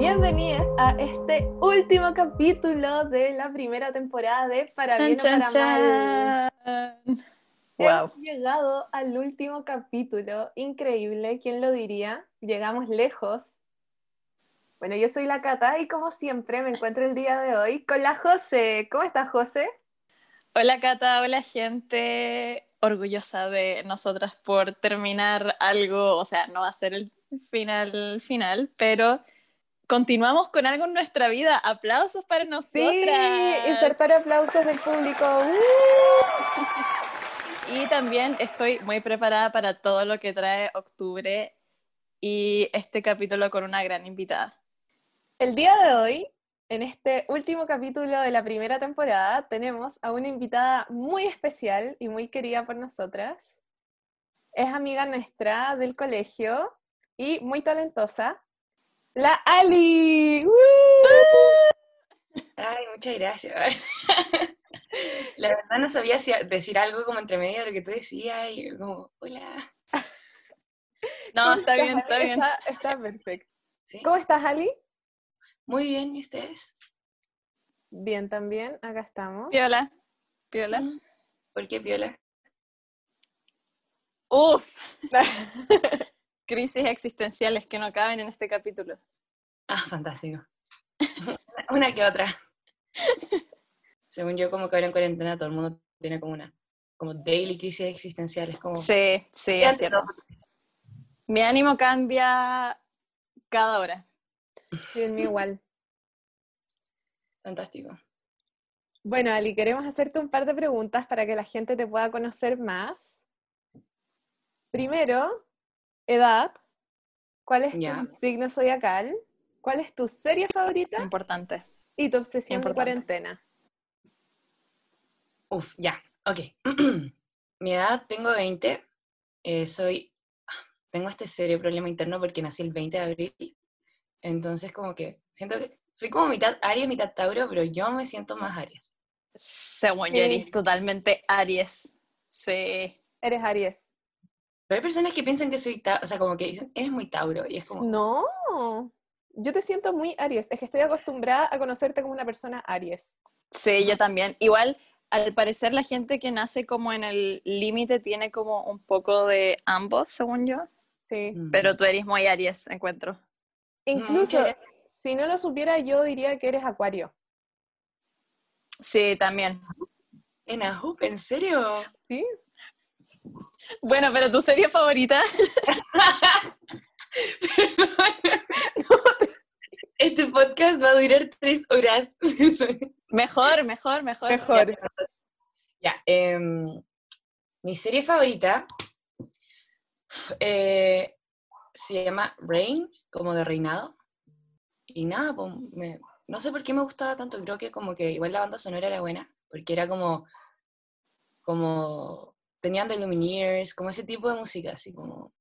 Bienvenidos a este último capítulo de la primera temporada de Para Chan, Bien o chan, Para Mal. chan. Wow. Hemos llegado al último capítulo, increíble, ¿quién lo diría? Llegamos lejos. Bueno, yo soy la Cata y como siempre me encuentro el día de hoy con la José. ¿Cómo estás, José? Hola Cata, hola gente. Orgullosa de nosotras por terminar algo, o sea, no va a ser el final final, pero continuamos con algo en nuestra vida. Aplausos para nosotras. Sí, insertar aplausos del público. ¡Uh! Y también estoy muy preparada para todo lo que trae octubre y este capítulo con una gran invitada. El día de hoy, en este último capítulo de la primera temporada, tenemos a una invitada muy especial y muy querida por nosotras. Es amiga nuestra del colegio y muy talentosa, la Ali. ¡Woo! Ay, muchas gracias. La verdad no sabía si decir algo como entre medio de lo que tú decías y como, hola. No, ¿Cómo está bien, está Ali? bien. Está, está perfecto. ¿Sí? ¿Cómo estás, Ali? Muy bien, ¿y ustedes? Bien, también. Acá estamos. Piola, piola. Mm, ¿Por qué piola? Uf, crisis existenciales que no caben en este capítulo. Ah, fantástico. Una que otra. Según yo, como que ahora en cuarentena todo el mundo tiene como una, como daily crisis existenciales, como... Sí, sí, es cierto. Mi ánimo cambia cada hora. Sí, el mío igual. Fantástico. Bueno, Ali, queremos hacerte un par de preguntas para que la gente te pueda conocer más. Primero, edad. ¿Cuál es tu signo zodiacal? ¿Cuál es tu serie favorita? Importante. Y tu obsesión de Importante. cuarentena. Uf, ya, ok. Mi edad, tengo 20. eh, soy, tengo este serio problema interno porque nací el 20 de abril. Entonces, como que siento que soy como mitad Aries, mitad Tauro, pero yo me siento más Aries. Según yo, eres totalmente Aries. Sí. Eres Aries. Pero hay personas que piensan que soy Tauro, o sea, como que dicen, eres muy Tauro. Y es como, No, yo te siento muy Aries. Es que estoy acostumbrada a conocerte como una persona Aries. Sí, yo también. Igual, al parecer, la gente que nace como en el límite tiene como un poco de ambos, según yo. Sí. mm, Pero tú eres muy Aries, encuentro. Incluso, muchas si no lo supiera, yo diría que eres Acuario. Sí, también. en Ajup, ¿en serio? ¿Sí? Bueno, pero tu serie favorita. este podcast va a durar tres horas. Mejor, mejor, mejor. Mejor. ya, em, mi serie favorita eh, se llama Reign, como de reinado. Y nada, pues, me- no sé por qué me gustaba tanto, creo que como que igual la banda sonora era buena, porque era como, como, tenían The Lumineers, como ese tipo de música, así como...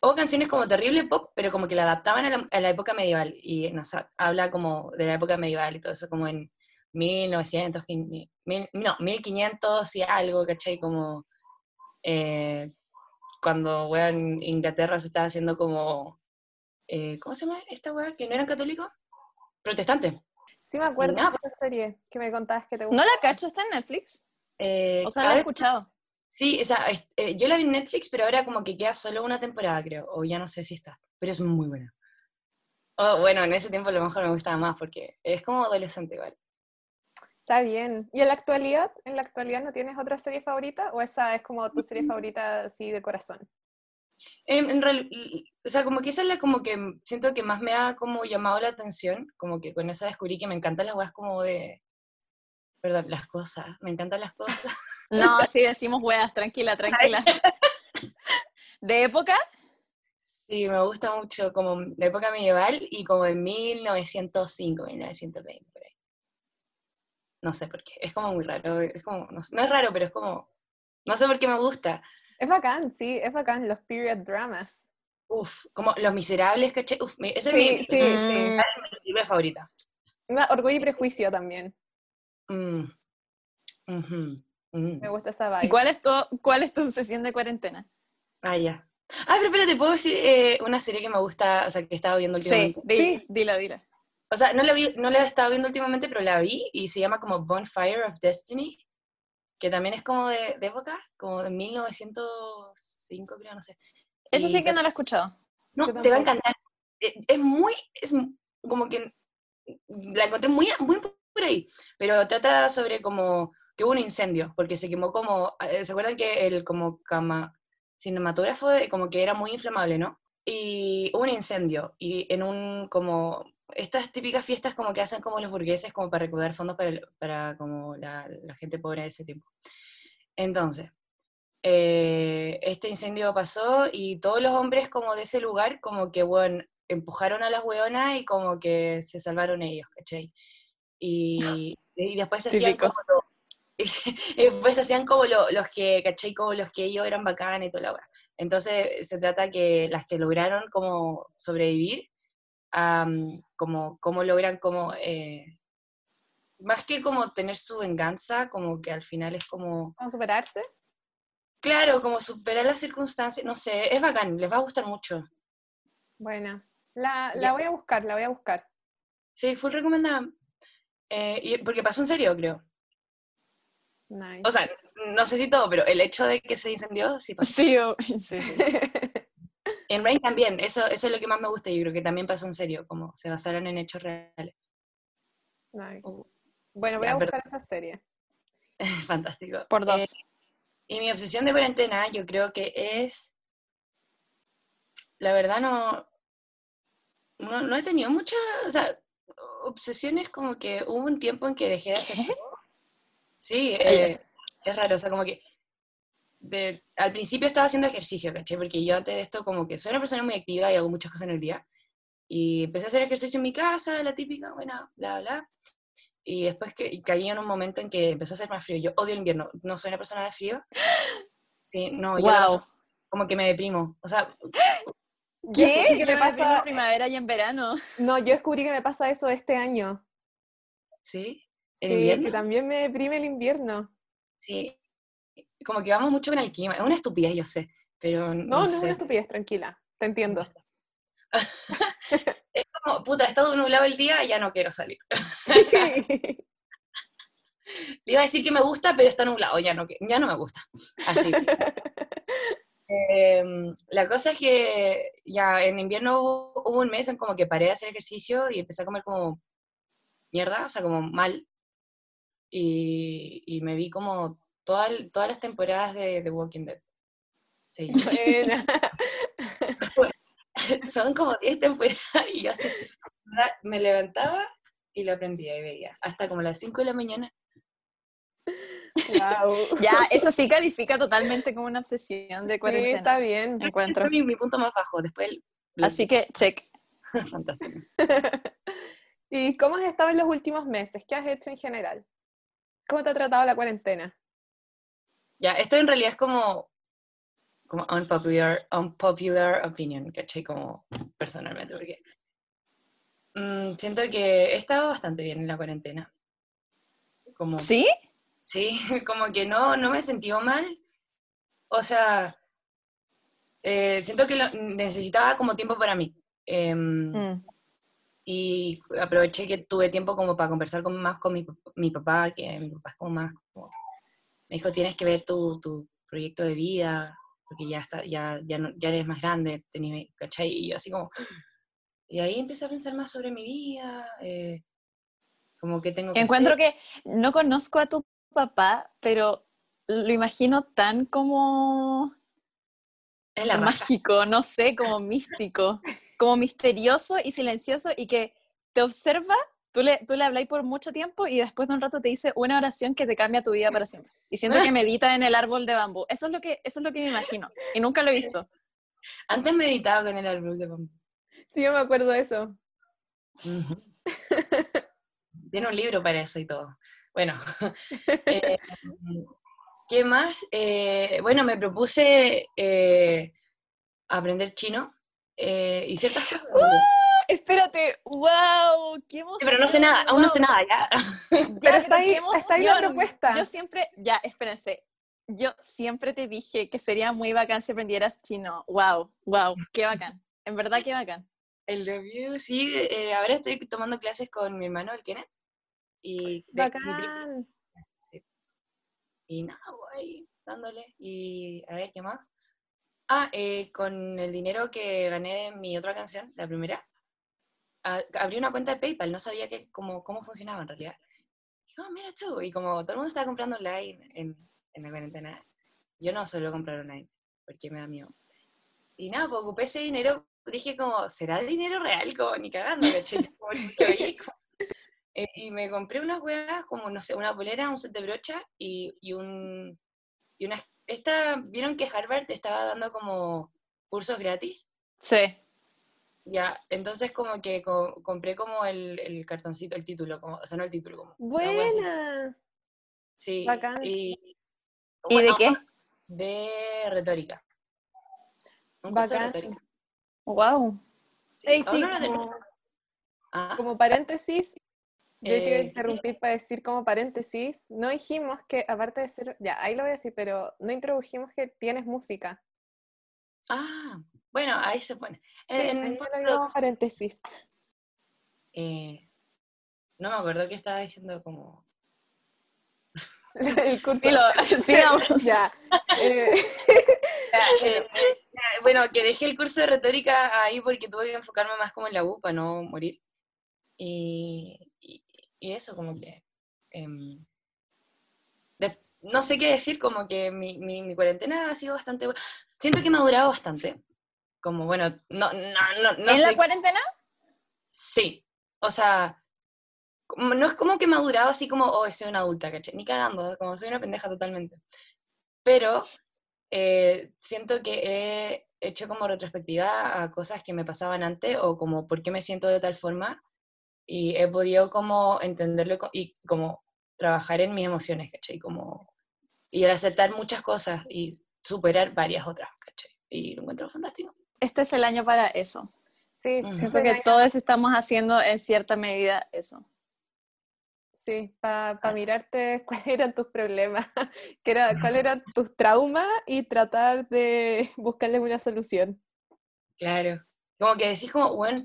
O canciones como terrible pop, pero como que la adaptaban a la, a la época medieval, y nos ha- habla como de la época medieval y todo eso, como en 1900, quin- mil- no, 1500 y algo, ¿cachai? Como eh, cuando weón, Inglaterra se estaba haciendo como, eh, ¿cómo se llama esta weá? ¿Que no eran católicos? Protestante. Sí me acuerdo de esa serie que me contabas que te ¿No gustaba. la cacho? ¿Está en Netflix? Eh, O sea, la he vez- escuchado. Sí, o sea, es- eh, yo la vi en Netflix, pero ahora como que queda solo una temporada, creo, o ya no sé si está, pero es muy buena. Oh, bueno, en ese tiempo a lo mejor me gustaba más, porque es como adolescente igual. Está bien. ¿Y en la actualidad? ¿En la actualidad no tienes otra serie favorita? ¿O esa es como tu serie favorita así de corazón? Em, en real- o sea, como que esa es la como que siento que más me ha como llamado la atención, como que con esa descubrí que me encantan las weas como de, perdón, las cosas, me encantan las cosas. No, sí, decimos weas, tranquila, tranquila. ¿De época? Sí, me gusta mucho como la época medieval y como de 1905, 1920, por ahí. No sé por qué, es como muy raro, es como, no, sé- no es raro, pero es como, no sé por qué me gusta. Es bacán, sí, es bacán, los period dramas. Uf, como Los Miserables, ¿cachai? Uf, mi- esa es mi, sí. Mm, mi película favorita. Orgullo y prejuicio también. Mm. Me gusta esa ¿Y vibe. cuál es, tu, cuál es tu obsesión de cuarentena? Ah, ya. Ah, pero espérate, ¿puedo decir eh, una serie que me gusta, o sea, que he estado viendo Sí, últimamente? di- Sí. dila, dila. O sea, no la, vi, no la he estado viendo últimamente, pero la vi y se llama como Bonfire of Destiny, que también es como de, de época, como de 1905, creo, no sé. Eso Y sí que no lo he escuchado. No, te va a encantar. Eh, Es muy, es como que la encontré muy, muy por ahí, pero trata sobre como que hubo un incendio, porque se quemó como, eh, ¿se acuerdan que el como cama, cinematógrafo eh, como que era muy inflamable, ¿no? Y hubo un incendio, y en un como, estas típicas fiestas como que hacen como los burgueses como para recaudar fondos para, el- para como la, la gente pobre de ese tiempo. Entonces, eh, este incendio pasó y todos los hombres como de ese lugar como que, bueno, empujaron a las hueonas y como que se salvaron ellos, ¿cachai? Y, y después se hacían como lo- y después hacían como lo- los que, ¿cachai? Como los que ellos eran bacanes y toda la hora. Entonces se trata que las que lograron como sobrevivir, como, como logran como, eh, más que como tener su venganza, como que al final es como, ¿Cómo superarse? claro, como superar las circunstancias, no sé, es bacán, les va a gustar mucho. Buena. La, la voy a buscar, la voy a buscar. Sí, full recomendada. Eh, y- porque pasó en serio, creo. Nice. O sea, no sé si todo, pero el hecho de que se incendió, sí pasó. Sí, o- sí, sí. En Rain también, eso, eso es lo que más me gusta, yo creo que también pasó en serio, como se basaron en hechos reales. nice. Uh, Bueno, voy ya, a pero- buscar esa serie. Fantástico. Por Eh, dos. y mi obsesión de cuarentena, yo creo que es. La verdad, no. No, no he tenido muchas. O sea, obsesiones como que hubo un tiempo en que dejé de hacer. todo. Sí, eh, es raro, o sea, como que. de- al principio estaba haciendo ejercicio, ¿cachai? Porque yo antes de esto, como que soy una persona muy activa y hago muchas cosas en el día. Y empecé a hacer ejercicio en mi casa, la típica, buena, bla, bla. Y después que caí en un momento en que empezó a hacer más frío. Yo odio el invierno, no soy una persona de frío. Sí, no, Wow. como que me deprimo. O sea, ¿Qué? ¿Qué? ¿Qué ¿Qué me pasa en primavera y en verano? No, yo descubrí que me pasa eso este año. ¿sí? ¿En Sí, invierno? que también me deprime el invierno. Sí. Como que vamos mucho con el clima. Es una estupidez, yo sé, pero no, No, no es una estupidez, tranquila. Te entiendo. Es como, puta, ha estado nublado el día, ya no quiero salir. Le iba a decir que me gusta, pero está nublado, ya no, que- ya no me gusta. Así. Em, la cosa es que ya en invierno hubo, hubo un mes en como que paré de hacer ejercicio y empecé a comer como mierda, o sea, como mal. Y, y me vi como toda todas las temporadas de The Walking Dead. Sí. Buena. Son como 10 temporadas y yo me levantaba y lo aprendía y veía. Hasta como las 5 de la mañana. Ya, eso sí califica totalmente como una obsesión de Sí, cuarentena. está bien. Encuentro. Mi, mi punto más bajo. Después, el- Así que, check. fantástico. ¿Y cómo has estado en los últimos meses? ¿Qué has hecho en general? ¿Cómo te ha tratado la cuarentena? Ya, esto en realidad es como, como unpopular, unpopular opinion, ¿cachai? Como personalmente, porque mm, siento que he estado bastante bien en la cuarentena. Como, ¿Sí? Sí, como que no, no me sentido mal. O sea, eh, siento que lo- necesitaba como tiempo para mí. Em, Mm. y aproveché que tuve tiempo como para conversar con, más con mi, mi papá, que mi papá es como más, como- me dijo, tienes que ver tu, tu proyecto de vida, porque ya, está, ya, ya, no- ya eres más grande, tenés, ¿cachai? Y yo así como, y ahí empecé a pensar más sobre mi vida, eh, como que tengo que Encuentro hacer. que no conozco a tu papá, pero lo imagino tan como es la raja. mágico, no sé, como místico, como misterioso y silencioso y que te observa, tú le, tú le habláis por mucho tiempo y después de un rato te dice una oración que te cambia tu vida para siempre. Y siento que medita en el árbol de bambú. Eso es lo que, eso es lo que me imagino. Y nunca lo he visto. Antes meditaba con el árbol de bambú. Sí, yo me acuerdo de eso. Tiene un libro para eso y todo. Bueno, eh, ¿qué más? Eh, bueno, me propuse eh, aprender chino y ciertas cosas. Espérate, wow, qué emoción. Sí, pero no sé nada, aún no sé nada, ya. Ya, Pero está ahí- está ahí la propuesta. Yo siempre, ya, espérense. yo siempre te dije que sería muy bacán si aprendieras chino. Wow, wow, qué bacán. En verdad, qué bacán. El review, sí, eh, ahora estoy tomando clases con mi hermano, el Kenneth. Y de-. Bacán. Sí. Y nada, voy dándole. Y a ver, ¿qué más? Ah, eh, con el dinero que gané de mi otra canción, la primera, a- abrí una cuenta de PayPal, no sabía que, cómo, cómo funcionaba en realidad. Dije, oh, mira tú, y como todo el mundo estaba comprando online en, en la cuarentena, yo no suelo comprar online, porque me da miedo. Y nada, pues ocupé ese dinero, dije como, ¿será dinero real? Como ni cagando. eh, y me compré unas huevas, como, no sé, una polera, un set de brocha y, y un... Y una, esta, ¿Vieron que Harvard estaba dando como cursos gratis? Sí. Ya, entonces como que co- compré como el, el cartoncito, el título, como, o sea, no el título, como... Buena. Sí, Bacán. y... ¿Y de qué? De retórica. Un curso de retórica. Wow. Ey, Aún sí, no como, Ah, como paréntesis, yo te iba a Eh, interrumpir para decir como paréntesis, no dijimos que, aparte de ser, ya, ahí lo voy a decir, pero no introdujimos que tienes música. ah, bueno, ahí se pone. Sí, En ahí lo como paréntesis. eh, no me acuerdo que estaba diciendo como... El curso. Filo, sigamos. Ya. eh, Ya, eh, eh, ya, bueno, que dejé el curso de retórica ahí porque tuve que enfocarme más como en la U para no morir. Y, y, eso, como que... em, de- no sé qué decir, como que mi, mi, mi cuarentena ha sido bastante... bu- Siento que me ha durado bastante. Como, bueno, no, no, no, no ¿En sé la cuarentena? Sí, o sea, no es como que me ha durado así como, oh, soy una adulta, ¿cachai? Ni cagando, como soy una pendeja totalmente. Pero eh, siento que he hecho como retrospectiva a cosas que me pasaban antes o como por qué me siento de tal forma y he podido como entenderlo y como trabajar en mis emociones, ¿cachai? Como, y aceptar muchas cosas y superar varias otras, ¿cachai? Y lo encuentro fantástico. Este es el año para eso. sí. Siento este que todos estamos haciendo en cierta medida eso. Sí, para Ah. mirarte cuáles eran tus problemas, qué era, cuáles eran tus traumas y tratar de buscarles una solución. Claro. Como que decís como, bueno,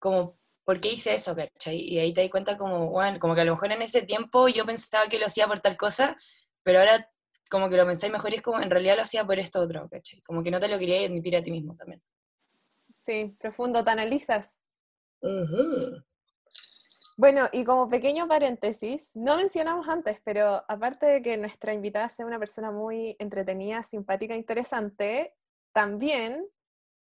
como, ¿por qué hice eso, cachai? Y ahí te das cuenta como, bueno, como que a lo mejor en ese tiempo yo pensaba que lo hacía por tal cosa, pero ahora como que lo pensáis mejor y es como, en realidad lo hacía por esto otro, cachai? Como que no te lo quería admitir a ti mismo también. Sí, profundo, te analizas. Bueno, y como pequeño paréntesis, no mencionamos antes, pero aparte de que nuestra invitada sea una persona muy entretenida, simpática, interesante, también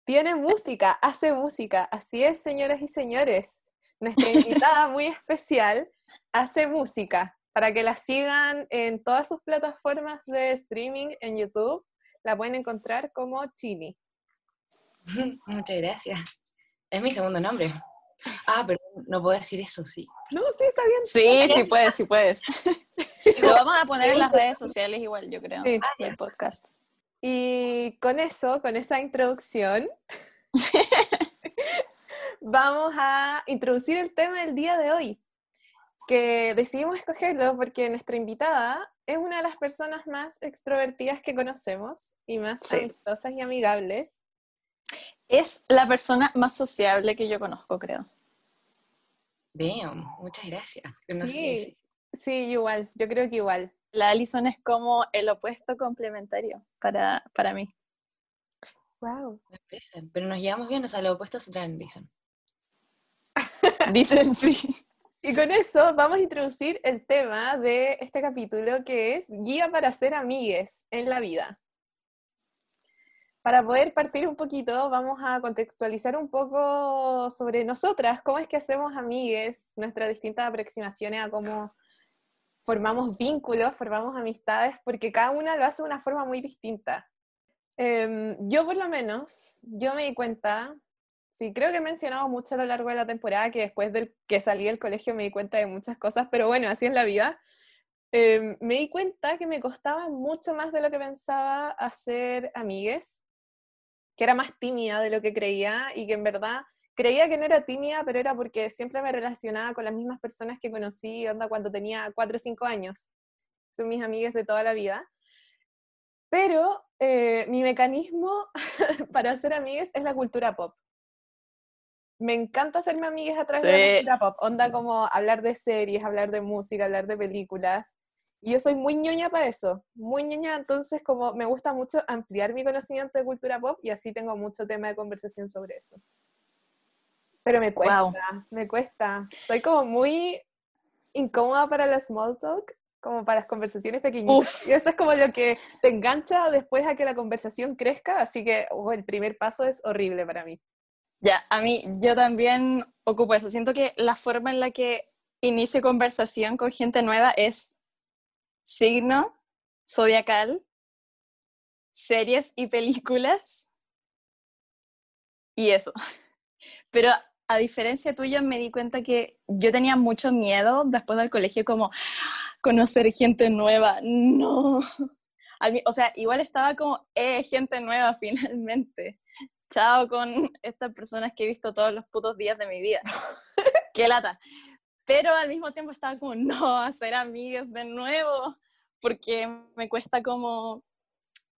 tiene música, hace música. Así es, señoras y señores. Nuestra invitada muy especial hace música para que la sigan en todas sus plataformas de streaming en YouTube. La pueden encontrar como Chini. Muchas gracias. Es mi segundo nombre. Ah, pero no puedo decir eso, sí. No, sí, está bien. Sí, sí puedes, sí puedes. Lo vamos a poner en las redes sociales igual, yo creo, Sí. del podcast. Y con eso, con esa introducción, vamos a introducir el tema del día de hoy, que decidimos escogerlo porque nuestra invitada es una de las personas más extrovertidas que conocemos y más Sí. amistosas y amigables. Es la persona más sociable que yo conozco, creo. Damn, muchas gracias. No sí, igual, yo creo que igual. La Alison es como el opuesto complementario para, para mí. Wow. Me parece. Pero nos llevamos bien, o sea, los opuestos se traen, dicen. Dicen sí. Y con eso vamos a introducir el tema de este capítulo que es guía para ser amigues en la vida. Para poder partir un poquito, vamos a contextualizar un poco sobre nosotras, cómo es que hacemos amigues, nuestras distintas aproximaciones a cómo formamos vínculos, formamos amistades, porque cada una lo hace de una forma muy distinta. Em, yo por lo menos, yo me di cuenta, sí, creo que he mencionado mucho a lo largo de la temporada que después del que salí del colegio me di cuenta de muchas cosas, pero bueno, así es la vida. Em, me di cuenta que me costaba mucho más de lo que pensaba hacer amigues, que era más tímida de lo que creía y que en verdad creía que no era tímida, pero era porque siempre me relacionaba con las mismas personas que conocí onda, cuando tenía 4 o 5 años. Son mis amigas de toda la vida. Pero eh, mi mecanismo para hacer amigas es la cultura pop. Me encanta hacerme amigas a través de la cultura pop. Onda como hablar de series, hablar de música, hablar de películas. Y yo soy muy ñoña para eso, muy ñoña, entonces como me gusta mucho ampliar mi conocimiento de cultura pop y así tengo mucho tema de conversación sobre eso. Pero me cuesta, me cuesta. Soy como muy incómoda para la small talk, como para las conversaciones pequeñitas. Y eso es como lo que te engancha después a que la conversación crezca, así que oh, el primer paso es horrible para mí. Ya, a mí, yo también ocupo eso. Siento que la forma en la que inicio conversación con gente nueva es signo zodiacal, series y películas. Y eso. Pero a diferencia tuya, me di cuenta que yo tenía mucho miedo después del colegio, como conocer gente nueva. No. O sea, igual estaba como, eh, gente nueva finalmente. Chao con estas personas que he visto todos los putos días de mi vida. Qué lata. Pero al mismo tiempo estaba como, no, hacer amigas de nuevo, porque me cuesta como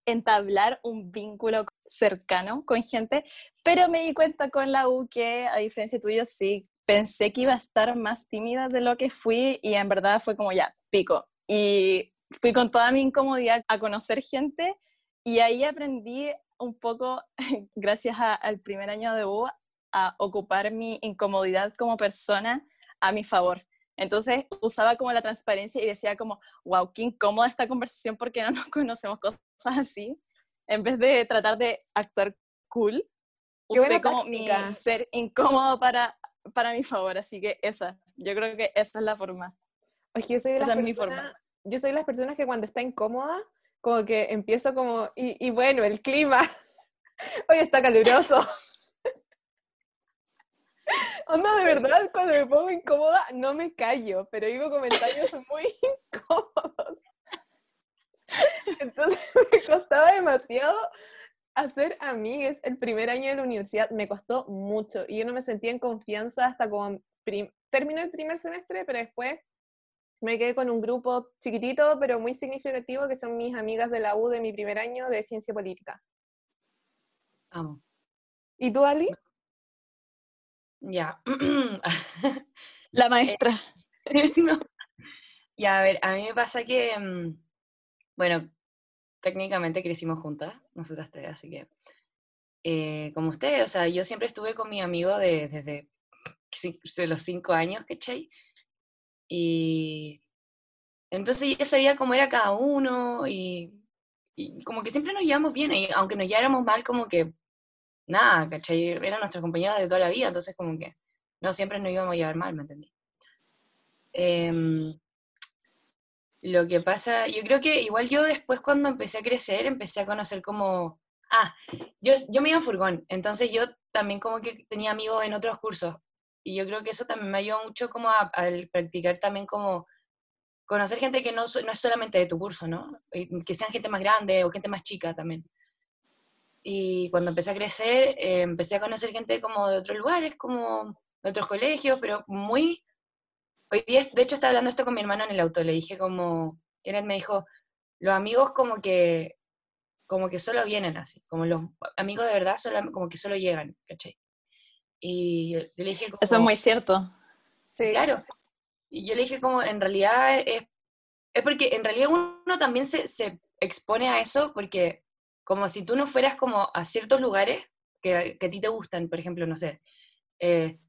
entablar un vínculo cercano con gente, pero me di cuenta con la U que, a diferencia tuyo, sí, pensé que iba a estar más tímida de lo que fui y en verdad fue como ya, pico. Y fui con toda mi incomodidad a conocer gente y ahí aprendí un poco, gracias al primer año de U, a ocupar mi incomodidad como persona a mi favor. Entonces usaba como la transparencia y decía como, wow, qué incómoda esta conversación porque no nos conocemos cosas así. En vez de tratar de actuar cool, usé como mi ser incómodo para, para mi favor. Así que esa, yo creo que esa es la forma. Oye, yo soy esa es mi forma. Yo soy de las personas que cuando está incómoda, como que empiezo como, y, y bueno, el clima, hoy está caluroso. Onda, de verdad, cuando me pongo incómoda, no me callo, pero digo comentarios muy incómodos. Entonces me costaba demasiado hacer amigues el primer año de la universidad. Me costó mucho y yo no me sentía en confianza hasta como terminó el primer semestre, pero después me quedé con un grupo chiquitito, pero muy significativo, que son mis amigas de la U de mi primer año de ciencia política. Amo. ¿Y tú, Ali? Ya. La maestra. Ya, a ver, a mí me pasa que, mm, bueno, técnicamente crecimos juntas, nosotras tres, así que, eh, como ustedes, o sea, yo siempre estuve con mi amigo de, desde, los cinco años, ¿cachai? Y entonces ya sabía cómo era cada uno y, y como que siempre nos llevamos bien, y aunque nos lleváramos mal, como que nada, ¿cachai? Eran nuestros compañeros de toda la vida, entonces como que no siempre nos íbamos a llevar mal, ¿me entendí? Em, lo que pasa, yo creo que igual yo después cuando empecé a crecer, empecé a conocer como, ah, yo, yo me iba en furgón, entonces yo también como que tenía amigos en otros cursos, y yo creo que eso también me ayudó mucho como a, practicar también como conocer gente que no, no es solamente de tu curso, ¿no? Que sean gente más grande o gente más chica también. Y cuando empecé a crecer, eh, empecé a conocer gente como de otros lugares, como de otros colegios, pero muy... Hoy día, de hecho, estaba hablando esto con mi hermana en el auto, le dije como, Kenneth me dijo, los amigos como que, como que solo vienen así, como los amigos de verdad solo, como que solo llegan, ¿cachai? Y yo le dije como, Eso es muy cierto. Sí. Claro. Y yo le dije como, en realidad es, es porque en realidad uno también se, se expone a eso porque como si tú no fueras como a ciertos lugares que, que a ti te gustan, por ejemplo, no sé, eh,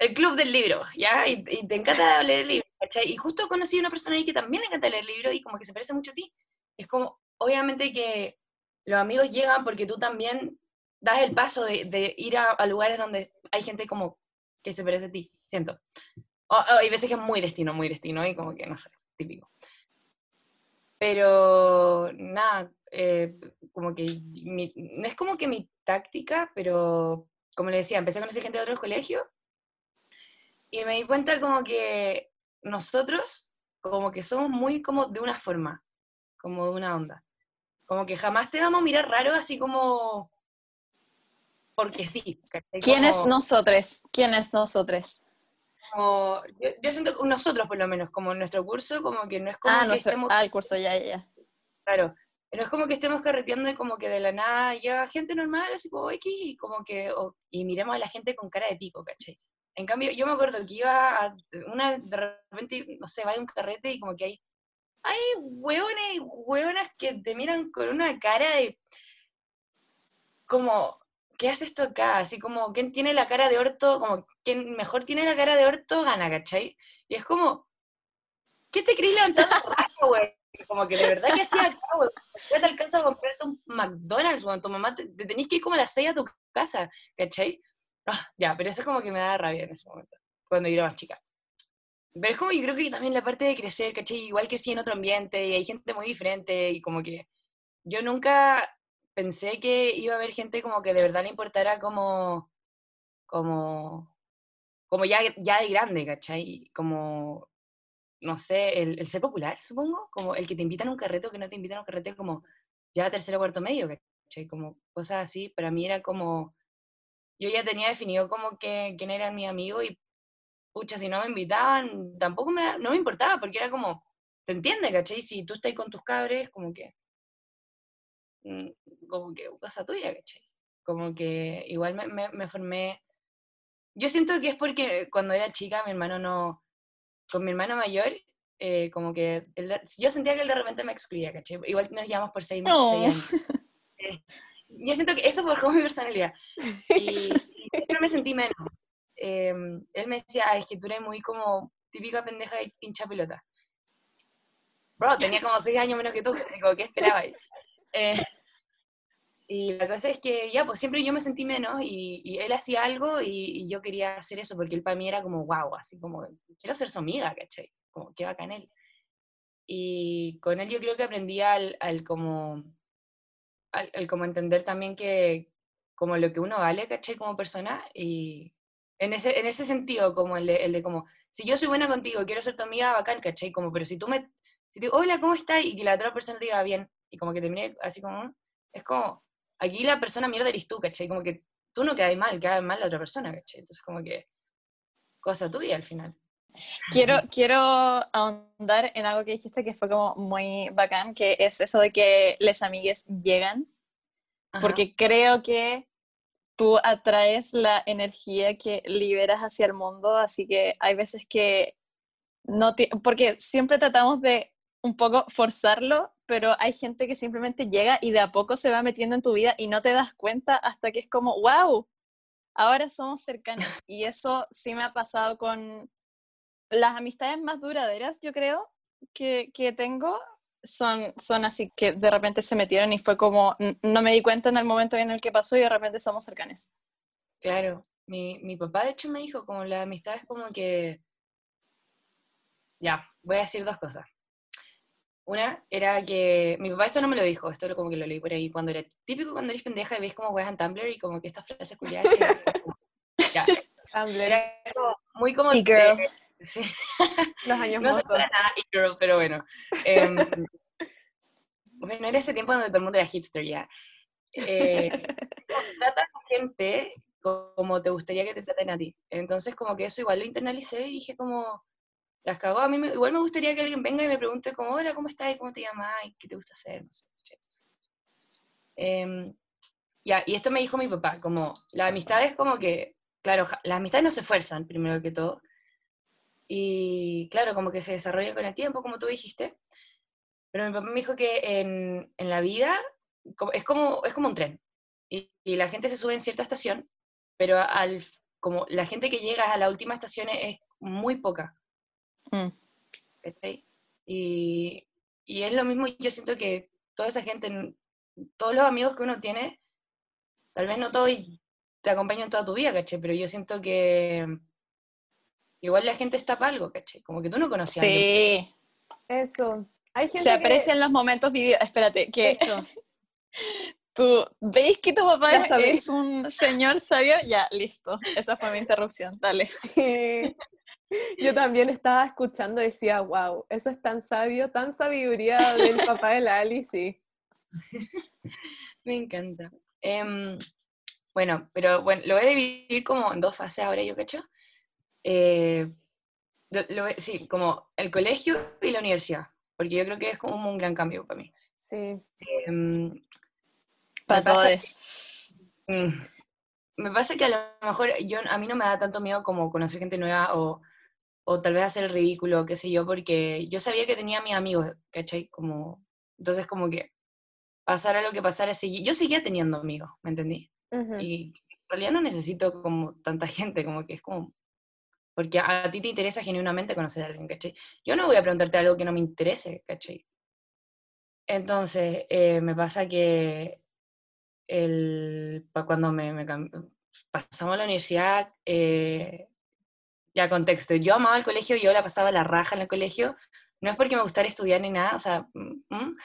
el club del libro, ¿ya? Y, te encanta leer el libro, ¿cachai? Y justo conocí a una persona ahí que también le encanta leer el libro y como que se parece mucho a ti. Es como, obviamente que los amigos llegan porque tú también das el paso de, de ir a, lugares donde hay gente como que se parece a ti, siento. O, hay veces que es muy destino, muy destino, y como que, no sé, típico. Pero nada, eh, como que no es como que mi táctica, pero como le decía, empecé a conocer gente de otros colegios y me di cuenta como que nosotros como que somos muy como de una forma, como de una onda. Como que jamás te vamos a mirar raro así como porque sí. ¿Quién es nosotros? ¿Quién es nosotros? Como, yo, siento que nosotros por lo menos, como nuestro curso, como que no es como ah, que estemos... Ah, el curso, ya, ya. Claro, Pero es como que estemos carreteando y como que de la nada llega gente normal, así como X, y como que, y miremos a la gente con cara de pico, ¿cachai? En cambio, yo me acuerdo que iba a, una, de repente, no sé, va de un carrete y como que hay, hay hueones y hueonas que te miran con una cara de, como, ¿qué hace esto acá? Así como, ¿quién tiene la cara de orto? Como, quien mejor tiene la cara de orto gana, ¿cachai? Y es como, ¿qué te crees levantando raja, güey? Como que de verdad que hacía acá, güey. Te alcanza a comprarte un McDonald's, güey. Tu mamá te, te tenés que ir como a las 6 a tu casa, ¿cachai? Ah, ya, pero eso es como que me da rabia en ese momento, cuando yo era más chica. Pero es como, yo creo que también la parte de crecer, ¿cachai? Igual que sí en otro ambiente y hay gente muy diferente y como que yo nunca pensé que iba a haber gente como que de verdad le importara como, como, como ya, ya de grande, ¿cachai? Como, no sé, el, el ser popular, supongo, como el que te invitan a un carrete que no te invitan a un carrete como ya tercero o cuarto medio, ¿cachai? Como cosas así, para mí era como, yo ya tenía definido como que quién era mi amigo y pucha, si no me invitaban, tampoco me, no me importaba, porque era como, ¿te entiendes, cachai? Si tú estás con tus cabres, como que, mm, como que cosa tuya, cachai? Como que igual me, me, me formé, yo siento que es porque cuando era chica mi hermano no, con mi hermano mayor, eh, como que, él yo sentía que él de repente me excluía, cachai? Igual nos llevamos por seis, No. años. Eh, yo siento que eso forjó mi personalidad. Y, y siempre me sentí menos. Eh, él me decía, "Ay, es que tú eres muy como típica pendeja de hincha pelota. Bro, tenía como seis años menos que tú, digo, ¿qué esperabas? Eh, y la cosa es que ya, pues siempre yo me sentí menos y, y él hacía algo y, y yo quería hacer eso porque él para mí era como wow, así como, quiero ser su amiga, ¿cachai? Como, qué bacán él. Y con él yo creo que aprendí al, al como, al, al como entender también que como lo que uno vale, ¿cachai? Como persona y en ese, en ese sentido, como el de, el de como, si yo soy buena contigo, quiero ser tu amiga, bacán, ¿cachai? Como, pero si tú me, si te digo, hola, ¿cómo estás? Y que la otra persona diga bien, y como que te mire así como, es como, aquí la persona mierda eres tú, ¿cachai? Como que tú no quedas mal, queda mal la otra persona, ¿cachai? Entonces como que, cosa tuya al final. Quiero, quiero ahondar en algo que dijiste que fue como muy bacán, que es eso de que les amigues llegan, Ajá. porque creo que tú atraes la energía que liberas hacia el mundo, así que hay veces que no porque siempre tratamos de un poco forzarlo, pero hay gente que simplemente llega y de a poco se va metiendo en tu vida y no te das cuenta hasta que es como, wow, ahora somos cercanos. Y eso sí me ha pasado con las amistades más duraderas, yo creo, que, que tengo. Son, son así que de repente se metieron y fue como, no me di cuenta en el momento en el que pasó y de repente somos cercanos. Claro, mi, mi papá de hecho me dijo como la amistad es como que... Ya, voy a decir dos cosas. Una era que mi papá esto no me lo dijo, esto lo- como que lo leí por ahí cuando era típico cuando eres pendeja y ves como weas en Tumblr y como que estas frases culiadas Tumblr, era como muy como E-girl. de- sí, los años no sé para nada e-girl, pero bueno. Em, bueno, era ese tiempo donde todo el mundo era hipster ya. Eh, trata a la gente como te gustaría que te traten a ti. Entonces, como que eso igual lo internalicé y dije como, las cagó. A mí me- igual me gustaría que alguien venga y me pregunte como, hola, ¿cómo estás? ¿Cómo te llamas? ¿Y ¿Qué te gusta hacer? No sé, ¿cachai? Em, y esto me dijo mi papá, como, la amistad es como que, claro, las amistades no se fuerzan, primero que todo. Y claro, como que se desarrolla con el tiempo, como tú dijiste. Pero mi papá me dijo que en, en la vida es, como, es como un tren. Y, y la gente se sube en cierta estación, pero al, como la gente que llega a la última estación es, muy poca. Mm. Y, y es lo mismo, yo siento que toda esa gente, todos los amigos que uno tiene, tal vez no todos te acompañan toda tu vida, ¿cachai? Pero yo siento que igual la gente está para algo, ¿cachai? Como que tú no conocías. Sí, Eso. Hay gente se que- aprecian los momentos vividos. Espérate, que Eso. tú veis que tu papá Ya es, un señor sabio. Ya, listo. Esa fue mi interrupción. Dale. Sí. Yo también estaba escuchando y decía, wow, eso es tan sabio, tan sabiduría del papá de la Ali, sí. Me encanta. Em, bueno, pero bueno, lo voy a dividir como en dos fases ahora, yo cacho. Eh, lo- sí, como el colegio y la universidad. porque yo creo que es como un gran cambio para mí. Sí. Em, Para pasa todos. Mm. Me pasa que a lo mejor yo, a mí no me da tanto miedo como conocer gente nueva o, o tal vez hacer el ridículo, qué sé yo, porque yo sabía que tenía a mis amigos, ¿cachai? Como, entonces como que pasara lo que pasara, segui- yo seguía teniendo amigos, ¿me entendí? Ujú. Y en realidad no necesito como tanta gente, como que es como... Porque a, a ti te interesa genuinamente conocer a alguien, ¿cachai? Yo no voy a preguntarte algo que no me interese, ¿cachai? Entonces, eh, me pasa que el, cuando me, me pasamos a la universidad, eh, ya contexto, yo amaba el colegio, yo la pasaba la raja en el colegio, no es porque me gustara estudiar ni nada, o sea, mm, mm,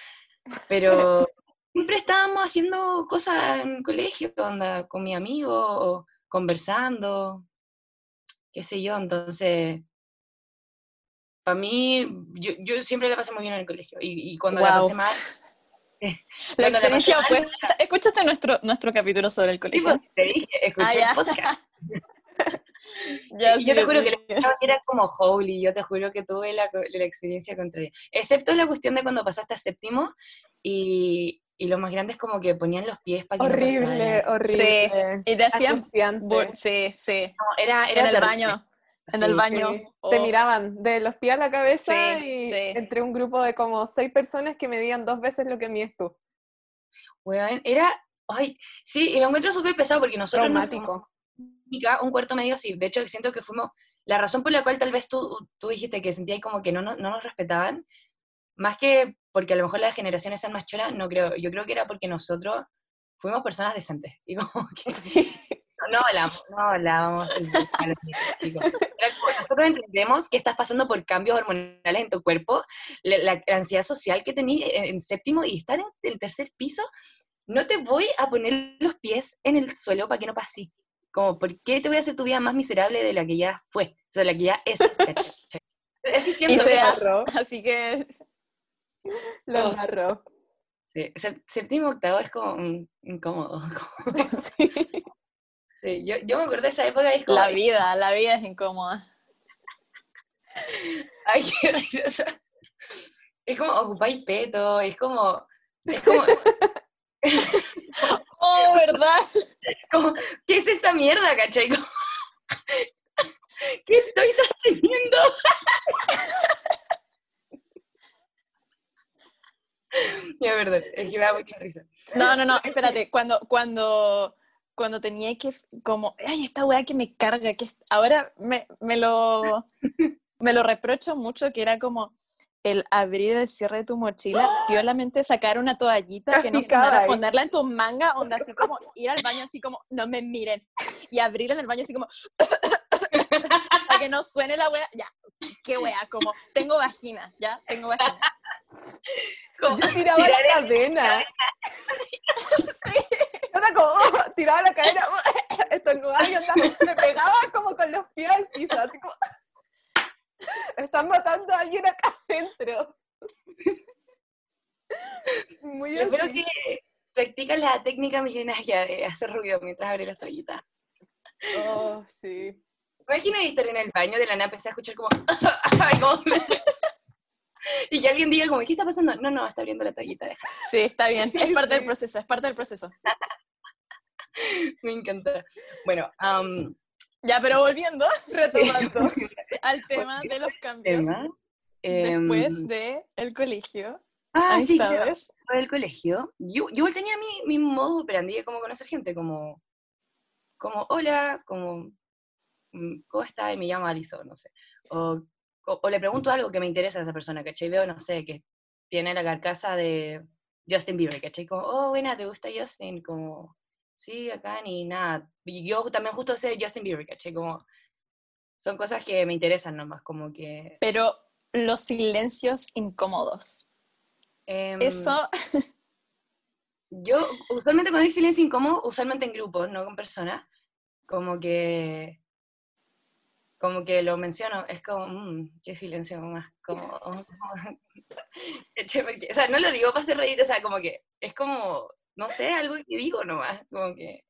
pero siempre estábamos haciendo cosas en el colegio, onda, con mi amigo, o conversando, qué sé yo, entonces, para mí, yo, yo siempre la pasé muy bien en el colegio, y, y cuando la pasé mal, La Cuando la experiencia pasé mal, opuesta. ¿Escuchaste nuestro, nuestro capítulo sobre el sí, colegio? pues, te dije, escuché Ah, el ya. podcast. Ya, sí, yo te sí, juro que sí. era como holy, yo te juro que tuve la, la experiencia contraria. Excepto la cuestión de cuando pasaste a séptimo y, y lo más grande es como que ponían los pies para que no Horrible, pasara. horrible. Y te hacían... Sí, sí. No, era, era En el terrible. baño. En Sí. el baño. Sí, Oh. Te miraban de los pies a la cabeza Sí, y sí. entre un grupo de como seis personas que medían dos veces lo que mides tú. Weón, era, ay, sí, y lo encuentro súper pesado porque nosotros no fuimos Traumático. química, un cuarto medio, sí, de hecho siento que fuimos, la razón por la cual tal vez tú, tú dijiste que sentías como que no, no, no nos respetaban, más que porque a lo mejor las generaciones sean más choras, no creo, yo creo que era porque nosotros fuimos personas decentes, y como que no hablamos, no como, nosotros entendemos que estás pasando por cambios hormonales en tu cuerpo, la, la- ansiedad social que tenías en, en séptimo y estar en el tercer piso, no te voy a poner los pies en el suelo para que no pase. Como, ¿por qué te voy a hacer tu vida más miserable de la que ya fue? O sea, de la que ya es. Y se Así que lo agarró. sí, séptimo, octavo es como incómodo. como- Sí. sí, yo, yo me acuerdo de esa época es como, la vida, la vida es incómoda. ay, qué gracioso. Es como ocupáis peto, es como, es como, Oh, ¿verdad? como, ¿qué es esta mierda, cachai? Como, ¿Qué estoy sosteniendo? Ya, verdad, es que me da mucha risa. No, no, no, espérate, cuando, cuando, cuando tenía que, como, ay, esta weá que me carga, que ahora me, me lo, me lo reprocho mucho, que era como el abrir el cierre de tu mochila, violamente sacar una toallita que no sonara, ahí. ponerla en tu manga, onda así como ir al baño así como, no me miren, y abrir en el baño así como, para que no suene la wea, ya, qué wea, como, tengo vagina, ya, tengo vagina. Como, Yo tiraba la tirar el- cadena. Era como, oh, tiraba la cadena, estornudaba y me pegaba como con los pies al piso, así como, están matando a alguien acá adentro. Muy Yo creo que practicas la técnica milenaria de hacer ruido mientras abres las toallitas. Oh, sí. Imagina estar en el baño de la nada, empecé a escuchar como... Ay, como- y que alguien diga como, ¿qué está pasando? No, no, está abriendo la toallita, deja. Sí, está bien, es parte del proceso, es parte del proceso. Me encanta. Bueno, am, Ya, pero volviendo Retomando. al tema de los cambios tema. em, después de el colegio, ah, sí, claro, después del colegio. Yo, yo tenía mi, mi modo operandi de cómo conocer gente, como, como hola, como, mm, ¿cómo está? Y me llama Alison, no sé. O, o, o le pregunto algo que me interesa a esa persona, ¿cachai? Veo, no sé, que tiene la carcasa de Justin Bieber, ¿cachai? Como, oh, buena, ¿te gusta Justin? Como, sí, acá ni nada. Y yo también justo sé Justin Bieber, ¿cachai? Como, son cosas que me interesan nomás, como que... Pero los silencios incómodos. em, Eso, Yo, usualmente cuando hay silencio incómodo, usualmente en grupos, no con personas, como que, como que lo menciono, es como, mmm, qué silencio más como, o sea, no lo digo para hacer reír, o sea, como que, es como, no sé, algo que digo nomás, como que,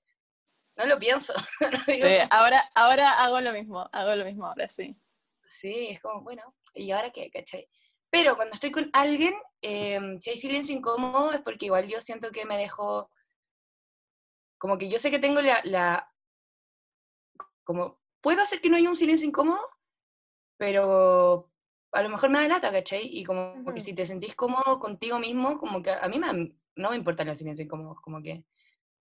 no lo pienso, no digo, eh, ahora, ahora hago lo mismo, hago lo mismo ahora, sí. sí, es como, bueno, ¿y ahora qué, cachai? Pero cuando estoy con alguien, em, si hay silencio incómodo es porque igual yo siento que me dejo, como que yo sé que tengo la, la como, puedo hacer que no haya un silencio incómodo, pero a lo mejor me da lata, ¿cachai? Y como, como que Ujú. si te sentís cómodo contigo mismo, como que a mí me, no me importan los silencios incómodos, como que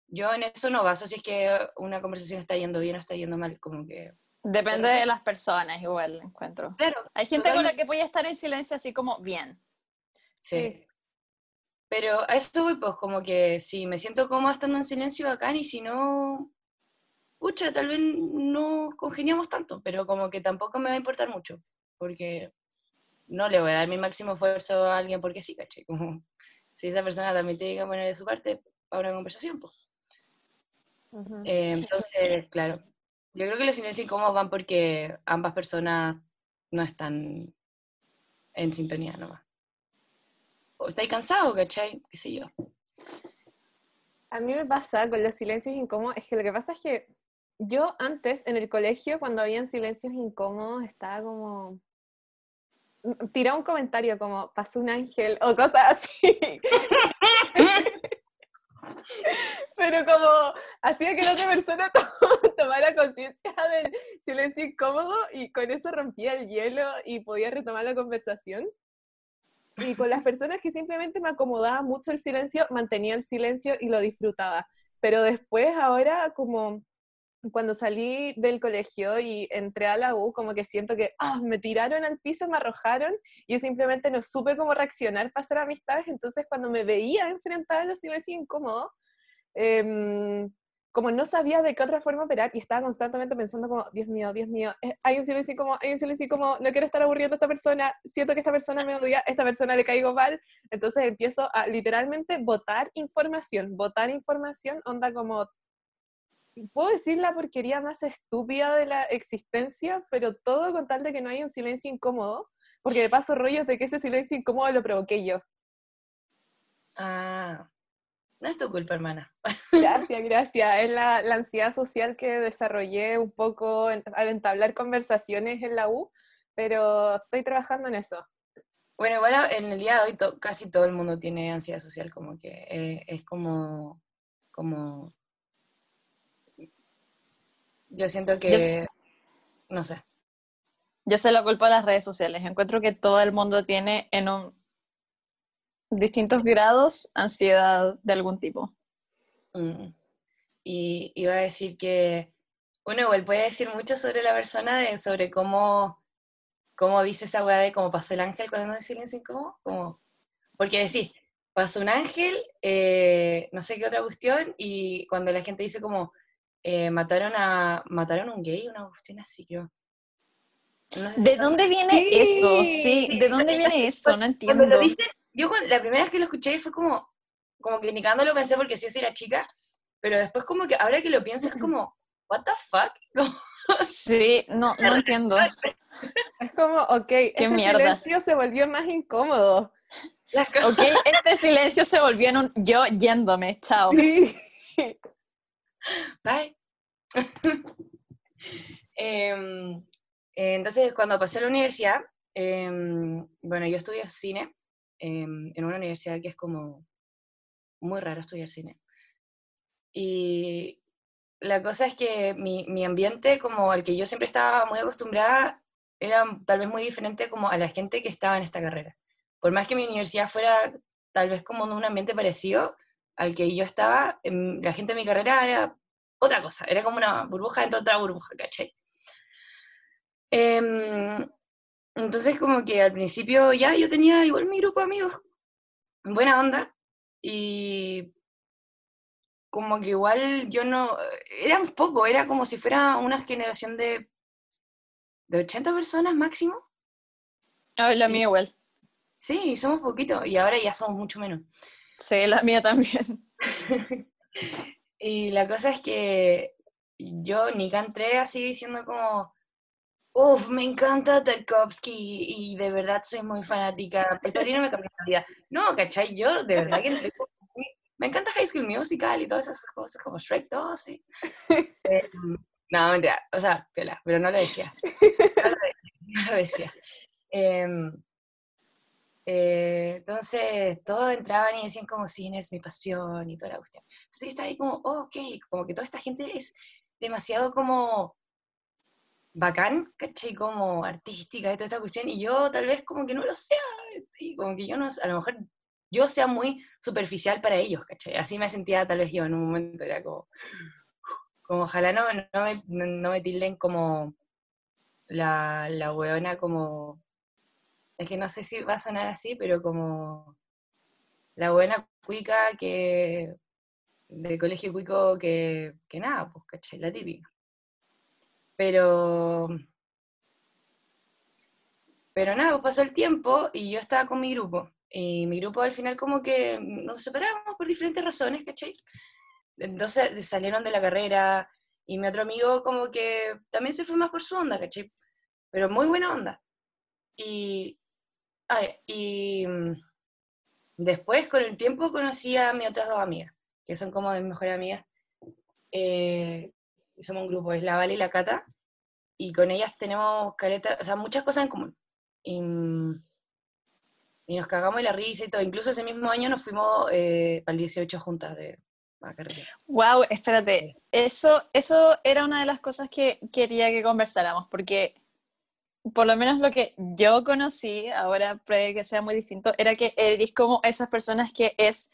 yo en eso no baso si es que una conversación está yendo bien o está yendo mal, como que... Depende de las personas, igual encuentro. Claro, Hay gente con la Totalmente. que puede estar en silencio así como bien. sí. Sí. Pero a eso voy, pues como que si me siento cómoda estando en silencio, bacán, y si no, pucha, tal vez no congeniamos tanto, pero como que tampoco me va a importar mucho, porque no le voy a dar mi máximo esfuerzo a alguien porque sí, ¿cachai? Como si esa persona también tiene que poner de su parte para una conversación, pues. Eh, entonces, claro, yo creo que los silencios incómodos van porque ambas personas no están en sintonía nomás. O estáis cansados, ¿cachai? ¿Qué sé yo? A mí me pasa con los silencios incómodos, es que lo que pasa es que yo antes en el colegio, cuando habían silencios incómodos, estaba como... m- Tiraba un comentario como, pasó un ángel o cosas así. Pero como hacía que la otra persona to- tomara conciencia del silencio incómodo y con eso rompía el hielo y podía retomar la conversación. Y con las personas que simplemente me acomodaba mucho el silencio, mantenía el silencio y lo disfrutaba. Pero después, ahora, como cuando salí del colegio y entré a la U, como que siento que ah, me tiraron al piso, me arrojaron y yo simplemente no supe cómo reaccionar para hacer amistades. Entonces, cuando me veía enfrentada a los silencios incómodos, em, como no sabía de qué otra forma operar y estaba constantemente pensando como, Dios mío, Dios mío, eh, hay un silencio incómodo, hay un silencio incómodo, no quiero estar aburriendo a esta persona, siento que esta persona me odia, a esta persona le caigo mal, entonces empiezo a literalmente votar información, votar información, onda como, puedo decir la porquería más estúpida de la existencia, pero todo con tal de que no haya un silencio incómodo, porque de paso rollos de que ese silencio incómodo lo provoqué yo. Ah, no es tu culpa, hermana. Gracias, gracias. Es la, la ansiedad social que desarrollé un poco en- al entablar conversaciones en la U, pero estoy trabajando en eso. Bueno, igual a- en el día de hoy to- casi todo el mundo tiene ansiedad social, como que eh, es como, como, yo siento que, Yo no sé, Yo se lo culpo a las redes sociales. Encuentro que todo el mundo tiene en un distintos grados ansiedad de algún tipo. mm. y iba a decir que uno igual puede decir mucho sobre la persona, de, sobre cómo, cómo dice esa weá de cómo pasó el ángel cuando dice silencio incómodo, como, porque decís, pasó un ángel, eh, no sé qué otra cuestión, y cuando la gente dice como, eh, mataron a mataron a un gay, una cuestión así, creo. No sé si ¿De dónde viene Sí. eso? Sí, ¿de dónde viene eso? No Cuando entiendo. lo dicen, yo cuando- la primera vez que lo escuché fue como, como que ni cagando lo pensé porque sí yo soy la chica, pero después como que ahora que lo pienso es como, what the fuck? Como, Sí, no, no entiendo. Es como, ok, este mierda. silencio se volvió más incómodo. Ok, este silencio se volvió en un yo yéndome, chao. Sí. Bye. Eh, entonces, cuando pasé a la universidad, em, bueno, yo estudié cine em, en una universidad que es como muy raro estudiar cine. Y la cosa es que mi, mi ambiente, como al que yo siempre estaba muy acostumbrada, era tal vez muy diferente como a la gente que estaba en esta carrera. Por más que mi universidad fuera tal vez como un ambiente parecido al que yo estaba, em, la gente de mi carrera era otra cosa, era como una burbuja dentro de otra burbuja, ¿cachai? Em, entonces como que al principio ya yo tenía igual mi grupo de amigos, buena onda, y como que igual yo no, eran poco, era como si fuera una generación de, de 80 personas máximo. Ay, la mía igual. Sí, somos poquito, y ahora ya somos mucho menos. Sí, la mía también. y la cosa es que yo ni entré así diciendo como, uff, me encanta Tarkovsky y de verdad soy muy fanática, pero no me cambió la vida. No, ¿cachai? Yo de verdad que entré como me encanta High School Musical y todas esas cosas, como Shrek 2, sí. Eh, no, mentira, o sea, piola, pero no lo decía. No lo decía. no lo decía. Em, Eh, entonces, todos entraban y decían como, cine es mi pasión y toda la cuestión. Entonces yo estaba ahí como, oh, ok, como que toda esta gente es demasiado como bacán, ¿cachai? Como artística y toda esta cuestión, y yo tal vez como que no lo sea, y como que yo no, a lo mejor yo sea muy superficial para ellos, ¿cachai? Así me sentía tal vez yo en un momento, era como, como ojalá no, no, me, no me tilden como la, la weona como es que no sé si va a sonar así, pero como la buena cuica que de colegio cuico que, que nada, pues, caché, la típica. Pero, pero nada, pues pasó el tiempo y yo estaba con mi grupo. Y mi grupo al final como que nos separamos por diferentes razones, ¿cachai? Entonces salieron de la carrera y mi otro amigo como que también se fue más por su onda, ¿cachai? Pero muy buena onda. Y, y mm, después, con el tiempo, conocí a mis otras dos amigas, que son como de mis mejores amigas. Eh, somos un grupo, es la Vale y la Cata, y con ellas tenemos caleta, o sea, muchas cosas en común. Y, mm, y nos cagamos la risa y todo. Incluso ese mismo año nos fuimos eh, el 18 juntas de carrera. Wow, espérate. Eso, eso era una de las cosas que quería que conversáramos, porque por lo menos lo que yo conocí, ahora puede que sea muy distinto, era que eres como esas personas que es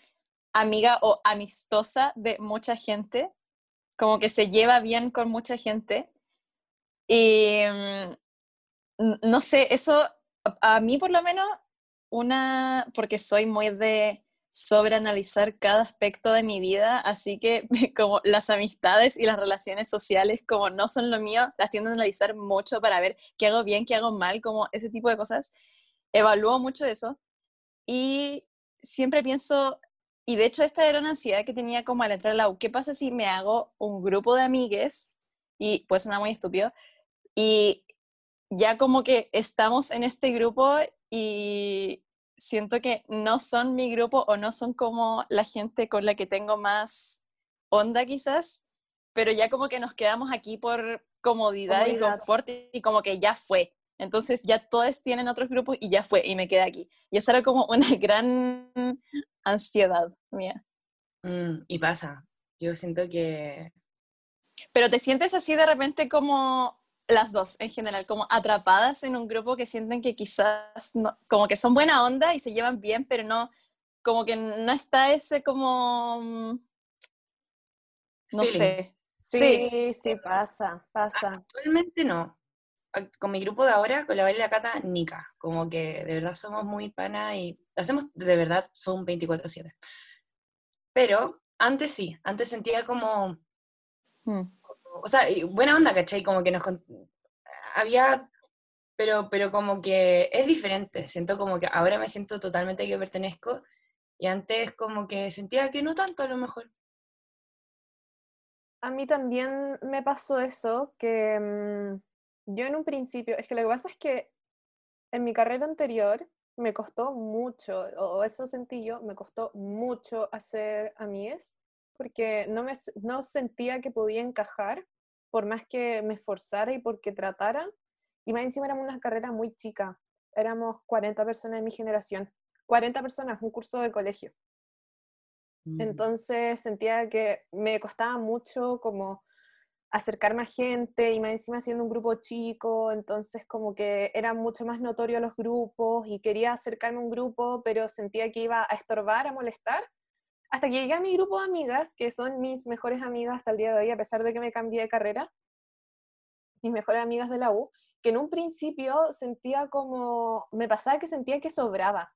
amiga o amistosa de mucha gente, como que se lleva bien con mucha gente. Y mm, no sé, eso a mí por lo menos, una, porque soy muy de sobreanalizar cada aspecto de mi vida, así que como las amistades y las relaciones sociales como no son lo mío, las tiendo a analizar mucho para ver qué hago bien, qué hago mal, como ese tipo de cosas. Evalúo mucho eso y siempre pienso, y de hecho esta era una ansiedad que tenía como al entrar a la ¿qué pasa si me hago un grupo de amigues? Y pues suena muy estúpido. Y ya como que estamos en este grupo y siento que no son mi grupo o no son como la gente con la que tengo más onda quizás, pero ya como que nos quedamos aquí por comodidad, y confort y como que ya fue. Entonces ya todos tienen otros grupos y ya fue y me quedé aquí. Y eso era como una gran ansiedad mía. Mm, y pasa. Yo siento que... Pero te sientes así de repente como las dos en general, como atrapadas en un grupo que sienten que quizás no, como que son buena onda y se llevan bien, pero no, como que no está ese como, mm, no sé. Sí, sí, pasa, pasa. Actualmente no. Con mi grupo de ahora, con la Baila la Cata, Nica. Como que de verdad somos muy pana y hacemos de verdad, son 24-7. Pero antes sí, antes sentía como, hmm o sea, buena onda, ¿cachai? Como que nos había, pero, pero como que es diferente, siento como que ahora me siento totalmente que pertenezco y antes como que sentía que no tanto a lo mejor. A mí también me pasó eso, que mm, yo en un principio, es que lo que pasa es que en mi carrera anterior me costó mucho, o eso sentí yo, me costó mucho hacer amigues porque no, me, no sentía que podía encajar, por más que me esforzara y porque tratara. Y más encima éramos una carrera muy chica, éramos 40 personas de mi generación, 40 personas, un curso de colegio. Mm. Entonces sentía que me costaba mucho como acercarme a gente y más encima siendo un grupo chico, entonces como que era mucho más notorio los grupos y quería acercarme a un grupo, pero sentía que iba a estorbar, a molestar hasta que llegué a mi grupo de amigas, que son mis mejores amigas hasta el día de hoy, a pesar de que me cambié de carrera, mis mejores amigas de la U, que en un principio sentía como, me pasaba que sentía que sobraba.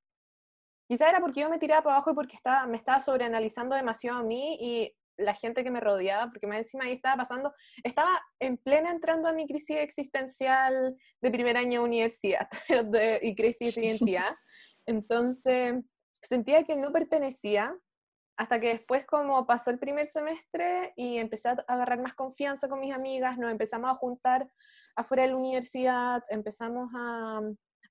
Quizá era porque yo me tiraba para abajo y porque estaba, me estaba sobreanalizando demasiado a mí y la gente que me rodeaba, porque más encima ahí estaba pasando, estaba en plena entrando a mi crisis existencial de primer año de universidad y crisis de identidad. Entonces, sentía que no pertenecía, hasta que después como pasó el primer semestre y empecé a agarrar más confianza con mis amigas, nos empezamos a juntar afuera de la universidad, empezamos a,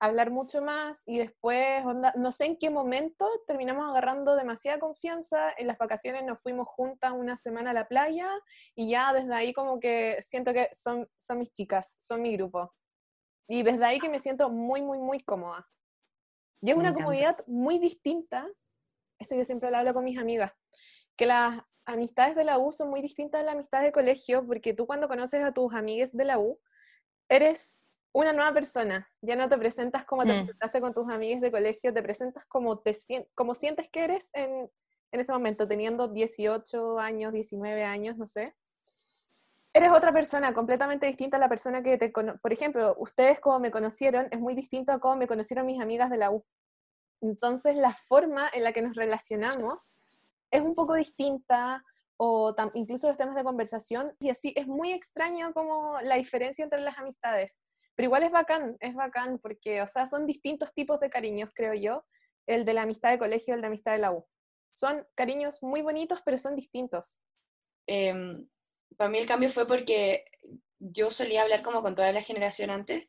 hablar mucho más y después, no sé en qué momento, terminamos agarrando demasiada confianza, en las vacaciones nos fuimos juntas una semana a la playa y ya desde ahí como que siento que son, son mis chicas, son mi grupo. Y desde ahí que me siento muy, muy, muy cómoda. Y es Me una encanta. comodidad muy distinta, esto yo siempre lo hablo con mis amigas, que las amistades de la U son muy distintas a las amistades de colegio, porque tú cuando conoces a tus amigues de la U, eres una nueva persona, ya no te presentas como te Mm. presentaste con tus amigues de colegio, te presentas como, te, como sientes que eres en, en ese momento, teniendo 18 años, 19 años, no sé. Eres otra persona completamente distinta a la persona que te cono- Por ejemplo, ustedes como me conocieron es muy distinto a cómo me conocieron mis amigas de la U. Entonces, la forma en la que nos relacionamos es un poco distinta, o incluso los temas de conversación, y así es muy extraño como la diferencia entre las amistades. Pero igual es bacán, es bacán, porque, o sea, son distintos tipos de cariños, creo yo, el de la amistad de colegio el de amistad de la U. Son cariños muy bonitos, pero son distintos. Em, para mí el cambio fue porque yo solía hablar como con toda la generación antes.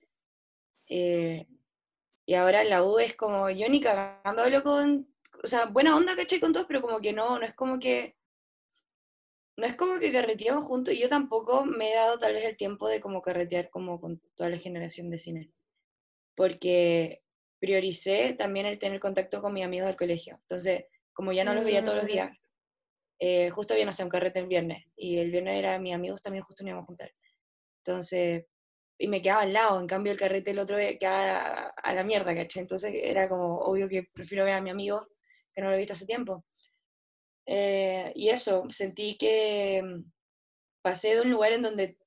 eh, y ahora en la U es como, yo ni cagando hablo con, o sea, buena onda, caché con todos, pero como que no, no es como que, no es como que carreteamos juntos y yo tampoco me he dado tal vez el tiempo de como carretear como con toda la generación de cine. Porque prioricé también el tener contacto con mis amigos del colegio. Entonces, como ya no los veía todos los Mm. días, eh, justo había, no sé, un carrete el viernes, y el viernes era mis amigos también justo nos íbamos a juntar. Entonces, y me quedaba al lado, en cambio el carrete el otro quedaba a, a la mierda, ¿cachai? Entonces era como obvio que prefiero ver a mi amigo que no lo he visto hace tiempo. Eh, y eso, sentí que mm, pasé de un lugar en donde,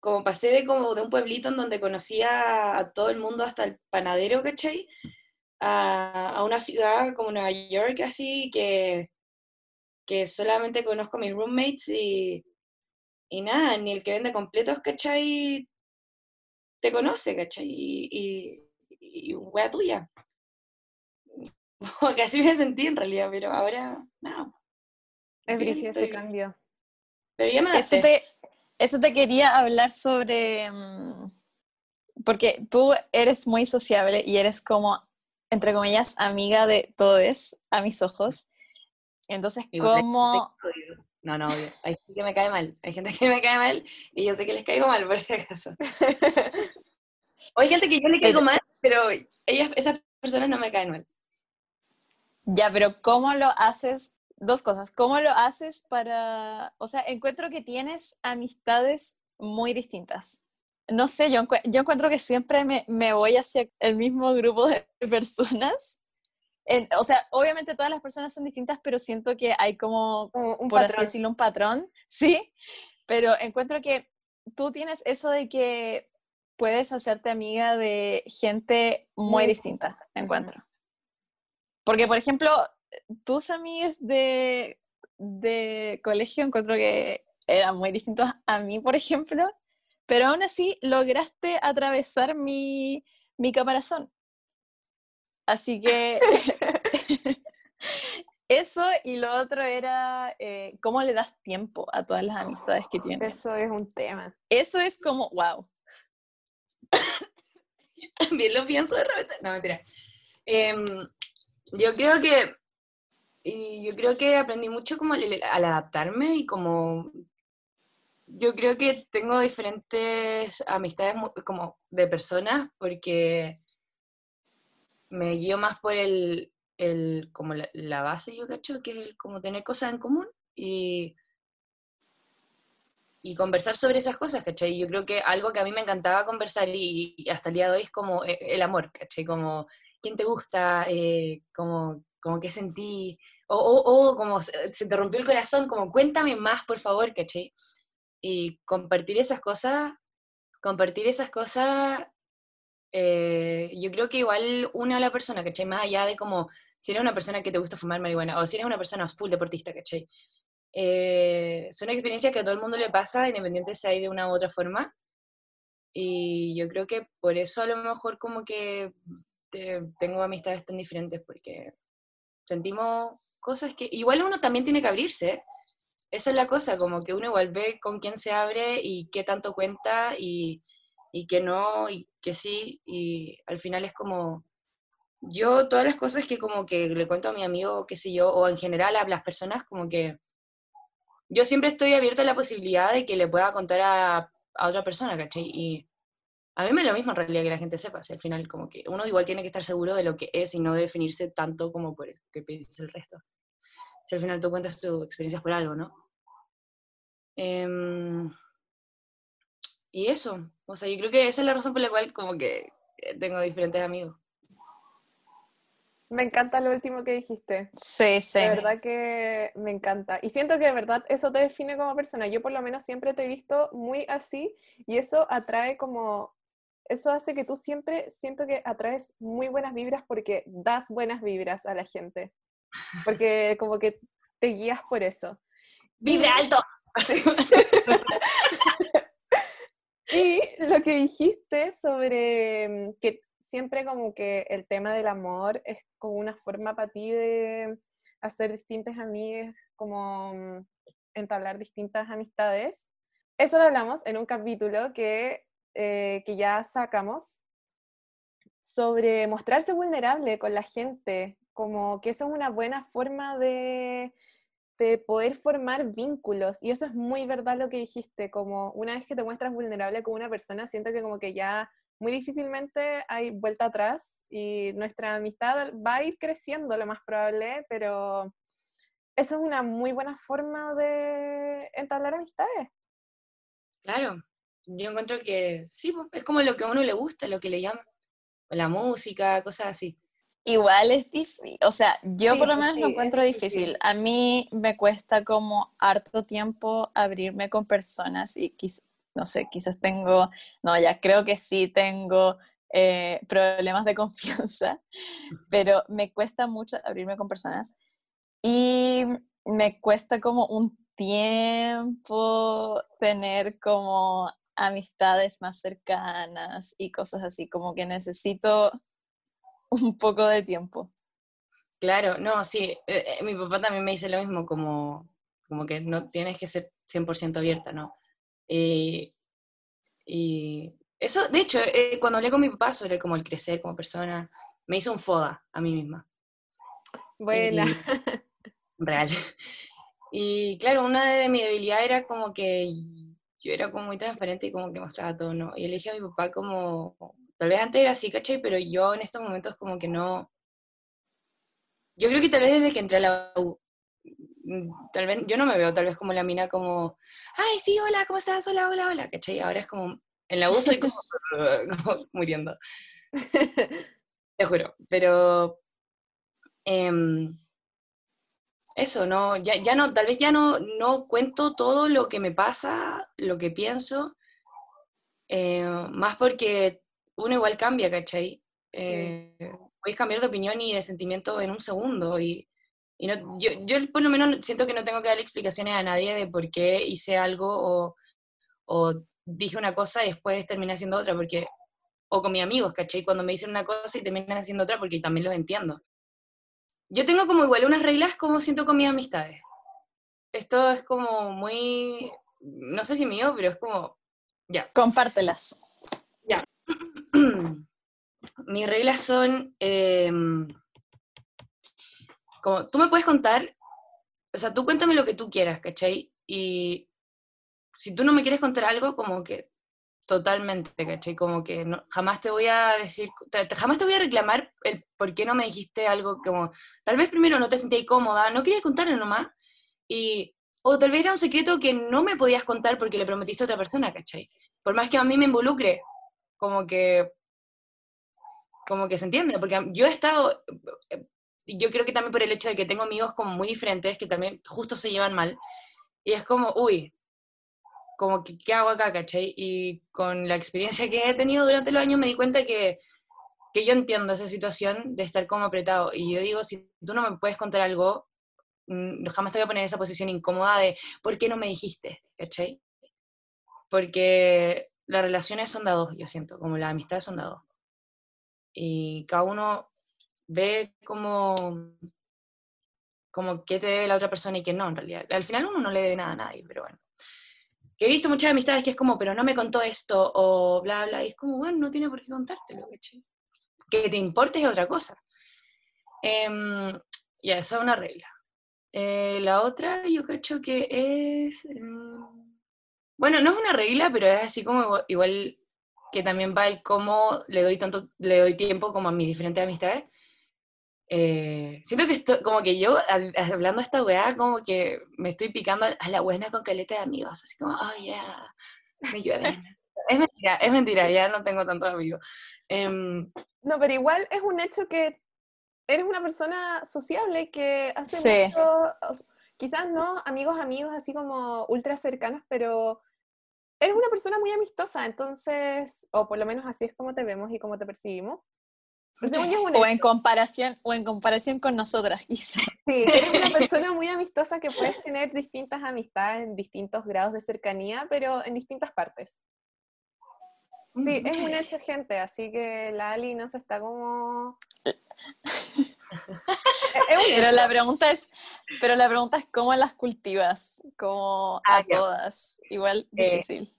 como pasé de como de un pueblito en donde conocía a todo el mundo hasta el panadero, ¿cachai? A, a una ciudad como Nueva York, así, que, que solamente conozco a mis roommates y, y nada, ni el que vende completos, ¿cachai? Te conoce, ¿cachai? Y, y, y wea tuya. Como que así me sentí en realidad, pero ahora, no. Es Bien, brígido ese cambio. Pero ya me Eso te, eso te quería hablar sobre, mm, porque tú eres muy sociable y eres como, entre comillas, amiga de todos a mis ojos. Entonces, ¿cómo. No, no, obvio. Hay gente que me cae mal. Hay gente que me cae mal y yo sé que les caigo mal, por si acaso. O hay gente que yo le caigo mal, pero ellas, esas personas no me caen mal. Ya, pero ¿cómo lo haces? Dos cosas. ¿Cómo lo haces para, o sea, encuentro que tienes amistades muy distintas. No sé, yo, encue- yo encuentro que siempre me, me voy hacia el mismo grupo de personas. En- o sea, obviamente todas las personas son distintas, pero siento que hay como, un por así patrón. decirlo, un patrón, sí, pero encuentro que tú tienes eso de que puedes hacerte amiga de gente muy distinta. encuentro. Porque, por ejemplo, tus amigas de, de colegio encuentro que eran muy distintos a mí, por ejemplo, pero aún así lograste atravesar mi, mi caparazón. Así que eso y lo otro era eh, cómo le das tiempo a todas las amistades que tienes. Eso es un tema. Eso es como, wow. También lo pienso de repente. No, mentira. Em, yo creo que y yo creo que aprendí mucho como al, al adaptarme y como yo creo que tengo diferentes amistades como de personas porque me guío más por el, el como la, la base, yo cacho, que es el como tener cosas en común y y conversar sobre esas cosas, ¿cachai? Yo creo que algo que a mí me encantaba conversar y, y hasta el día de hoy es como eh, el amor, ¿cachai? Como quién te gusta, eh, como, como qué sentí, o, o, o como se, se te rompió el corazón, como cuéntame más, por favor, ¿cachai? Y compartir esas cosas, compartir esas cosas, eh, yo creo que igual une a la persona, ¿cachai? Más allá de como si eres una persona que te gusta fumar marihuana, o si eres una persona full deportista, ¿cachai? Eh, son experiencias que a todo el mundo le pasa, independiente si hay de una u otra forma. Y yo creo que por eso a lo mejor como que te- tengo amistades tan diferentes, porque sentimos cosas que igual uno también tiene que abrirse. Esa es la cosa, como que uno igual ve con quién se abre y qué tanto cuenta y, y que no, y que sí, y al final es como, yo todas las cosas que como que le cuento a mi amigo, qué sé yo, o en general a las personas, como que yo siempre estoy abierta a la posibilidad de que le pueda contar a, a otra persona, ¿cachai? Y, a mí me da lo mismo en realidad que la gente sepa, si al final como que uno igual tiene que estar seguro de lo que es y no definirse tanto como por el que piensa el resto. Si al final tú cuentas tu experiencia por algo, ¿no? Em, y eso, o sea, yo creo que esa es la razón por la cual como que eh, tengo diferentes amigos. Me encanta lo último que dijiste. Sí, sí. De verdad que me encanta. Y siento que de verdad eso te define como persona. Yo por lo menos siempre te he visto muy así y eso atrae como, eso hace que tú siempre siento que atraes muy buenas vibras porque das buenas vibras a la gente. Porque como que te guías por eso. ¡Vibra alto! y lo que dijiste sobre mm, que siempre como que el tema del amor es como una forma para ti de hacer distintas amigas, como mm, entablar distintas amistades. Eso lo hablamos en un capítulo que, eh, que ya sacamos sobre mostrarse vulnerable con la gente, como que eso es una buena forma de, de poder formar vínculos. Y eso es muy verdad lo que dijiste, como una vez que te muestras vulnerable con una persona, siento que como que ya muy difícilmente hay vuelta atrás y nuestra amistad va a ir creciendo lo más probable, pero eso es una muy buena forma de entablar amistades. Claro, yo encuentro que sí, es como lo que a uno le gusta, lo que le llama, la música, cosas así. Igual es difícil, o sea, yo por lo menos lo encuentro difícil. A mí me cuesta como harto tiempo abrirme con personas y no sé, quizás tengo, no, ya creo que sí tengo eh, problemas de confianza, pero me cuesta mucho abrirme con personas y me cuesta como un tiempo tener como amistades más cercanas y cosas así, como que necesito un poco de tiempo. Claro, no, sí, eh, eh, mi papá también me dice lo mismo, como, como que no tienes que ser 100% abierta, ¿no? Eh, y eso, de hecho, eh, cuando hablé con mi papá sobre como el crecer como persona, me hizo un foda a mí misma. Buena. real. Y claro, una de mis debilidades era como que yo era como muy transparente y como que mostraba todo, ¿no? Y le dije a mi papá como, tal vez antes era así, ¿cachai? Pero yo en estos momentos como que no... Yo creo que tal vez desde que entré a la U, Mm, tal vez, yo no me veo tal vez como la mina como, ay, sí, hola, ¿cómo estás? Hola, hola, hola, ¿cachai? Ahora es como, en la U soy como, muriendo. Te juro, pero em, eso, no, ya, ya no, tal vez ya no, no cuento todo lo que me pasa, lo que pienso, eh, más porque uno igual cambia, ¿cachai? Eh, puedes cambiar de opinión y de sentimiento en un segundo y y no, yo, yo por lo menos siento que no tengo que darle explicaciones a nadie de por qué hice algo o, o dije una cosa y después terminé haciendo otra, porque, o con mis amigos, ¿cachai? Cuando me dicen una cosa y terminan haciendo otra, porque también los entiendo. Yo tengo como igual unas reglas como siento con mis amistades. Esto es como muy, no sé si mío, pero es como, ya. Compártelas. Mis reglas son... Em, como, tú me puedes contar, o sea, tú cuéntame lo que tú quieras, ¿cachai? Y si tú no me quieres contar algo, como que totalmente, ¿cachai? Como que no, jamás te voy a decir, jamás te voy a reclamar el por qué no me dijiste algo como, tal vez primero no te sentías cómoda, no querías contarlo nomás, y, o tal vez era un secreto que no me podías contar porque le prometiste a otra persona, ¿cachai? Por más que a mí me involucre, como que, como que se entiende, porque yo he estado, yo creo que también por el hecho de que tengo amigos como muy diferentes, que también justo se llevan mal, y es como, uy, como que, ¿qué hago acá, cachai? Y con la experiencia que he tenido durante los años me di cuenta que, que yo entiendo esa situación de estar como apretado, y yo digo, si tú no me puedes contar algo, mm, jamás te voy a poner en esa posición incómoda de, ¿por qué no me dijiste? ¿Cachai? Porque las relaciones son de dos, yo siento, como las amistades son de dos. Y cada uno ve como, como qué te debe la otra persona y qué no, en realidad. Al final uno no le debe nada a nadie, pero bueno. Que he visto muchas amistades que es como, pero no me contó esto, o bla, bla, y es como, bueno, no tiene por qué contártelo, ¿cachai? Que te importe es otra cosa. Em, ya, esa es una regla. Eh, la otra, yo cacho que es... Em, bueno, no es una regla, pero es así como igual, que también va el cómo le doy tanto, le doy tiempo como a mis diferentes amistades. Eh, siento que esto, como que yo, hablando de esta weá, como que me estoy picando a la buena con caleta de amigos, así como, oh yeah, me llueven. es mentira, es mentira, ya no tengo tantos amigos. Em, no, pero igual es un hecho que eres una persona sociable que hace mucho, quizás no amigos, amigos así como ultra cercanos, pero eres una persona muy amistosa, entonces, o por lo menos así es como te vemos y como te percibimos. o en comparación, o en comparación con nosotras, quizás. Sí, eres una persona muy amistosa que puedes tener distintas amistades en distintos grados de cercanía, pero en distintas partes. Sí, es un hecho, gente, así que la Ali no se está como pero la pregunta es, pero la pregunta es cómo las cultivas, como a ah, todas, igual eh, difícil.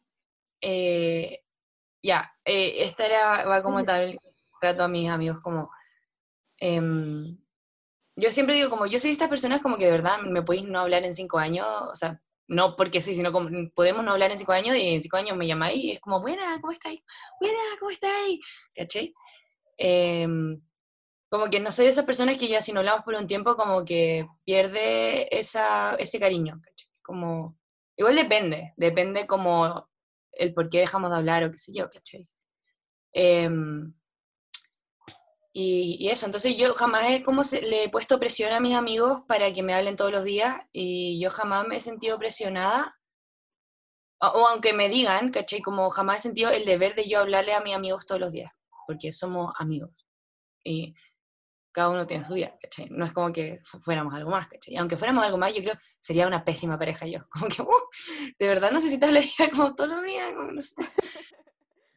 Eh, ya, eh, esta era, va como tal, trato a mis amigos como, em, yo siempre digo como, yo soy de estas personas como que de verdad me podéis no hablar en cinco años, o sea, no porque sí, sino como podemos no hablar en cinco años y en cinco años me llamáis y es como, buena, ¿cómo estáis? Buena, ¿cómo estáis? ¿Caché? Em, como que no soy de esas personas que ya si no hablamos por un tiempo como que pierde esa, ese cariño, Como, igual depende, depende como el por qué dejamos de hablar o qué sé yo, ¿cachai? Em, y, eso, entonces yo jamás he como le he puesto presión a mis amigos para que me hablen todos los días y yo jamás me he sentido presionada, o, o aunque me digan, ¿cachai? Como jamás he sentido el deber de yo hablarle a mis amigos todos los días, porque somos amigos. Y cada uno tiene su vida, ¿cachai? No es como que fuéramos algo más, ¿cachai? Y aunque fuéramos algo más, yo creo sería una pésima pareja yo. Como que, uh, de verdad necesitas la vida como todos los días, como no sé.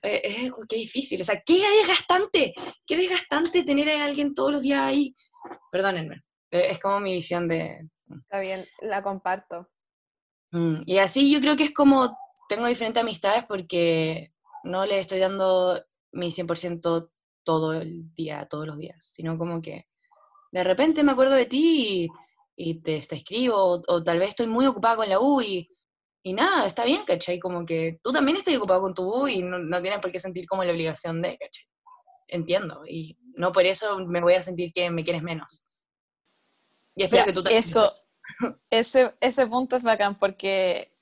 Eh, es, qué difícil, o sea, qué desgastante, qué desgastante tener a alguien todos los días ahí. Perdónenme, pero es como mi visión de... Mm. Está bien, la comparto. Mm, y así yo creo que es como, tengo diferentes amistades porque no le estoy dando mi 100% todo el día, todos los días, sino como que de repente me acuerdo de ti y, te, escribo, o, tal vez estoy muy ocupada con la U y, y nada, está bien, ¿cachai? Como que tú también estás ocupado con tu U y no, no, tienes por qué sentir como la obligación de, ¿cachai? Entiendo, y no por eso me voy a sentir que me quieres menos. Y espero que tú también. Eso, ese, ese punto es bacán porque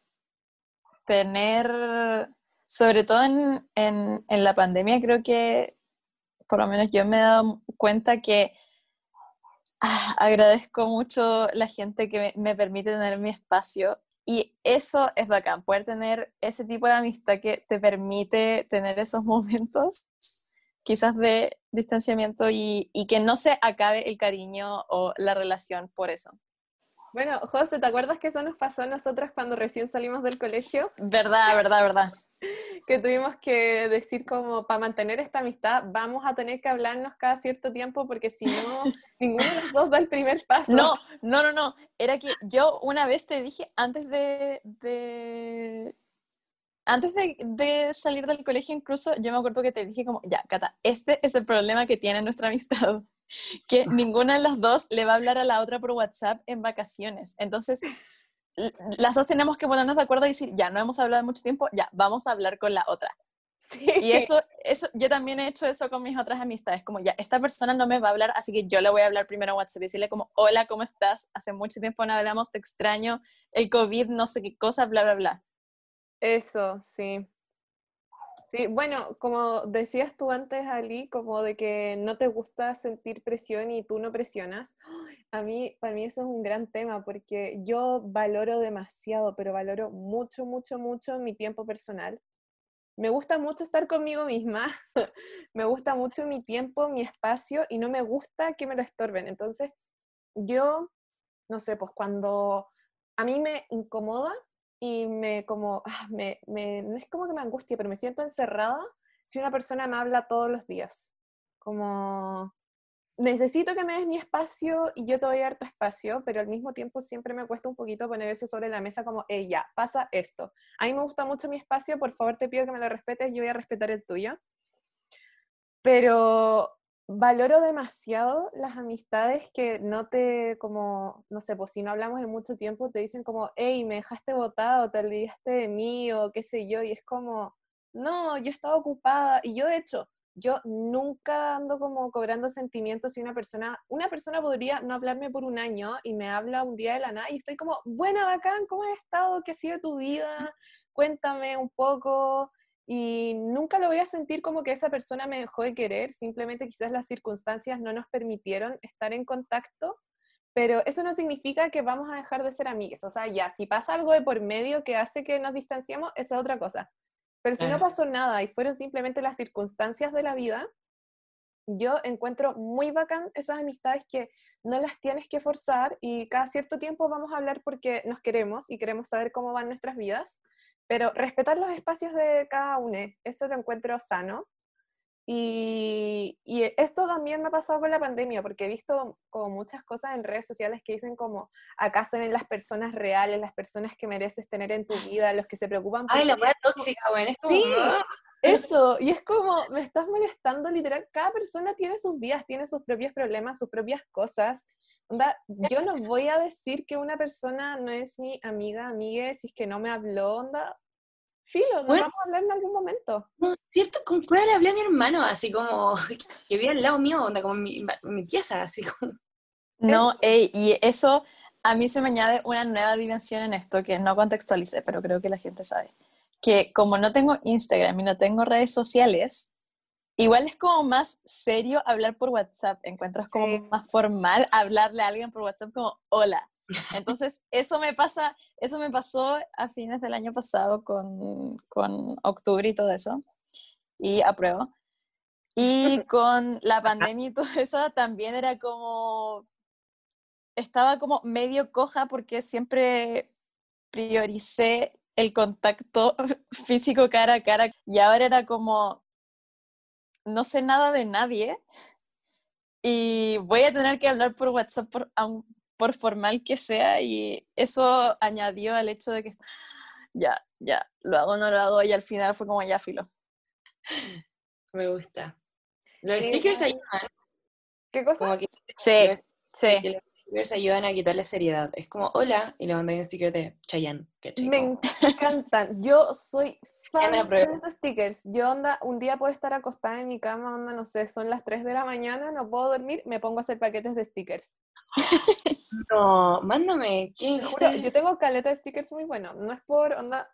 tener, sobre todo en, en, en la pandemia, creo que por lo menos yo me he dado cuenta que ah, agradezco mucho la gente que me, permite tener mi espacio y eso es bacán, poder tener ese tipo de amistad que te permite tener esos momentos quizás de distanciamiento y, y, que no se acabe el cariño o la relación por eso. Bueno, José, ¿te acuerdas que eso nos pasó a nosotras cuando recién salimos del colegio? Verdad, verdad, verdad que tuvimos que decir como para mantener esta amistad vamos a tener que hablarnos cada cierto tiempo porque si no, ninguno de los dos da el primer paso. No, no, no, no. Era que yo una vez te dije antes de, de antes de, de, salir del colegio incluso, yo me acuerdo que te dije como, ya, Cata, este es el problema que tiene nuestra amistad, que ninguna de las dos le va a hablar a la otra por WhatsApp en vacaciones. Entonces, las dos tenemos que ponernos de acuerdo y decir, ya, no hemos hablado mucho tiempo, ya, vamos a hablar con la otra. Y eso, eso, yo también he hecho eso con mis otras amistades, como ya, esta persona no me va a hablar, así que yo le voy a hablar primero a WhatsApp y decirle como, hola, ¿cómo estás? Hace mucho tiempo no hablamos, te extraño, el COVID, no sé qué cosa, bla, bla, bla. Eso, sí. Sí, bueno, como decías tú antes, Ali, como de que no te gusta sentir presión y tú no presionas, a mí, para mí eso es un gran tema porque yo valoro demasiado, pero valoro mucho, mucho, mucho mi tiempo personal. Me gusta mucho estar conmigo misma, me gusta mucho mi tiempo, mi espacio y no me gusta que me lo estorben. Entonces, yo, no sé, pues cuando a mí me incomoda y me como, ah, me, me, no es como que me angustia, pero me siento encerrada si una persona me habla todos los días. Como, necesito que me des mi espacio y yo te dar tu espacio, pero al mismo tiempo siempre me cuesta un poquito poner eso sobre la mesa como, hey, ya, pasa esto. A mí me gusta mucho mi espacio, por favor te pido que me lo respetes, yo voy a respetar el tuyo. Pero valoro demasiado las amistades que no te, como, no sé, pues si no hablamos de mucho tiempo, te dicen como, hey, me dejaste votado, te olvidaste de mí o qué sé yo, y es como, no, yo estaba ocupada. Y yo, de hecho, yo nunca ando como cobrando sentimientos si una persona, una persona podría no hablarme por un año y me habla un día de la nada y estoy como, buena, bacán, ¿cómo has estado? ¿Qué ha sido tu vida? Cuéntame un poco. Y nunca lo voy a sentir como que esa persona me dejó de querer, simplemente quizás las circunstancias no nos permitieron estar en contacto, pero eso no significa que vamos a dejar de ser amigas. O sea, ya, si pasa algo de por medio que hace que nos distanciamos, esa es otra cosa. Pero si no pasó nada y fueron simplemente las circunstancias de la vida, yo encuentro muy bacán esas amistades que no las tienes que forzar y cada cierto tiempo vamos a hablar porque nos queremos y queremos saber cómo van nuestras vidas, pero respetar los espacios de cada uno, eso lo encuentro sano. Y, y, esto también me ha pasado con la pandemia, porque he visto como muchas cosas en redes sociales que dicen como, acá se ven las personas reales, las personas que mereces tener en tu vida, los que se preocupan por... Ay, la wea tóxica, güey, es como... Sí, eso, y es como, me estás molestando literal, cada persona tiene sus vidas, tiene sus propios problemas, sus propias cosas. Onda, yo no voy a decir que una persona no es mi amiga, amiga, si es que no me habló, onda, filo, nos vamos a hablar en algún momento. No, ¿cierto? ¿Con cuál le hablé a mi hermano? Así como, que vive al lado mío, onda, como mi, mi pieza, así como... No, ey, y eso a mí se me añade una nueva dimensión en esto que no contextualicé, pero creo que la gente sabe. Que como no tengo Instagram y no tengo redes sociales, igual es como más serio hablar por WhatsApp. Encuentras como más formal hablarle a alguien por WhatsApp como hola. Entonces, eso me pasa, eso me pasó a fines del año pasado con, con octubre y todo eso. Y apruebo. Y con la pandemia y todo eso también era como, estaba como medio coja porque siempre prioricé el contacto físico cara a cara y ahora era como, no sé nada de nadie y voy a tener que hablar por WhatsApp por, por formal que sea, y eso añadió al hecho de que ya, ya, lo hago, no lo hago, y al final fue como ya filo. Me gusta. Los stickers ayudan. ¿Qué cosa? sí, sí. los stickers ayudan a quitarle seriedad. Es como, hola, y le mandan un sticker de Chayanne. Me encantan. Yo soy fan de los stickers. Yo, onda, un día puedo estar acostada en mi cama, onda, no sé, son las 3 de la mañana, no puedo dormir, me pongo a hacer paquetes de stickers. No, mándame. ¿Qué? yo tengo caleta de stickers muy buenos. No es por onda,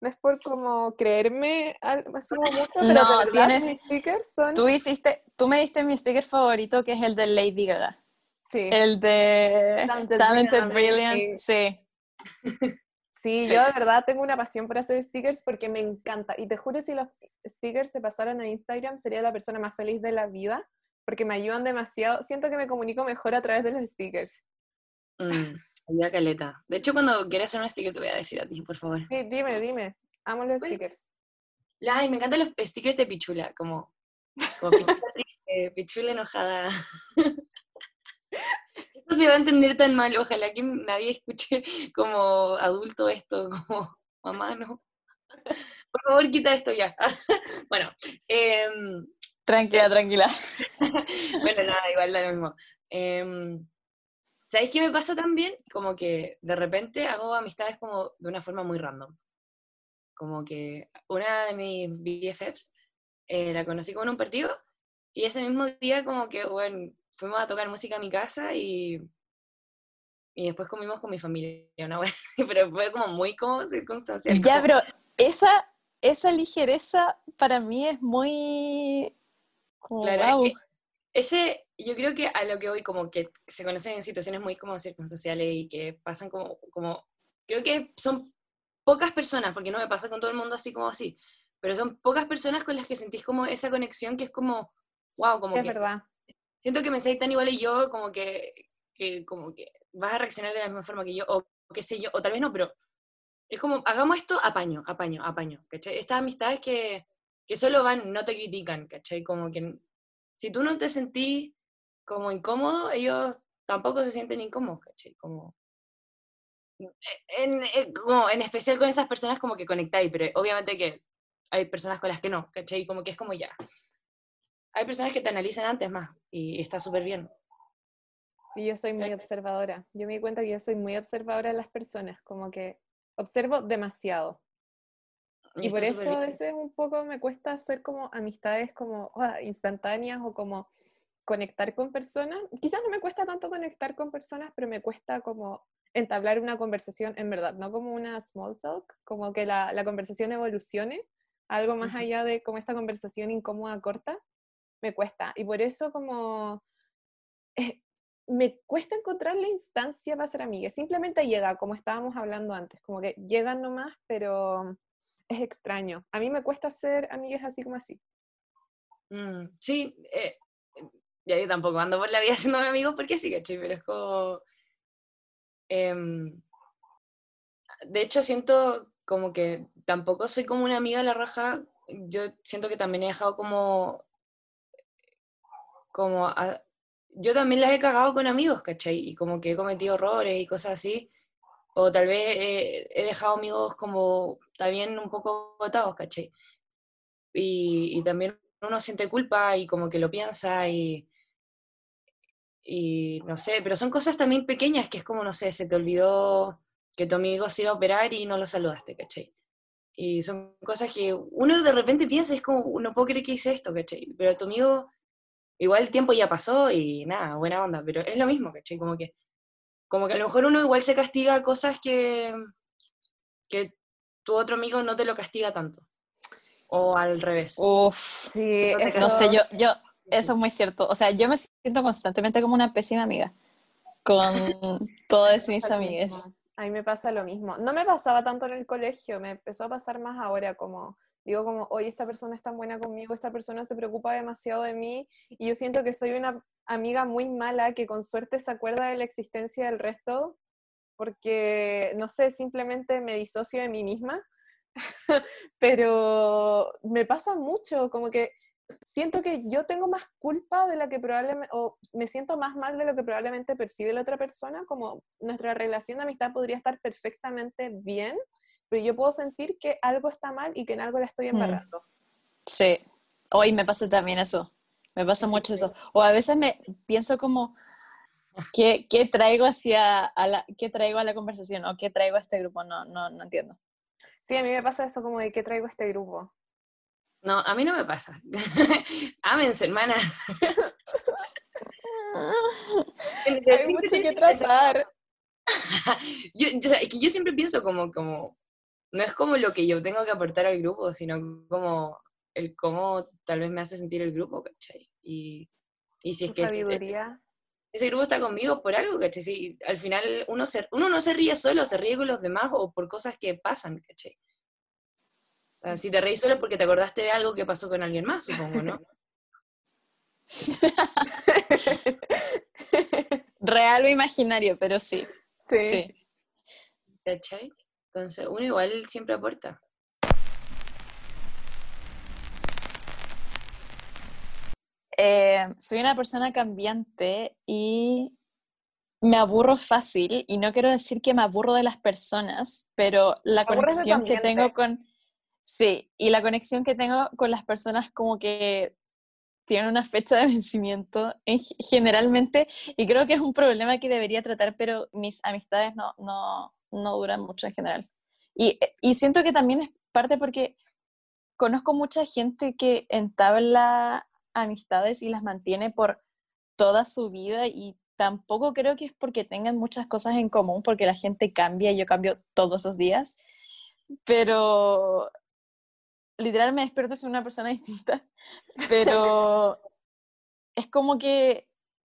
no es por como creerme así como mucho, pero no, de tienes, mis stickers son. Tú hiciste, tú me diste mi sticker favorito que es el de Lady Gaga. Sí. El de Talented, Brilliant. Sí. Sí, yo de verdad tengo una pasión por hacer stickers porque me encanta. Y te juro, si los stickers se pasaran a Instagram, sería la persona más feliz de la vida porque me ayudan demasiado. Siento que me comunico mejor a través de los stickers. Mm, ayuda caleta. De hecho, cuando quieras hacer un sticker te voy a decir a ti, por favor. Sí, dime, dime. Amo los pues, stickers. Ay, me encantan los stickers de Pichula, como, como Pichula triste, Pichula enojada. Se va a entender tan mal, ojalá que nadie escuche como adulto esto, como mamá, no. Por favor, quita esto ya. bueno, eh, tranquila, tranquila. bueno, nada, igual da lo mismo. Eh, ¿Sabéis qué me pasa también? Como que de repente hago amistades como de una forma muy random. Como que una de mis BFFs eh, la conocí como en un partido y ese mismo día como que, bueno, fuimos a tocar música a mi casa y, y después comimos con mi familia, una pero fue como muy como circunstancial. Ya, pero esa, esa ligereza para mí es muy... claro, ese, yo creo que a lo que hoy como que se conocen en situaciones muy como circunstanciales y que pasan como, como, creo que son pocas personas, porque no me pasa con todo el mundo así como así, pero son pocas personas con las que sentís como esa conexión que es como, wow, como es que... verdad. Siento que me sentís tan igual y yo, como que, que, como que vas a reaccionar de la misma forma que yo, o qué sé yo, o tal vez no, pero es como, hagamos esto apaño, apaño, apaño, ¿cachai? Estas amistades que, que solo van, no te critican, ¿cachai? Como que si tú no te sentís como incómodo, ellos tampoco se sienten incómodos, ¿cachai? Como, como, en especial con esas personas como que conectáis, pero obviamente que hay personas con las que no, ¿cachai? Como que es como ya. Hay personas que te analizan antes más y está súper bien. Sí, yo soy muy observadora. Yo me di cuenta que yo soy muy observadora de las personas, como que observo demasiado. Y por eso a veces un poco me cuesta hacer como amistades como ah, instantáneas o como conectar con personas. Quizás no me cuesta tanto conectar con personas, pero me cuesta como entablar una conversación en verdad, no como una small talk, como que la, la conversación evolucione, algo más allá de como esta conversación incómoda corta, me cuesta. Y por eso como eh, me cuesta encontrar la instancia para ser amiga. Simplemente llega, como estábamos hablando antes, como que llegan nomás, pero es extraño. A mí me cuesta ser amigas así como así. Mm, sí, eh, ya yo tampoco ando por la vida haciendo amigos porque sí, ¿cachai? Pero es como... em, de hecho, siento como que tampoco soy como una amiga de la raja. Yo siento que también he dejado como... como yo también las he cagado con amigos, ¿cachai? Y como que he cometido errores y cosas así. O tal vez eh, he dejado amigos como también un poco botados, ¿cachai? Y, y también uno siente culpa y como que lo piensa y, y no sé, pero son cosas también pequeñas que es como, no sé, se te olvidó que tu amigo se iba a operar y no lo saludaste, ¿cachai? Y son cosas que uno de repente piensa, es como, no puedo creer que hice esto, ¿cachai? Pero tu amigo, igual el tiempo ya pasó y nada, buena onda, pero es lo mismo, ¿cachai? Como que, como que a lo mejor uno igual se castiga cosas que, que tu otro amigo no te lo castiga tanto. O al revés. Uf, Sí, No eso- no sé, yo, yo, eso es muy cierto. O sea, yo me siento constantemente como una pésima amiga con todas mis amigas. A mí me pasa lo mismo. No me pasaba tanto en el colegio, me empezó a pasar más ahora, como digo como, oye, esta persona es tan buena conmigo, esta persona se preocupa demasiado de mí, y yo siento que soy una amiga muy mala que con suerte se acuerda de la existencia del resto, porque, no sé, simplemente me disocio de mí misma, pero me pasa mucho, como que siento que yo tengo más culpa de la que probablemente, o me siento más mal de lo que probablemente percibe la otra persona, como nuestra relación de amistad podría estar perfectamente bien, pero yo puedo sentir que algo está mal y que en algo la estoy Mm. embarrando. Sí, hoy me pasa también eso. Me pasa mucho eso. O a veces me pienso como, ¿qué, qué traigo hacia a la, qué traigo a la conversación o qué traigo a este grupo? No, no, no entiendo. Sí, a mí me pasa eso como de qué traigo a este grupo. No, a mí no me pasa. Ámense, hermanas. Hay mucho que tratar. yo, yo- o sea, es que yo siempre pienso como, como, no es como lo que yo tengo que aportar al grupo, sino como el cómo tal vez me hace sentir el grupo, ¿cachai? Y, y si es que sabiduría. ese grupo está conmigo por algo, ¿cachai? Si al final uno, se, uno no se ríe solo, se ríe con los demás o por cosas que pasan, ¿cachai? O sea, si te reís solo es porque te acordaste de algo que pasó con alguien más, supongo, ¿no? Real o imaginario, pero sí. sí. Sí. ¿cachai? Entonces uno igual siempre aporta. Eh, soy una persona cambiante y me aburro fácil y no quiero decir que me aburro de las personas, pero la conexión que tengo con... Sí, y la conexión que tengo con las personas como que tienen una fecha de vencimiento en- generalmente y creo que es un problema que debería tratar, pero mis amistades no, no, no duran mucho en general. Y, y siento que también es parte porque conozco mucha gente que entabla amistades y las mantiene por toda su vida y tampoco creo que es porque tengan muchas cosas en común, porque la gente cambia, yo cambio todos los días, pero literal me despierto soy una persona distinta, pero es como que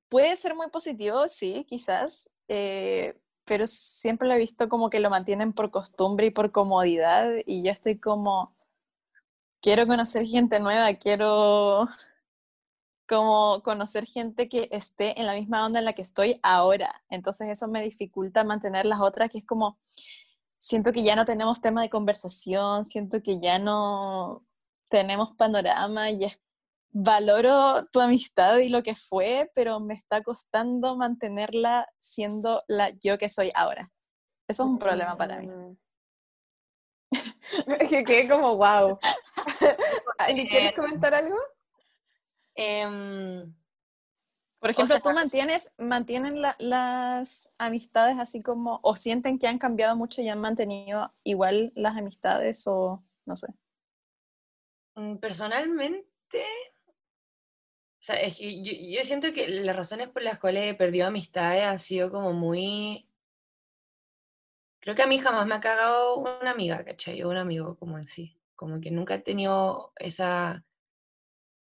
puede ser muy positivo, sí, quizás, eh, pero siempre lo he visto como que lo mantienen por costumbre y por comodidad y yo estoy como, quiero conocer gente nueva, quiero como conocer gente que esté en la misma onda en la que estoy ahora. Entonces eso me dificulta mantener las otras, que es como, siento que ya no tenemos tema de conversación, siento que ya no tenemos panorama y es, valoro tu amistad y lo que fue, pero me está costando mantenerla siendo la yo que soy ahora. Eso es un problema para mí. Mm. que quedé como wow. Andy, ¿quieres Eh, comentar algo? Em, Por ejemplo, sea- ¿tú mantienes, mantienen la- las amistades así como, o sienten que han cambiado mucho y han mantenido igual las amistades o... No sé. Mm, Personalmente, o sea, es que yo, yo siento que las razones por las cuales he perdido amistades han sido como muy... Creo que a mí jamás me ha cagado una amiga, ¿cachai? O un amigo como en sí. Como que nunca he tenido esa,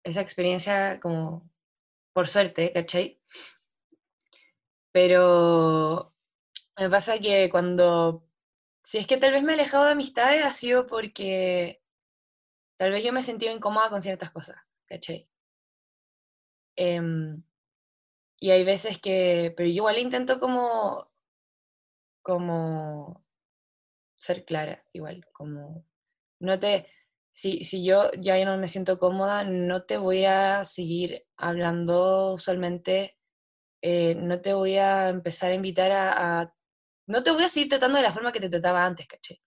esa experiencia como por suerte, ¿cachai? Pero me pasa que cuando... Si es que tal vez me he alejado de amistades ha sido porque tal vez yo me he sentido incómoda con ciertas cosas, ¿cachai? Em, y hay veces que, pero yo igual intento como, como ser clara, igual, como, no te, si, si yo ya no me siento cómoda, no te voy a seguir hablando usualmente, eh, no te voy a empezar a invitar a, a- no te voy a seguir tratando de la forma que te trataba antes, ¿cachai?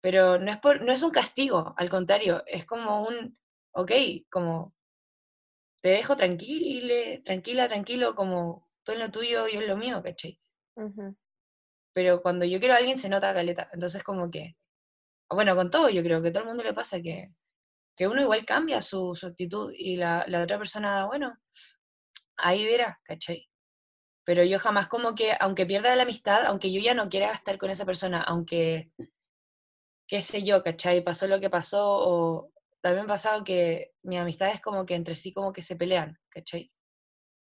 Pero no es, por, no es un castigo, al contrario, es como un, ok, como te dejo tranquila, tranquila, tranquilo, como tú en lo tuyo, yo en lo mío, ¿cachai? Ujú. Pero cuando yo quiero a alguien se nota caleta, entonces como que, bueno, con todo yo creo que a todo el mundo le pasa que, que uno igual cambia su, su actitud y la, la otra persona, bueno, ahí verá, ¿cachai? Pero yo jamás como que, aunque pierda la amistad, aunque yo ya no quiera estar con esa persona, aunque, qué sé yo, ¿cachai? Pasó lo que pasó, o también ha pasado que mis amistades como que entre sí como que se pelean, ¿cachai?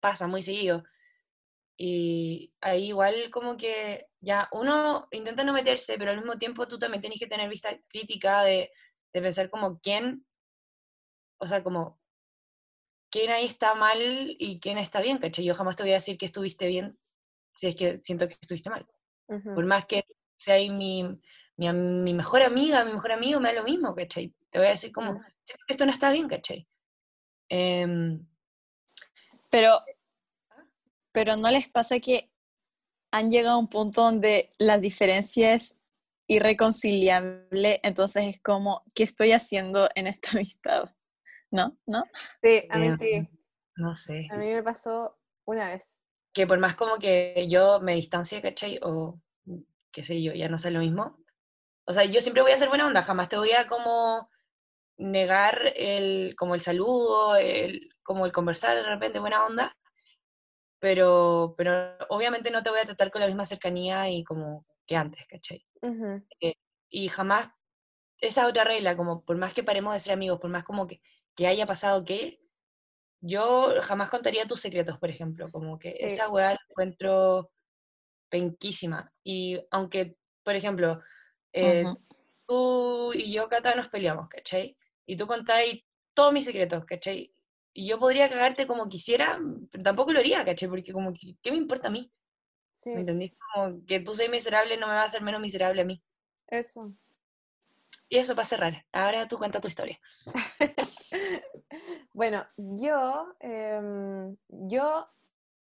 Pasa muy seguido. Y ahí igual como que ya uno intenta no meterse, pero al mismo tiempo tú también tienes que tener vista crítica de, de pensar como quién, o sea, como quién ahí está mal y quién está bien, ¿cachai? Yo jamás te voy a decir que estuviste bien si es que siento que estuviste mal. Ujú. Por más que sea ahí mi, mi, mi mejor amiga, mi mejor amigo, me da lo mismo, ¿cachai? Te voy a decir como, Mm. siento que esto no está bien, ¿cachai? Em, Pero, pero ¿no les pasa que han llegado a un punto donde la diferencia es irreconciliable? Entonces es como, ¿qué estoy haciendo en esta amistad? ¿No? ¿No? Sí, a mí em, sí. no sé. A mí me pasó una vez. que por más como que yo me distancie, ¿cachai? O qué sé yo, ya no sé lo mismo. O sea, yo siempre voy a ser buena onda, jamás te voy a como negar el, como el saludo, el, como el conversar de repente buena onda, pero, pero obviamente no te voy a tratar con la misma cercanía y como que antes, ¿cachai? Ujú. Y jamás, esa otra regla, como por más que paremos de ser amigos, por más como que, que haya pasado que, yo jamás contaría tus secretos, por ejemplo, como que Sí. esa weá la encuentro penquísima. Y aunque, por ejemplo, eh, Ujú. tú y yo, Cata, nos peleamos, ¿cachai? Y tú contáis todos mis secretos, ¿cachai? Y yo podría cagarte como quisiera, pero tampoco lo haría, ¿cachai? Porque como que, ¿qué me importa a mí? Sí, ¿Me entendís? Como que tú seas miserable no me va a hacer menos miserable a mí. eso. Y eso para cerrar. Ahora tú cuenta tu historia. Bueno, yo, em, yo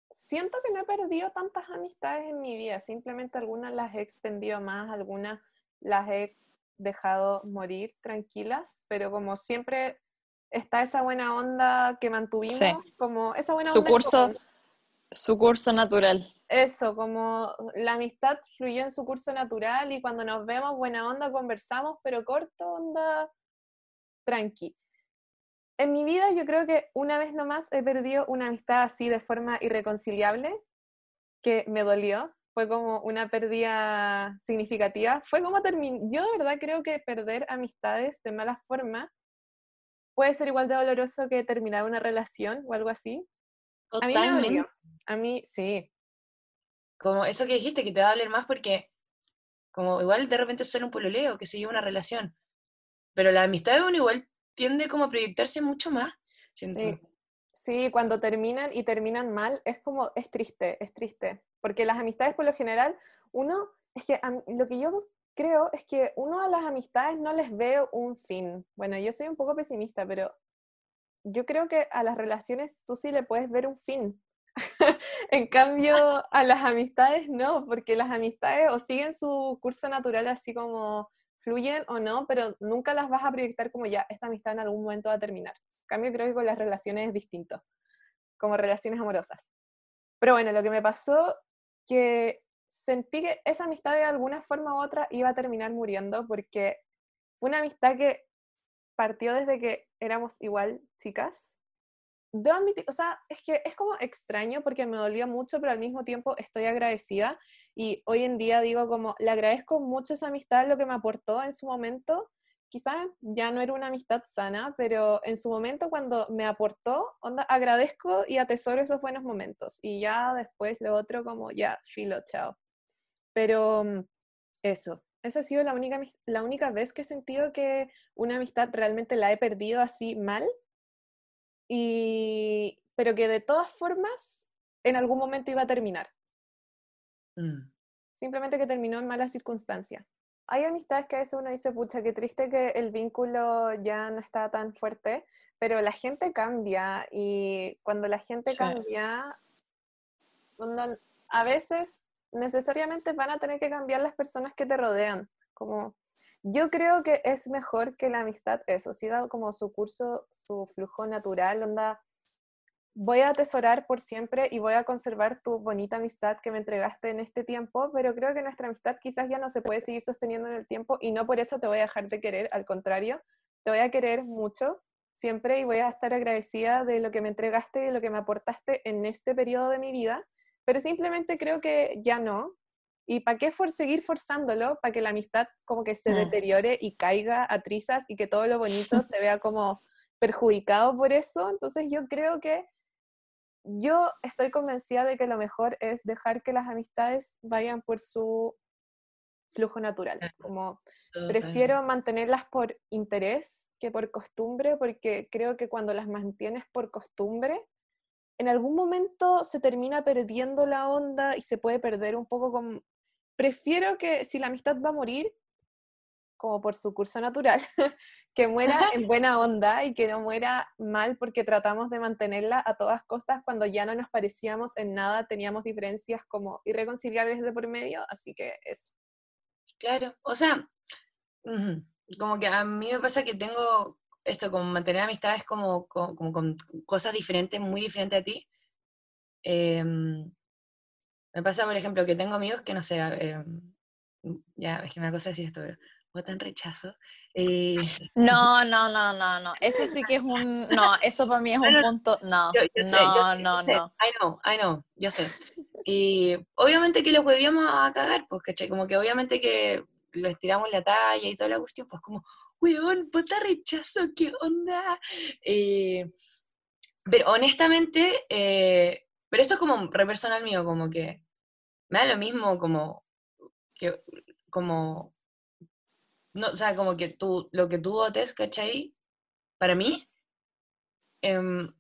siento que no he perdido tantas amistades en mi vida, simplemente algunas las he extendido más, algunas las he dejado morir tranquilas, pero como siempre está esa buena onda que mantuvimos, como esa buena Su onda curso, su curso natural. Eso, como la amistad fluyó en su curso natural y cuando nos vemos, buena onda, conversamos, pero corto, onda, tranqui. En mi vida yo creo que una vez nomás he perdido una amistad así de forma irreconciliable, que me dolió, fue como una pérdida significativa, fue como terminar, yo de verdad creo que perder amistades de mala forma puede ser igual de doloroso que terminar una relación o algo así. A mí me dolió, Totalmente. a mí sí, Como eso que dijiste, que te va a doler más porque como igual de repente suena un pololeo, que se lleva una relación. Pero la amistad de uno igual tiende como a proyectarse mucho más. Sí, sí, cuando terminan y terminan mal, es como, es triste, es triste. Porque las amistades por lo general, uno, es que a mí- lo que yo creo es que uno a las amistades no les ve un fin. Bueno, yo soy un poco pesimista, pero yo creo que a las relaciones tú sí le puedes ver un fin. En cambio, a las amistades no, porque las amistades o siguen su curso natural así como fluyen o no, pero nunca las vas a proyectar como ya, esta amistad en algún momento va a terminar. En cambio, creo que con las relaciones es distinto, como relaciones amorosas. Pero bueno, lo que me pasó, que sentí que esa amistad de alguna forma u otra iba a terminar muriendo porque fue una amistad que partió desde que éramos igual chicas. Debo admitir, o sea, es que es como extraño porque me dolió mucho, pero al mismo tiempo estoy agradecida y hoy en día digo como, le agradezco mucho esa amistad, lo que me aportó en su momento. Quizás ya no era una amistad sana, pero en su momento cuando me aportó, onda, agradezco y atesoro esos buenos momentos. Y ya después lo otro como, ya, filo, chao. Pero mm, eso, esa ha sido la única, la única vez que he sentido que una amistad realmente la he perdido así mal. Y, pero que de todas formas, en algún momento iba a terminar. Mm. Simplemente que terminó en malas circunstancias. Hay amistades que a veces uno dice, pucha, qué triste que el vínculo ya no está tan fuerte, pero la gente cambia y cuando la gente Sí. cambia, a veces necesariamente van a tener que cambiar las personas que te rodean. Como, yo creo que es mejor que la amistad eso, siga como su curso, su flujo natural, onda, voy a atesorar por siempre y voy a conservar tu bonita amistad que me entregaste en este tiempo, pero creo que nuestra amistad quizás ya no se puede seguir sosteniendo en el tiempo y no por eso te voy a dejar de querer, al contrario, te voy a querer mucho siempre y voy a estar agradecida de lo que me entregaste y de lo que me aportaste en este periodo de mi vida, pero simplemente creo que ya no. ¿Y para qué for seguir forzándolo? Para que la amistad como que se deteriore y caiga a trizas y que todo lo bonito se vea como perjudicado por eso. Entonces yo creo que yo estoy convencida de que lo mejor es dejar que las amistades vayan por su flujo natural. Como prefiero mantenerlas por interés que por costumbre, porque creo que cuando las mantienes por costumbre, en algún momento se termina perdiendo la onda y se puede perder un poco con... Prefiero que si la amistad va a morir, como por su curso natural, que muera en buena onda y que no muera mal porque tratamos de mantenerla a todas costas cuando ya no nos parecíamos en nada, teníamos diferencias como irreconciliables de por medio, así que eso. Claro, o sea, como que a mí me pasa que tengo esto, como mantener amistades como, co- como, con cosas diferentes, muy diferentes a ti. Em, me pasa, por ejemplo, que tengo amigos que no sé, em, ya, es que me da cosa decir esto, pero votan rechazo. eh, No, no, no, no, no. Eso sí que es un. No, eso para mí es No, un no, punto. No, yo, yo sé, yo no, sé, yo no, sé, no. I know, I know, yo sé. Y obviamente que los huevíamos a cagar, pues, ¿cachai? Como que obviamente que les tiramos la talla y toda la cuestión, pues como, weón, vota rechazo, ¿qué onda? Eh, pero honestamente, eh, pero esto es como re personal mío, como que me da lo mismo como, que, como, no, o sea, como que tú, lo que tú votes, ¿cachai? Para mí, em,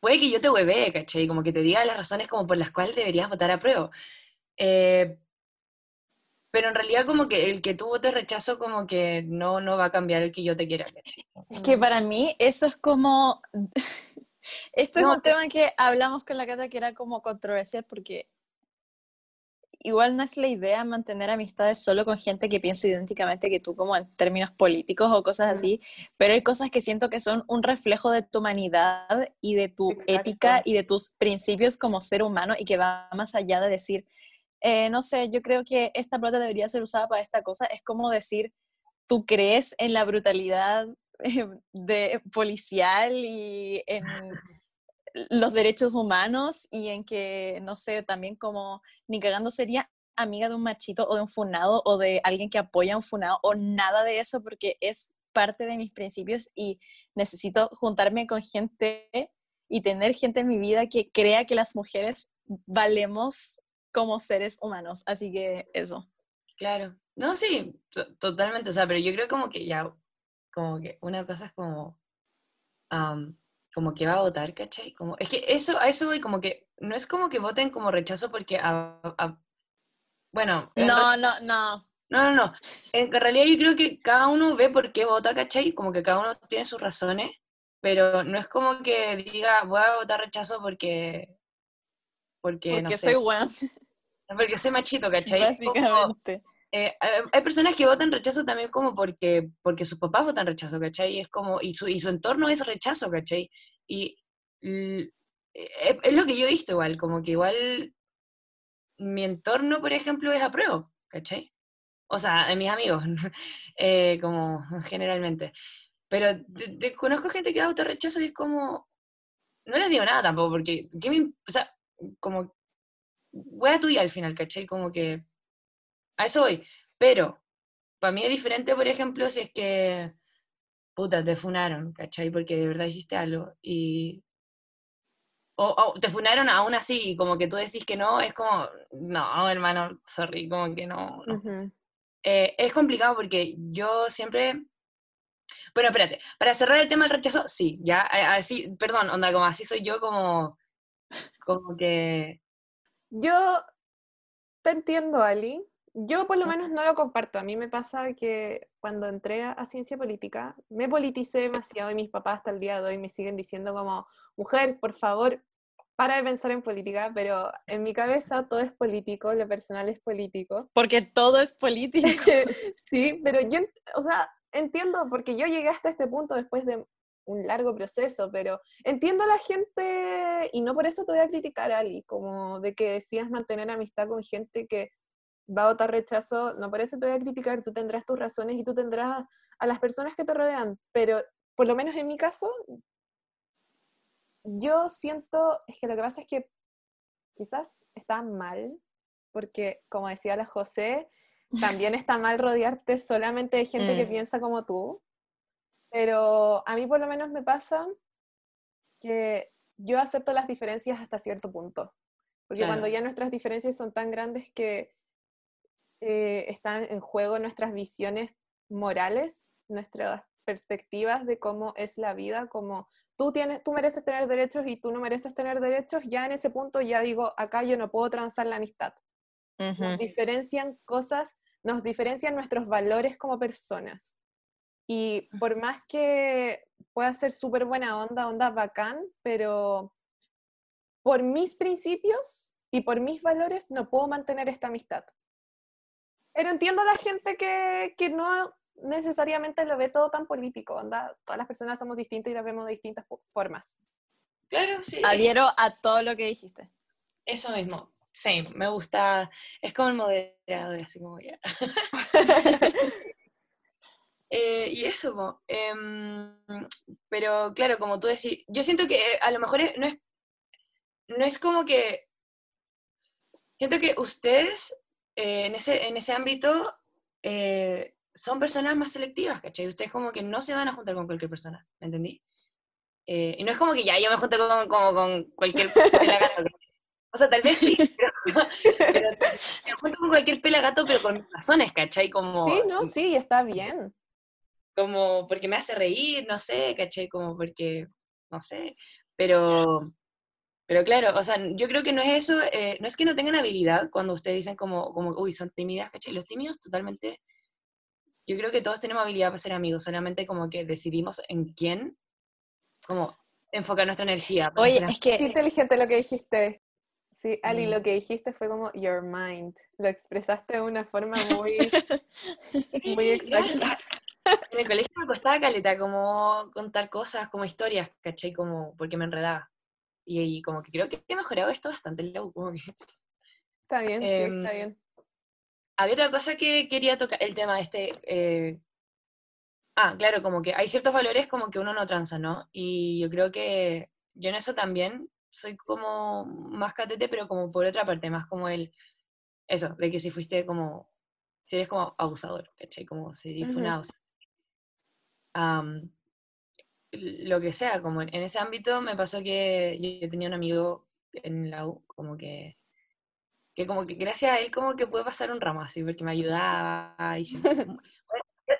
puede que yo te huevee, ¿cachai? Como que te diga las razones como por las cuales deberías votar a prueba. Eh, pero en realidad como que el que tú votes rechazo como que no, no va a cambiar el que yo te quiera. Es que para mí eso es como. Este No, es un tema que hablamos con la Cata que era como controversial porque igual no es la idea mantener amistades solo con gente que piensa idénticamente que tú, como en términos políticos o cosas así, pero hay cosas que siento que son un reflejo de tu humanidad y de tu Exacto. ética y de tus principios como ser humano y que va más allá de decir, eh, no sé, yo creo que esta plata debería ser usada para esta cosa, es como decir, tú crees en la brutalidad eh, de policial y en los derechos humanos y en que, no sé, también como ni cagando sería amiga de un machito o de un funado o de alguien que apoya a un funado o nada de eso porque es parte de mis principios y necesito juntarme con gente y tener gente en mi vida que crea que las mujeres valemos como seres humanos. Así que eso. Claro. No, sí, to- totalmente. O sea, pero yo creo como que ya, como que una cosa es como, am, como que va a votar, ¿cachai? Como, es que eso, a eso voy, como que, no es como que voten como rechazo porque, a- a- bueno, en No, no, no. No, no, no. En realidad yo creo que cada uno ve por qué vota, ¿cachai? Como que cada uno tiene sus razones, pero no es como que diga, voy a votar rechazo porque... Porque, Porque no sé, soy weón, porque soy machito, ¿cachai? Como, básicamente. eh, hay- personas que votan rechazo también como porque, porque sus papás votan rechazo, ¿cachai? Y es como, y su, y su entorno es rechazo, ¿cachai? Y l- es, es lo que yo he visto igual, como que igual mi entorno, por ejemplo, es apruebo, ¿cachai? o sea, de mis amigos, eh, como generalmente. Pero conozco gente que da autorrechazo y es como, no les digo nada tampoco, porque, ¿qué me, o sea, como, a tuya al final, ¿cachai? Como que, a eso voy. Pero, para mí es diferente, por ejemplo, si es que, puta, te funaron, ¿cachai? Porque de verdad hiciste algo y... O, te funaron aún así, y como que tú decís que no, es como, no, hermano, sorry, como que no. Eh, es complicado porque yo siempre bueno, espérate, para cerrar el tema del rechazo, sí, ya, así, perdón, onda, como así soy yo, como, como que... Yo te entiendo, Ali. Yo por lo menos no lo comparto. A mí me pasa que cuando entré a, ciencia política, me politicé demasiado y mis papás hasta el día de hoy me siguen diciendo como, mujer, por favor, para de pensar en política, pero en mi cabeza todo es político, lo personal es político. Porque todo es político. sí, pero yo, o sea, entiendo, porque yo llegué hasta este punto después de un largo proceso, pero entiendo a la gente, y no por eso te voy a criticar, Ali, como de que decías mantener amistad con gente que va a votar rechazo, no por eso te voy a criticar, tú tendrás tus razones y tú tendrás a las personas que te rodean, pero por lo menos en mi caso, yo siento, es que lo que pasa es que quizás está mal, porque como decía la José, también está mal rodearte solamente de gente que mm. piensa como tú, pero a mí por lo menos me pasa que yo acepto las diferencias hasta cierto punto, porque cuando ya nuestras diferencias son tan grandes que eh, están en juego nuestras visiones morales, nuestras perspectivas de cómo es la vida, como tú, tienes, tú mereces tener derechos y tú no mereces tener derechos, ya en ese punto ya digo, acá yo no puedo transar la amistad. Nos diferencian cosas, nos diferencian nuestros valores como personas. Y por más que pueda ser súper buena onda, onda bacán, pero por mis principios y por mis valores no puedo mantener esta amistad. Pero entiendo a la gente que, que no necesariamente lo ve todo tan político, onda. Todas las personas somos distintas y las vemos de distintas formas. Claro, sí. Adhiero a todo lo que dijiste. Eso mismo. Same, me gusta, es como el moderador, así como ya. Eh, y eso, em, pero claro, como tú decís, yo siento que eh, a lo mejor no, es, no es como que, siento que ustedes eh, en, ese, en ese ámbito son personas más selectivas, ¿cachai? Ustedes como que no se van a juntar con cualquier persona, ¿me entendí? y no es como que ya yo me junto con, como con cualquier O sea, tal vez sí, pero, me junto con cualquier pelagato, pero con razones, ¿cachai? Como, sí, no, sí, está bien. Como porque me hace reír, no sé, ¿cachai? Como porque, no sé, pero, pero claro, o sea, yo creo que no es eso, eh, no es que no tengan habilidad cuando ustedes dicen como, como, uy, son tímidas, ¿cachai? Los tímidos totalmente, yo creo que todos tenemos habilidad para ser amigos, solamente como que decidimos en quién, como enfocar nuestra energía. Oye, es que... Qué inteligente lo que dijiste. Sí, Ali, lo que dijiste fue como your mind. Lo expresaste de una forma muy, muy exacta. En el colegio me costaba caleta como contar cosas, como historias, ¿cachai? Como porque me enredaba. Y, como que creo que he mejorado esto bastante, como que... Está bien, sí, está em, bien. Había otra cosa que quería tocar, el tema este... Eh, ah, claro, como que hay ciertos valores como que uno no transa, ¿no? Y yo creo que yo en eso también soy como más catete, pero como por otra parte, más como el, eso, de que si fuiste como, si eres como abusador, ¿cachai? Como si fue una lo que sea, como en, ese ámbito me pasó que yo tenía un amigo en la U, como que, que como que gracias a él como que puede pasar un ramo así, porque me ayudaba y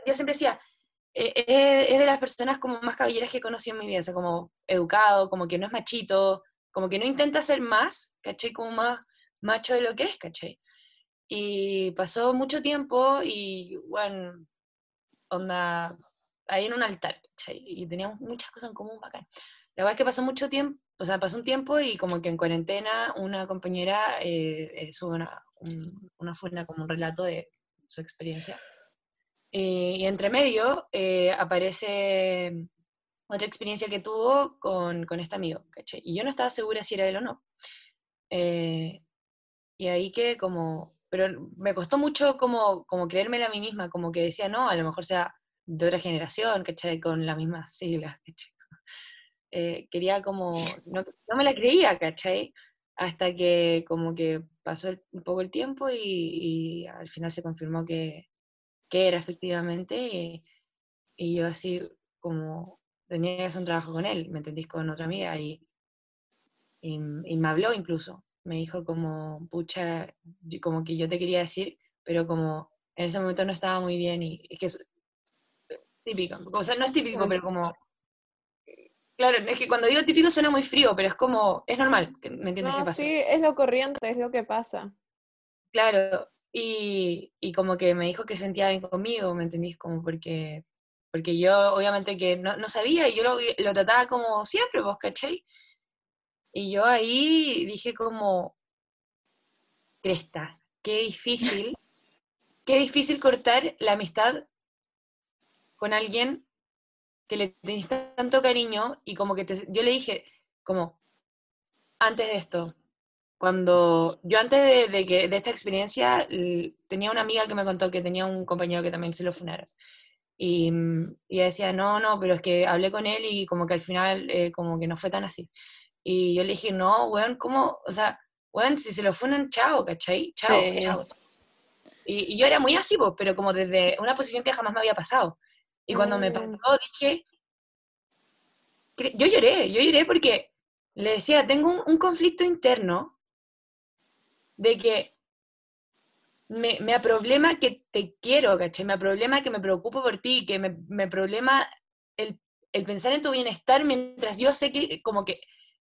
yo siempre decía, eh, eh, es de las personas como más caballeras que he conocido en mi vida, o sea, como educado, como que no es machito, como que no intenta ser más, ¿cachai? Como más macho de lo que es, ¿cachai? Y pasó mucho tiempo y, bueno, onda, ahí en un altar, ¿cachai? Y teníamos muchas cosas en común bacán. La verdad es que pasó mucho tiempo, o sea, pasó un tiempo y como que en cuarentena una compañera eh, eh sube una, una, una, como un relato de su experiencia. y entre medio eh, aparece otra experiencia que tuvo con, con este amigo, ¿cachai? Y yo no estaba segura si era él o no. Eh, y ahí que como, pero me costó mucho como, como creérmela a mí misma, como que decía, no, a lo mejor sea de otra generación, ¿cachai? Con las mismas siglas, ¿cachai? Eh, quería como, no, no, me la creía, ¿cachai? Hasta que como que pasó un poco el tiempo y, y, al final se confirmó que, que era efectivamente, y, y, yo así como tenía que hacer un trabajo con él, ¿me entendís? Con otra amiga, y, y, me habló incluso, me dijo como, pucha, como que yo te quería decir, pero como en ese momento no estaba muy bien y es que típico, o sea, no es típico, pero como Claro, es que cuando digo típico suena muy frío, pero es como, es normal, ¿me entiendes no, qué pasa? Sí, es lo corriente, es lo que pasa. Claro, y, y, como que me dijo que sentía bien conmigo, ¿me entendís? Como porque, porque yo obviamente que no, no sabía y yo lo, lo, trataba como siempre, vos, ¿cachai? Y yo ahí dije como, cresta, qué difícil, qué difícil cortar la amistad con alguien que le tenés tanto cariño y como que te, yo le dije, como, antes de esto, cuando yo antes de, de, que, de esta experiencia tenía una amiga que me contó que tenía un compañero que también se lo funaron. Y, y decía, no, no, pero es que hablé con él y como que al final eh, como que no fue tan así. Y yo le dije, no, weón, ¿cómo? O sea, weón, si se lo funan, chao, ¿cachai? Chao, sí. chao. Y, y, yo era muy así, pero como desde una posición que jamás me había pasado. Y cuando me pasó, dije, yo lloré, yo lloré porque le decía, tengo un, un conflicto interno de que me, me problema que te quiero, ¿cachai? Me problema que me preocupo por ti, que me, me problema el, el, pensar en tu bienestar mientras yo sé que como que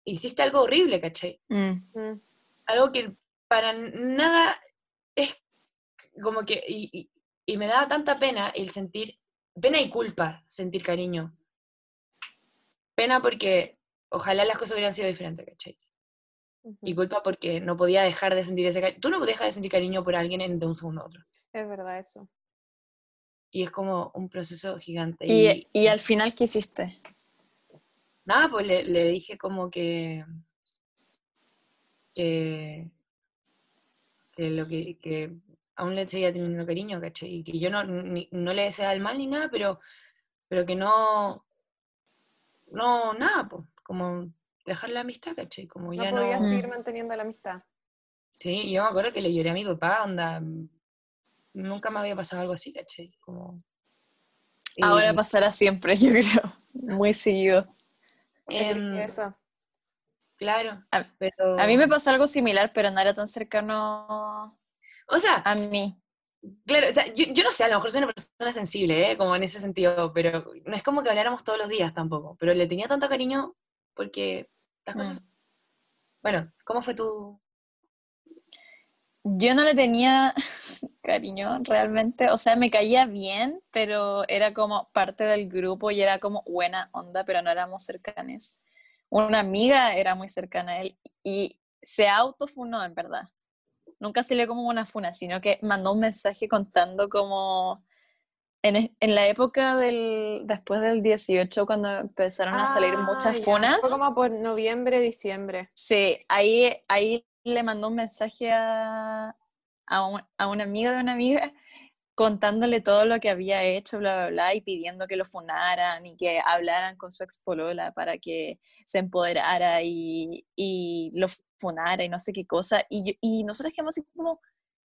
hiciste algo horrible, ¿cachai? Mm. Algo que para nada es como que, y, y, y me daba tanta pena el sentir pena y culpa sentir cariño. Pena porque ojalá las cosas hubieran sido diferentes, ¿cachai? Uh -huh. Y culpa porque no podía dejar de sentir ese cariño. Tú no dejas de sentir cariño por alguien de un segundo a otro. Es verdad eso. Y es como un proceso gigante. ¿Y, y, y al final qué hiciste? Nada, pues le, le dije como que, que, que lo que, que aún le seguía teniendo cariño, ¿cachai? Y que yo no, ni, no le deseaba el mal ni nada, pero, pero que no, no, nada, pues, como dejar la amistad, ¿cachai? Como no ya podías no... seguir manteniendo la amistad. Sí, yo me acuerdo que le lloré a mi papá, onda, nunca me había pasado algo así, ¿cachai? Como... Ahora pasará siempre, yo creo, muy seguido. Eh, eso. Claro, a, pero... a mí me pasó algo similar, pero no era tan cercano o sea, a mí. Claro, o sea, yo, yo, no sé, a lo mejor soy una persona sensible, ¿eh? como en ese sentido, pero no es como que habláramos todos los días tampoco, pero le tenía tanto cariño porque las cosas... Mm. Bueno, ¿cómo fue tu...? Yo no le tenía cariño realmente, o sea, me caía bien, pero era como parte del grupo y era como buena onda, pero no éramos cercanes. Una amiga era muy cercana a él y se autofunó en verdad nunca se le como una funa, sino que mandó un mensaje contando como en, en, la época del después del 18 cuando empezaron ah, a salir muchas ya. funas. Fue como por noviembre, diciembre. Sí, ahí, ahí le mandó un mensaje a, a, un, a una amiga de una amiga contándole todo lo que había hecho, bla, bla, bla, y pidiendo que lo funaran y que hablaran con su expolola para que se empoderara y, y lo funara y no sé qué cosa. Y, y nosotros quedamos así como,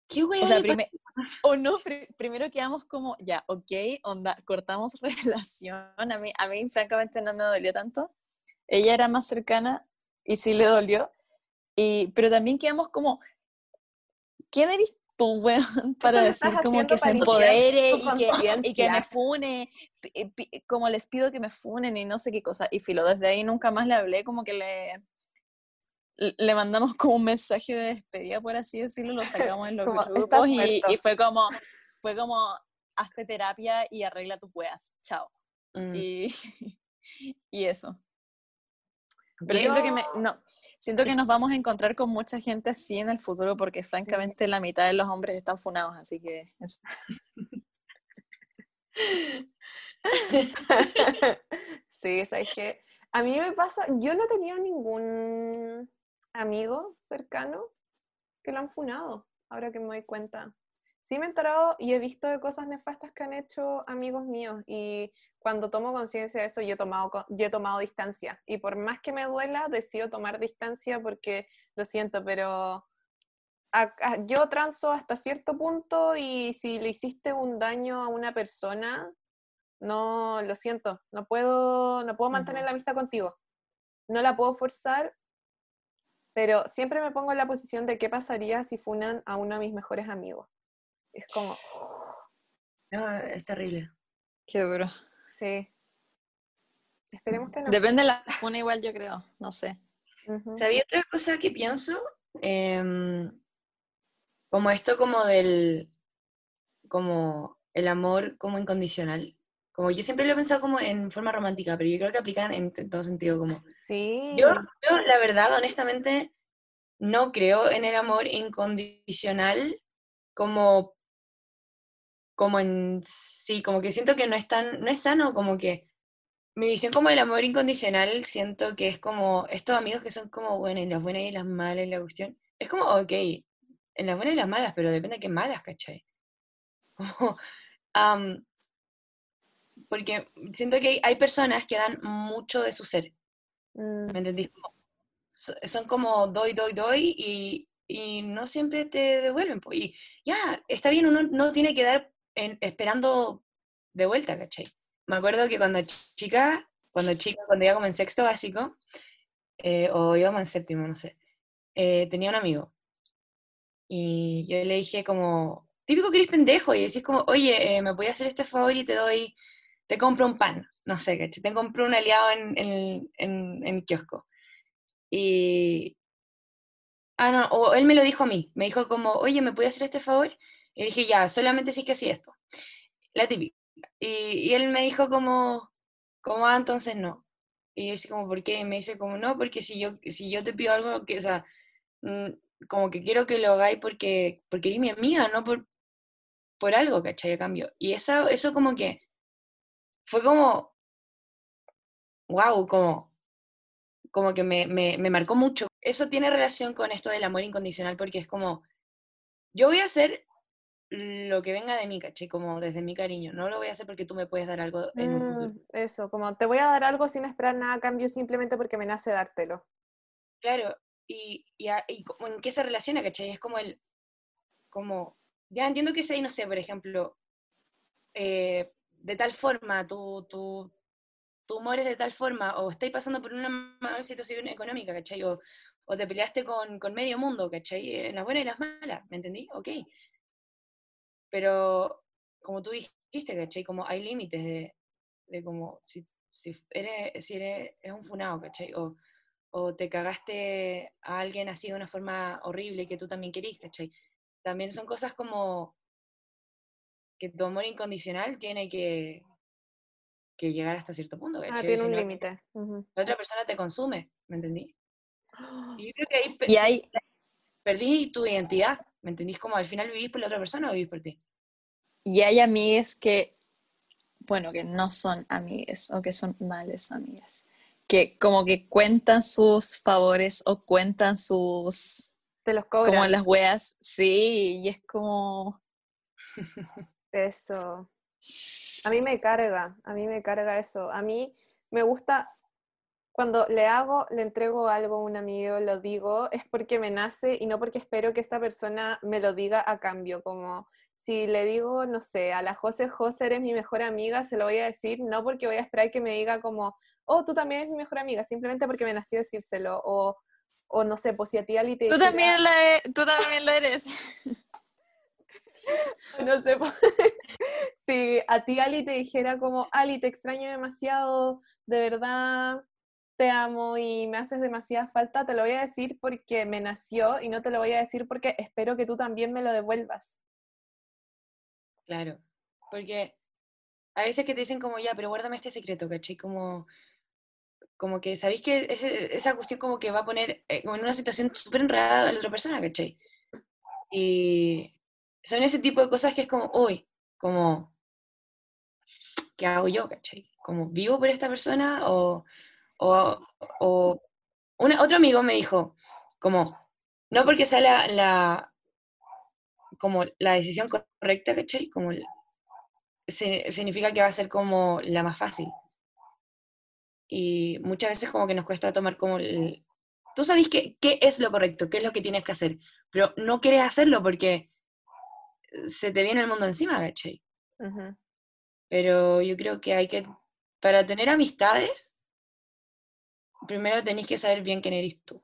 ¿qué güey? O sea, prime o no, pr primero quedamos como, ya, ok, onda, cortamos relación. A mí, a mí, francamente, no me dolió tanto. Ella era más cercana y sí le dolió. Y, pero también quedamos como, ¿quién eres tú, weón? Para decir como que se empodere y que, y que, me fune, como les pido que me funen y no sé qué cosa. Y filo, desde ahí nunca más le hablé, como que le le mandamos como un mensaje de despedida, por así decirlo, lo sacamos en los como, grupos y, y, fue como, fue como, hazte terapia y arregla tus weas, chao. Mm. Y, y eso. Pero Yo... siento que me, no, siento que nos vamos a encontrar con mucha gente así en el futuro porque francamente sí. la mitad de los hombres están funados, así que eso. sí, sabes que a mí me pasa, yo no tenía ningún amigo cercano que lo han funado ahora que me doy cuenta. Sí me he enterado y he visto de cosas nefastas que han hecho amigos míos y cuando tomo conciencia de eso yo he, tomado, yo he tomado distancia y por más que me duela decido tomar distancia porque lo siento, pero a- a- yo transo hasta cierto punto y si le hiciste un daño a una persona, no, lo siento, no puedo, no puedo mantener la amistad contigo. No la puedo forzar, pero siempre me pongo en la posición de qué pasaría si funan a uno de mis mejores amigos. Es como, No, es terrible. Qué duro. sí. Esperemos que no. Depende de la funa igual, yo creo. No sé. Ujú. ¿Sabía otra cosa que pienso? Em, como esto como del, como el amor como incondicional. Como yo siempre lo he pensado como en forma romántica, pero yo creo que aplican en, todo sentido como... Sí. Yo, yo, la verdad, honestamente, no creo en el amor incondicional como, como en sí, como que siento que no es tan, no es sano, como que mi visión como del amor incondicional siento que es como estos amigos que son como, bueno, en las buenas y las malas la cuestión. Es como, ok, en las buenas y las malas, pero depende de qué malas, ¿cachai? Como, am, porque siento que hay, personas que dan mucho de su ser, Mm, ¿me entendís? Son como doy, doy, doy y, y no siempre te devuelven. Y ya, está bien, uno no tiene que dar en- esperando de vuelta, ¿cachai? Me acuerdo que cuando ch- chica, cuando chica, cuando iba como en sexto básico, eh, o íbamos en séptimo, no sé, eh, tenía un amigo. Y yo le dije como, típico que eres pendejo, y decís como, oye, eh, ¿me voy a hacer este favor y te doy, te compro un pan? No sé, ¿cachai? Te compro un aliado en, en, en, en kiosco. Y... Ah, no, o él me lo dijo a mí, me dijo como, oye, ¿me puedes hacer este favor? Y dije, ya, solamente si es que así esto. La típica. Y, y él me dijo como, como, ah, entonces no. Y yo así como, ¿por qué? Y me dice como, no, porque si yo, si yo te pido algo, que, o sea, mm, como que quiero que lo hagáis porque, porque eres mi amiga, no por, por algo, ¿cachai? A cambio. Y eso, eso como que fue como, wow, como, como que me, me, me marcó mucho. Eso tiene relación con esto del amor incondicional porque es como, yo voy a hacer lo que venga de mí, ¿cachai? Como desde mi cariño. No lo voy a hacer porque tú me puedes dar algo en un futuro. mm, eso, como te voy a dar algo sin esperar nada a cambio simplemente porque me nace dártelo. Claro, y, y, y como en qué se relaciona, ¿cachai? Es como el, como, ya entiendo que es ahí, no sé, por ejemplo, eh, de tal forma, tu, tu, tu humor es de tal forma, o estáis pasando por una mala situación económica, ¿cachai? O, o te peleaste con, con medio mundo, ¿cachai? En las buenas y las malas, ¿me entendí? Ok. Pero, como tú dijiste, ¿cachai? Como hay límites de, de como, si, si eres, si eres, es un funado, ¿cachai? O, o te cagaste a alguien así de una forma horrible que tú también querís, ¿cachai? También son cosas como que tu amor incondicional tiene que, que llegar hasta cierto punto, Ah, ¿cachai? tiene Si un no, límite. Ujú. la otra persona te consume, ¿me entendí? Y yo creo que ahí Y hay, perdí tu identidad, ¿me entendís? Como al final vivís por la otra persona o vivís por ti. y hay amigues que, bueno, que no son amigues o que son males amigas, que como que cuentan sus favores o cuentan sus, Te los como cobran. las weas, sí, y es como, Eso. A mí me carga, a mí me carga eso. A mí me gusta, cuando le hago, le entrego algo a un amigo, lo digo, es porque me nace y no porque espero que esta persona me lo diga a cambio. Como si le digo, no sé, a la José José eres mi mejor amiga, se lo voy a decir, no porque voy a esperar que me diga como, oh, tú también eres mi mejor amiga, simplemente porque me nació decírselo. O, o no sé, pues si a ti Ali te tú también, la, e- tú también lo eres. No sé, po- si a ti Ali te dijera como, Ali, te extraño demasiado, de verdad te amo y me haces demasiada falta, te lo voy a decir porque me nació y no te lo voy a decir porque espero que tú también me lo devuelvas. Claro, porque a veces que te dicen como, ya, pero guárdame este secreto, ¿cachai? Como, como que sabéis que ese- esa cuestión como que va a poner eh, en una situación súper enredada a la otra persona, ¿cachai? Y son ese tipo de cosas que es como, uy, como, ¿qué hago yo, cachai? Como, ¿vivo por esta persona? O, o, o otro amigo me dijo, como, no porque sea la, la, como la decisión correcta, ¿cachai? Como significa que va a ser como la más fácil. Y muchas veces como que nos cuesta tomar como. Tú sabes que, qué es lo correcto, qué es lo que tienes que hacer, pero no quieres hacerlo porque se te viene el mundo encima, ¿cachai? Pero yo creo que hay que, para tener amistades, primero tenéis que saber bien quién eres tú.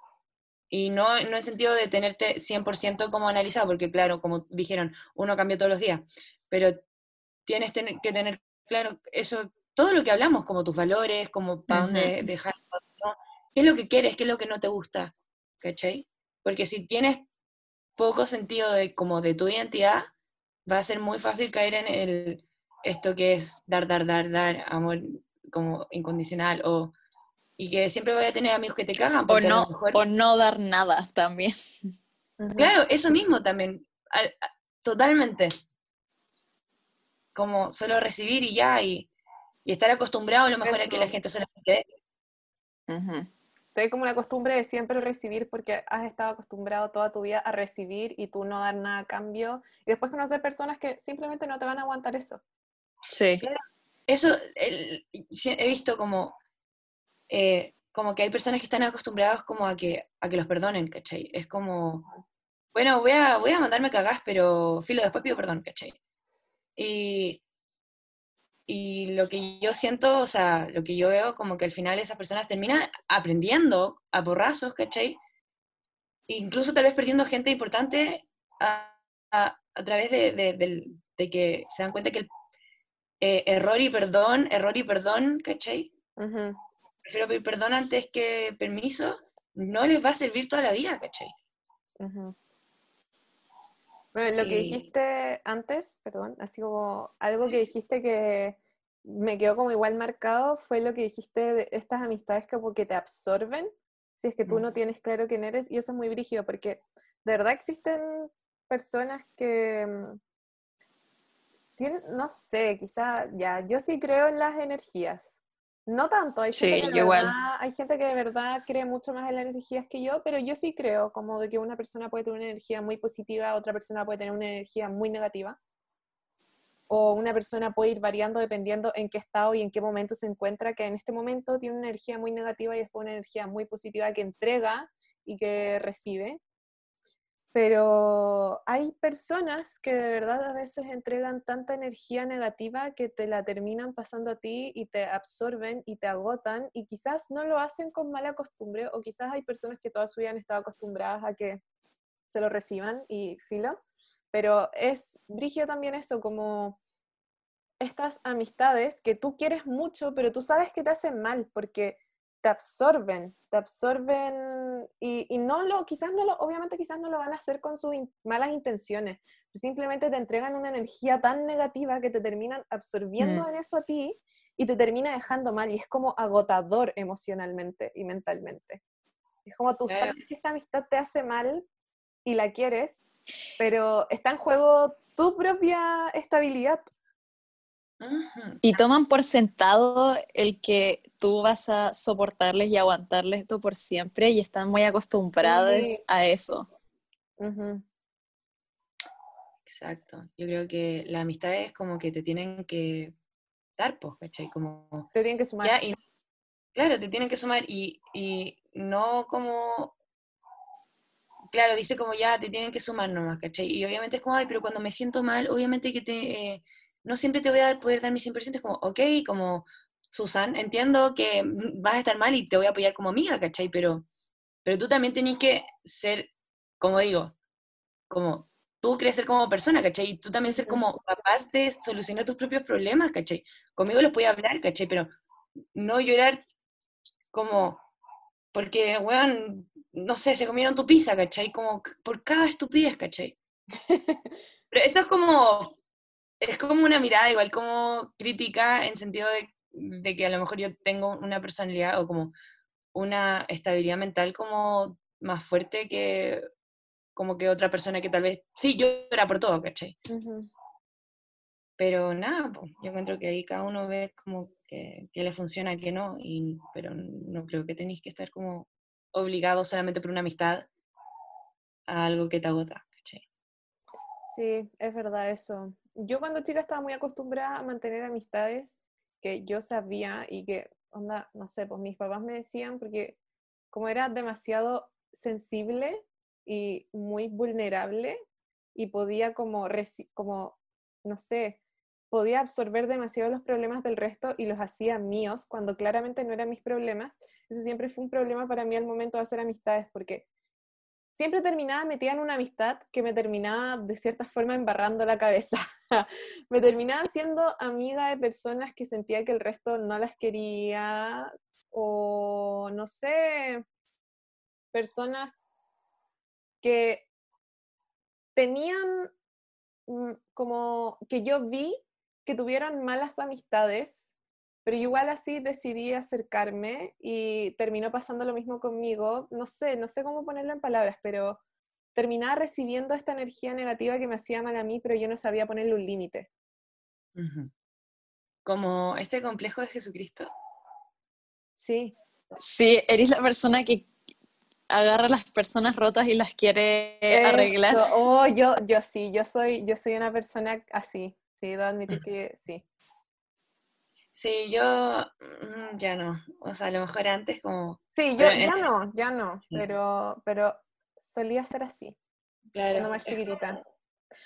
Y no, no en sentido de tenerte 100% como analizado, porque claro, como dijeron, uno cambia todos los días, pero tienes que tener claro eso, todo lo que hablamos, como tus valores, como para dónde dejar, ¿no? qué es lo que quieres, qué es lo que no te gusta, ¿cachai? Porque si tienes poco sentido de, como de tu identidad, va a ser muy fácil caer en el, esto que es dar, dar, dar, dar, amor como incondicional, o, y que siempre voy a tener amigos que te cagan, O no, mejor- o no dar nada también. Claro, eso mismo también, totalmente. Como solo recibir y ya, y, y estar acostumbrado a lo mejor a que la gente solamente dé. Ujú. Te como una costumbre de siempre recibir porque has estado acostumbrado toda tu vida a recibir y tú no dar nada a cambio. Y después conocer personas que simplemente no te van a aguantar eso. Sí. Eso el- he visto como, eh, como que hay personas que están acostumbradas como a que, a que los perdonen, ¿cachai? Es como, bueno, voy a, voy a mandarme cagás, pero filo, después pido perdón, ¿cachai? Y, y lo que yo siento, o sea, lo que yo veo, como que al final esas personas terminan aprendiendo a porrazos, ¿cachai? Incluso tal vez perdiendo gente importante a, a- a través de, de- que se dan cuenta que el eh, error y perdón, error y perdón, ¿cachai? Ujú. Prefiero pedir perdón antes que permiso, no les va a servir toda la vida, ¿cachai? Ujú. Bueno, lo que dijiste antes, perdón, así como algo que dijiste que me quedó como igual marcado fue lo que dijiste de estas amistades que porque te absorben, si es que tú no Mm. tienes claro quién eres, y eso es muy brígido, porque de verdad existen personas que mm, tienen, no sé, quizá, ya, yo sí creo en las energías. No tanto, hay gente que igual. verdad, hay gente que de verdad cree mucho más en las energías que yo, pero yo sí creo como de que una persona puede tener una energía muy positiva, otra persona puede tener una energía muy negativa. O una persona puede ir variando dependiendo en qué estado y en qué momento se encuentra, que en este momento tiene una energía muy negativa y después una energía muy positiva que entrega y que recibe. Pero hay personas que de verdad a veces entregan tanta energía negativa que te la terminan pasando a ti y te absorben y te agotan y quizás no lo hacen con mala costumbre o quizás hay personas que toda su vida han estado acostumbradas a que se lo reciban y filo. Pero es brígido también eso, como estas amistades que tú quieres mucho, pero tú sabes que te hacen mal porque te absorben, te absorben y, y no lo, quizás no lo, obviamente quizás no lo van a hacer con sus in- malas intenciones, simplemente te entregan una energía tan negativa que te terminan absorbiendo Mm. en eso a ti y te termina dejando mal y es como agotador emocionalmente y mentalmente. Es como tú sabes que esta amistad te hace mal y la quieres, pero está en juego tu propia estabilidad. Y toman por sentado el que tú vas a soportarles y aguantarles esto por siempre y están muy acostumbradas Sí. a eso. Ujú. Exacto. Yo creo que las amistades como que te tienen que dar, pues, ¿cachai? Como, Te tienen que sumar. ya, y, claro, te tienen que sumar y, y no como, claro, dice como ya, te tienen que sumar nomás, ¿cachai? Y obviamente es como, ay, pero cuando me siento mal, obviamente que te, eh, no siempre te voy a poder dar mi 100%, es como, ok, como, Susan, entiendo que vas a estar mal y te voy a apoyar como amiga, ¿cachai? Pero, pero tú también tenés que ser, como digo, como tú crecer como persona, ¿cachai? Y tú también ser como capaz de solucionar tus propios problemas, ¿cachai? Conmigo los podía hablar, ¿cachai? Pero no llorar como porque, weón, no sé, se comieron tu pizza, ¿cachai? Como por cada estupidez, ¿cachai? Pero eso es como, es como una mirada igual como crítica en sentido de, de que a lo mejor yo tengo una personalidad o como una estabilidad mental como más fuerte que como que otra persona que tal vez, sí, llora por todo, ¿cachai? Pero nada, po, yo encuentro que ahí cada uno ve como que, que le funciona, que no, y, pero no creo que tenéis que estar como obligado solamente por una amistad a algo que te agota, ¿cachai? Sí, es verdad eso. Yo cuando chica estaba muy acostumbrada a mantener amistades que yo sabía y que, onda, no sé, pues mis papás me decían, porque como era demasiado sensible y muy vulnerable y podía como, como no sé, podía absorber demasiado los problemas del resto y los hacía míos cuando claramente no eran mis problemas. Eso siempre fue un problema para mí al momento de hacer amistades, porque siempre terminaba metida en una amistad que me terminaba de cierta forma embarrando la cabeza. me terminaba siendo amiga de personas que sentía que el resto no las quería o no sé, personas que tenían mm, como que yo vi que tuvieron malas amistades, pero igual así decidí acercarme y terminó pasando lo mismo conmigo. No sé, no sé cómo ponerlo en palabras, pero terminaba recibiendo esta energía negativa que me hacía mal a mí, pero yo no sabía ponerle un límite. Como este complejo de Jesucristo. Sí, Sí, eres la persona que agarra a las personas rotas y las quiere arreglar. Oh, yo, yo sí, yo soy, yo soy una persona así. Sí, debo admitir que sí. Sí, yo mm, ya no. O sea, a lo mejor antes como, Sí, yo ya no, ya no, Sí. pero, pero solía ser así. claro, Cuando más chiquitita.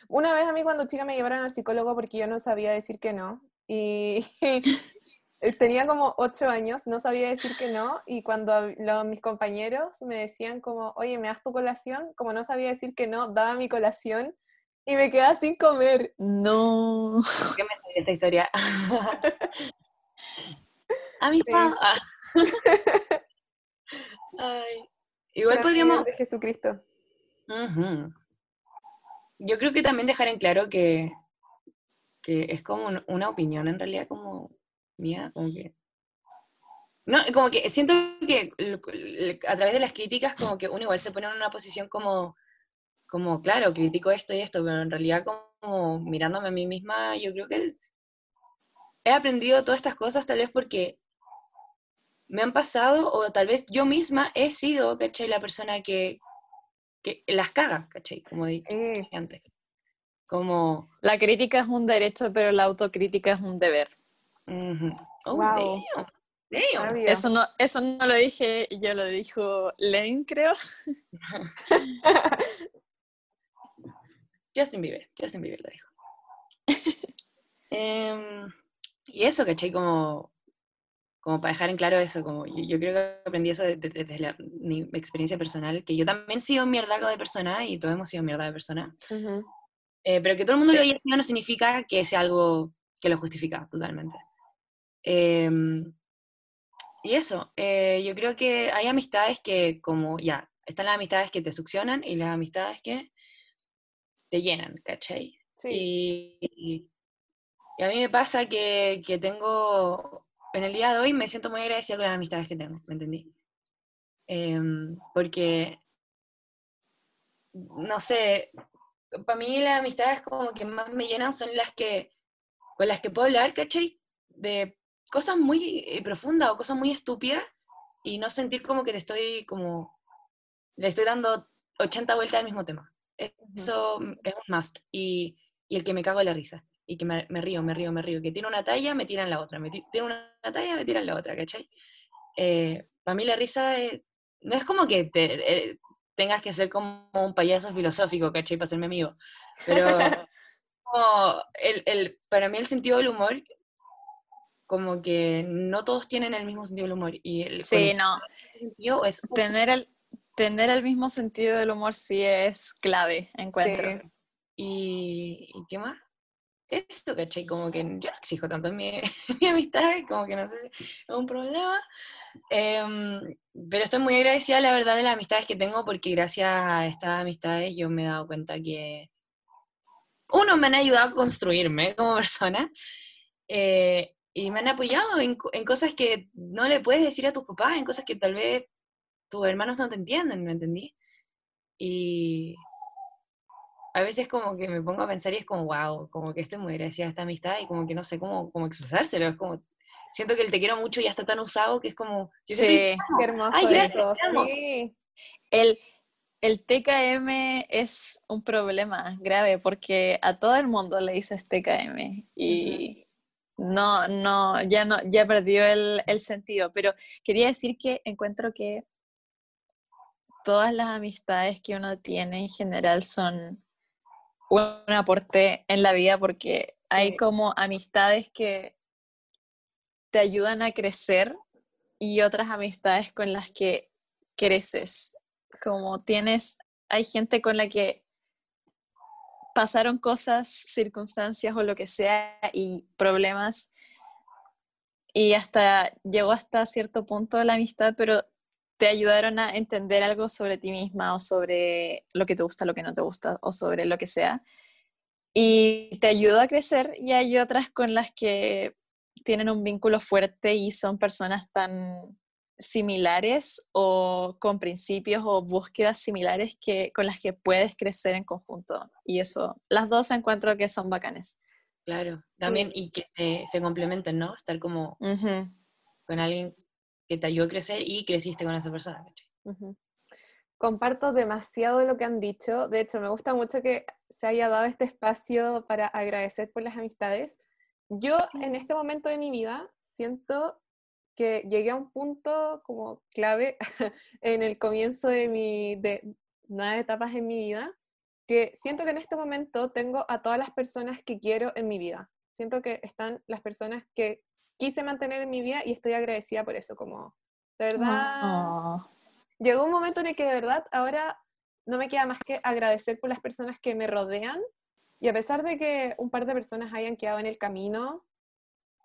Una vez a mí cuando chica me llevaron al psicólogo porque yo no sabía decir que no. Y tenía como ocho años, no sabía decir que no. Y cuando los- mis compañeros me decían como, oye, ¿me das tu colación? Como no sabía decir que no, daba mi colación y me quedaba sin comer. No. ¿Qué me esta historia? Amistad. Ah. Ay. Igual Era podríamos de Jesucristo. Yo creo que también dejar en claro que, que es como un- una opinión en realidad como mía, como que... No, como que siento que a través de las críticas como que uno igual se pone en una posición como, como claro, critico esto y esto, pero en realidad como mirándome a mí misma, yo creo que he aprendido todas estas cosas tal vez porque me han pasado o tal vez yo misma he sido, ¿cachai? La persona que, que las caga, ¿cachai? Como dije Sí. antes. Como, La crítica es un derecho, pero la autocrítica es un deber. oh, Wow. damn. Eso no, eso no lo dije yo, lo dijo Lane, creo. Justin Bieber, Justin Bieber lo dijo. Em, y eso, ¿cachai? Como, como para dejar en claro eso, como yo, yo creo que aprendí eso de- de- de- desde la- mi experiencia personal, que yo también he sido mierda de persona y todos hemos sido mierda de persona, Ujú. eh, pero que todo el mundo Sí. lo haya sido no significa que sea algo que lo justifica totalmente. Em, y eso, eh, yo creo que hay amistades que como, ya, están las amistades que te succionan y las amistades que te llenan, ¿cachai? Sí. Y, y- y a mí me pasa que, que tengo, en el día de hoy me siento muy agradecida con las amistades que tengo, ¿me entendí? Em, porque, no sé, para mí las amistades como que más me llenan son las que, con las que puedo hablar, ¿cachai? De cosas muy eh, profundas o cosas muy estúpidas y no sentir como que le estoy como, le estoy dando 80 vueltas al mismo tema. Eso es un must. Y, y el que me cago en la risa. Y que me, me río, me río, me río. Que tiene una talla, me tiran la otra. Me ti- tiene una, talla, me tiran la otra, ¿cachai? para mí la risa es- no es como que te, eh, tengas que ser como un payaso filosófico, ¿cachai? Para ser mi amigo. Pero como el, el, para mí el sentido del humor, como que no todos tienen el mismo sentido del humor. Y el, Sí, no. sentido es Tener el, tener el mismo sentido del humor sí es clave, encuentro. Sí. ¿Y, ¿y qué más? Eso, ¿cachai? Como que yo no exijo tanto en mi, mi amistad, como que no sé si es un problema. Em, pero estoy muy agradecida, la verdad, de las amistades que tengo, porque gracias a estas amistades yo me he dado cuenta que, uno, me han ayudado a construirme como persona, eh, y me han apoyado en, en cosas que no le puedes decir a tus papás, en cosas que tal vez tus hermanos no te entienden, ¿me entendí? Y a veces como que me pongo a pensar y es como, wow, como que estoy muy agradecida a esta amistad y como que no sé cómo, cómo expresárselo, es como, siento que el te quiero mucho ya está tan usado que es como, Sí. Qué hermoso Ay, eso, sí. El, el TKM es un problema grave porque a todo el mundo le dices TKM y no, no, ya no, ya perdió el, el sentido. Pero quería decir que encuentro que todas las amistades que uno tiene en general son un aporte en la vida porque hay como amistades que te ayudan a crecer y otras amistades con las que creces. Como tienes, hay gente con la que pasaron cosas, circunstancias o lo que sea y problemas y hasta llegó hasta cierto punto la amistad, pero te ayudaron a entender algo sobre ti misma o sobre lo que te gusta, lo que no te gusta o sobre lo que sea. Y te ayudó a crecer y hay otras con las que tienen un vínculo fuerte y son personas tan similares o con principios o búsquedas similares que, con las que puedes crecer en conjunto. Y eso, las dos encuentro que son bacanes. Claro, también y que se, se complementen, ¿no? Estar como con alguien que te ayudó a crecer y creciste con esa persona. Comparto demasiado lo que han dicho. De hecho, me gusta mucho que se haya dado este espacio para agradecer por las amistades. Yo en este momento de mi vida siento que llegué a un punto como clave en el comienzo de mi de nuevas etapas en mi vida, que siento que en este momento tengo a todas las personas que quiero en mi vida. Siento que están las personas que quise mantener en mi vida y estoy agradecida por eso, como, de verdad, Oh. llegó un momento en el que de verdad ahora no me queda más que agradecer por las personas que me rodean y a pesar de que un par de personas hayan quedado en el camino,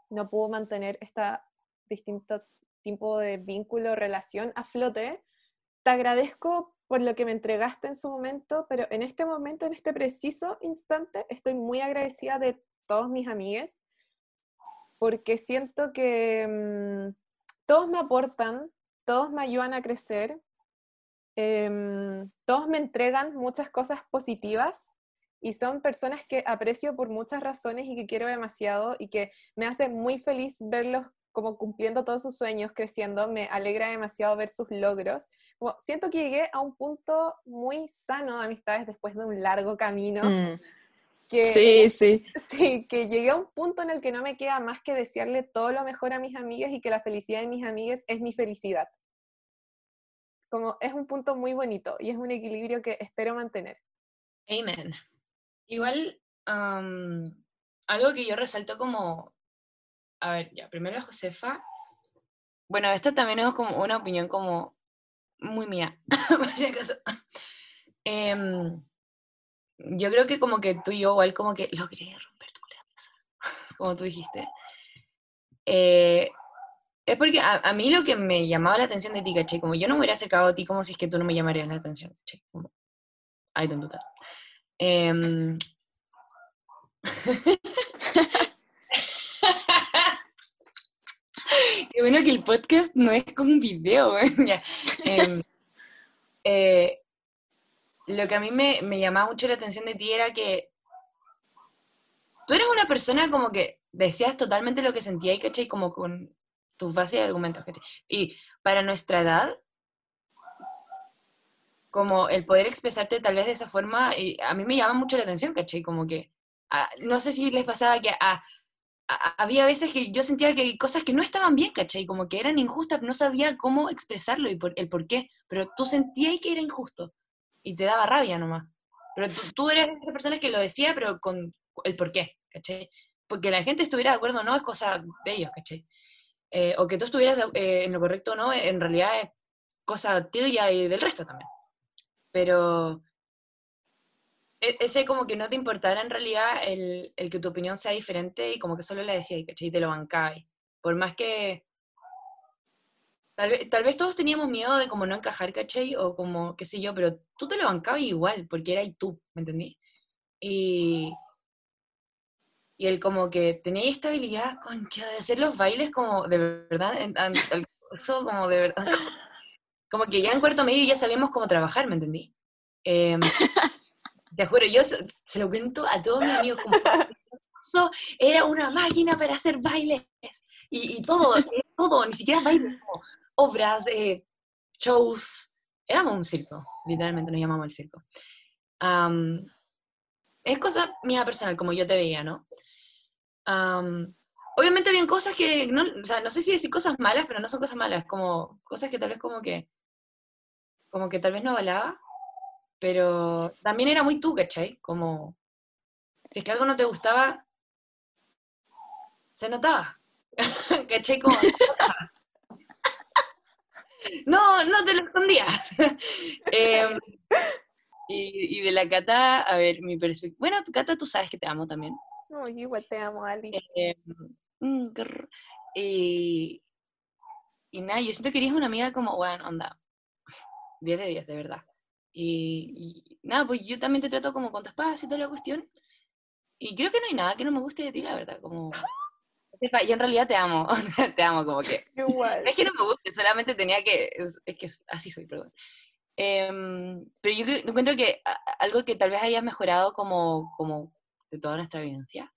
no puedo mantener esta distinto tipo de vínculo, relación a flote. Te agradezco por lo que me entregaste en su momento, pero en este momento, en este preciso instante, estoy muy agradecida de todos mis amigues porque siento que mm, todos me aportan, todos me ayudan a crecer, em, todos me entregan muchas cosas positivas y son personas que aprecio por muchas razones y que quiero demasiado y que me hace muy feliz verlos como cumpliendo todos sus sueños, creciendo, me alegra demasiado ver sus logros. Como, siento que llegué a un punto muy sano de amistades después de un largo camino. Mm. Que, Sí, sí. Sí, que llegué a un punto en el que no me queda más que desearle todo lo mejor a mis amigas y que la felicidad de mis amigas es mi felicidad. Como es un punto muy bonito y es un equilibrio que espero mantener. Amen. Igual, am, algo que yo resalto como, a ver, ya, primero Josefa. Bueno, esta también es como una opinión como muy mía, por si acaso. Em, yo creo que como que tú y yo igual como que logré romper tu cabeza, como tú dijiste. Eh, es porque a, a mí lo que me llamaba la atención de ti, ¿cachai? Como yo no me hubiera acercado a ti como si es que tú no me llamarías la atención, ¿cachai? Como, I don't do Qué bueno que el podcast no es como un video. Em, eh, lo que a mí me, llamaba mucho la atención de ti era que tú eres una persona como que decías totalmente lo que sentía y ¿cachai? Como con tus bases de argumentos, ¿cachai? Y para nuestra edad, como el poder expresarte tal vez de esa forma, y a mí me llama mucho la atención, ¿cachai? Como que, ah, no sé si les pasaba que ah, había veces que yo sentía que cosas que no estaban bien, ¿cachai? Como que eran injustas, no sabía cómo expresarlo y por, el por qué, pero tú sentías que era injusto y te daba rabia nomás. Pero tú, tú eres esa persona que lo decía, pero con el por qué. Porque la gente estuviera de acuerdo o no es cosa de ellos. Eh, o que tú estuvieras de- eh, en lo correcto o no, en realidad es cosa tuya y del resto también. Pero e- ese como que no te importara en realidad el, el que tu opinión sea diferente y como que solo la decías. Y te lo bancabas. Por más que... Tal vez, tal vez todos teníamos miedo de como no encajar, ¿cachai? O como, qué sé yo, pero tú te lo bancabas igual, porque eras tú, ¿me entendí? Y... Y él como que tenía esta habilidad, concha, de hacer los bailes como de verdad, en- al- eso como de verdad, como, como que ya en cuarto medio ya sabíamos cómo trabajar, ¿me entendí? Em, te juro, yo se, se lo cuento a todos mis amigos como "Eso era una máquina para hacer bailes y, y todo, eh, todo, ni siquiera bailes, como obras, eh, shows, éramos un circo, literalmente nos llamamos el circo. Am, es cosa mía personal, como yo te veía, ¿no? Am, obviamente habían cosas que, no, o sea, no sé si decir cosas malas, pero no son cosas malas, como cosas que tal vez como que, como que tal vez no avalaba, pero también era muy tú, ¿cachai? Como, si es que algo no te gustaba, se notaba, ¿cachai? Como, no, no te lo escondías. Em, y, y de la Cata, a ver, mi perspectiva, bueno, tu Cata, tú sabes que te amo también. No, yo igual te amo, Ali. Eh, y, y nada, yo siento que eres una amiga como, bueno, onda, 10 de 10, de verdad. Y, y nada, pues yo también te trato como con tu espacio y toda la cuestión. Y creo que no hay nada que no me guste de ti, la verdad, como... Yo en realidad te amo, te amo como que... Igual. No es que no me guste, solamente tenía que... Es, es que así soy, perdón. Em, pero yo encuentro que algo que tal vez hayas mejorado como, como de toda nuestra vivencia,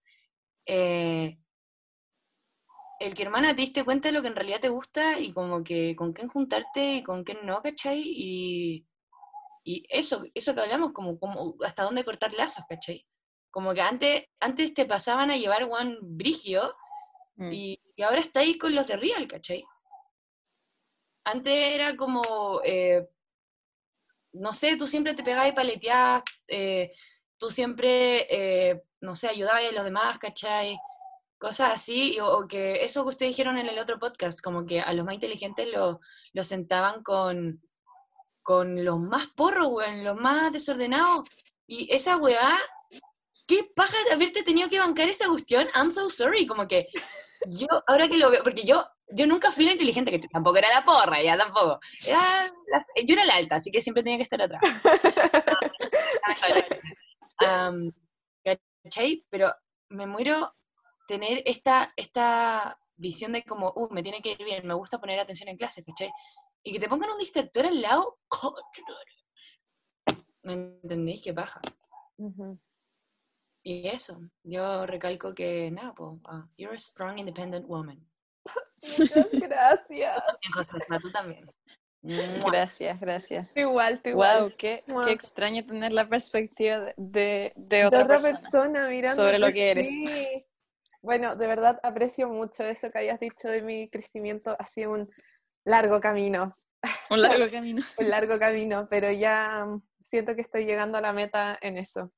eh, el que hermana te diste cuenta de lo que en realidad te gusta y como que con quién juntarte y con quién no, ¿cachai? Y, y eso, eso que hablamos, como, como hasta dónde cortar lazos, ¿cachai? Como que antes, antes te pasaban a llevar Juan Brigio Mm. y, ahora está ahí con los de Real, ¿cachai? Antes era como, eh, no sé, tú siempre te pegabas y paleteabas, eh, tú siempre, eh, no sé, ayudabas a los demás, ¿cachai? Cosas así, o, que eso que ustedes dijeron en el otro podcast, como que a los más inteligentes los los sentaban con, con los más porros, weón, los más desordenados. Y esa weá, qué paja de haberte tenido que bancar esa cuestión, I'm so sorry, como que yo, ahora que lo veo, porque yo, yo nunca fui la inteligente, que tampoco era la porra, ya tampoco. Era la- yo era la alta, así que siempre tenía que estar atrás. ¿Cachai? Pero me muero tener esta, esta visión de como, uh, me tiene que ir bien, me gusta poner atención en clase, ¿cachai? Y que te pongan un distractor al lado, ¿me entendéis? Qué paja. Ujú. Y eso, yo recalco que, nada, pues, you're a strong, independent woman. Muchas gracias. Tú también. Gracias, gracias. Igual, tú igual. Wow, qué, qué extraño tener la perspectiva de, de, de de otra, persona. persona, mirando sobre lo que eres. Bueno, de verdad aprecio mucho eso que hayas dicho de mi crecimiento. Ha sido un largo camino, Un largo camino. un largo camino, pero ya siento que estoy llegando a la meta en eso.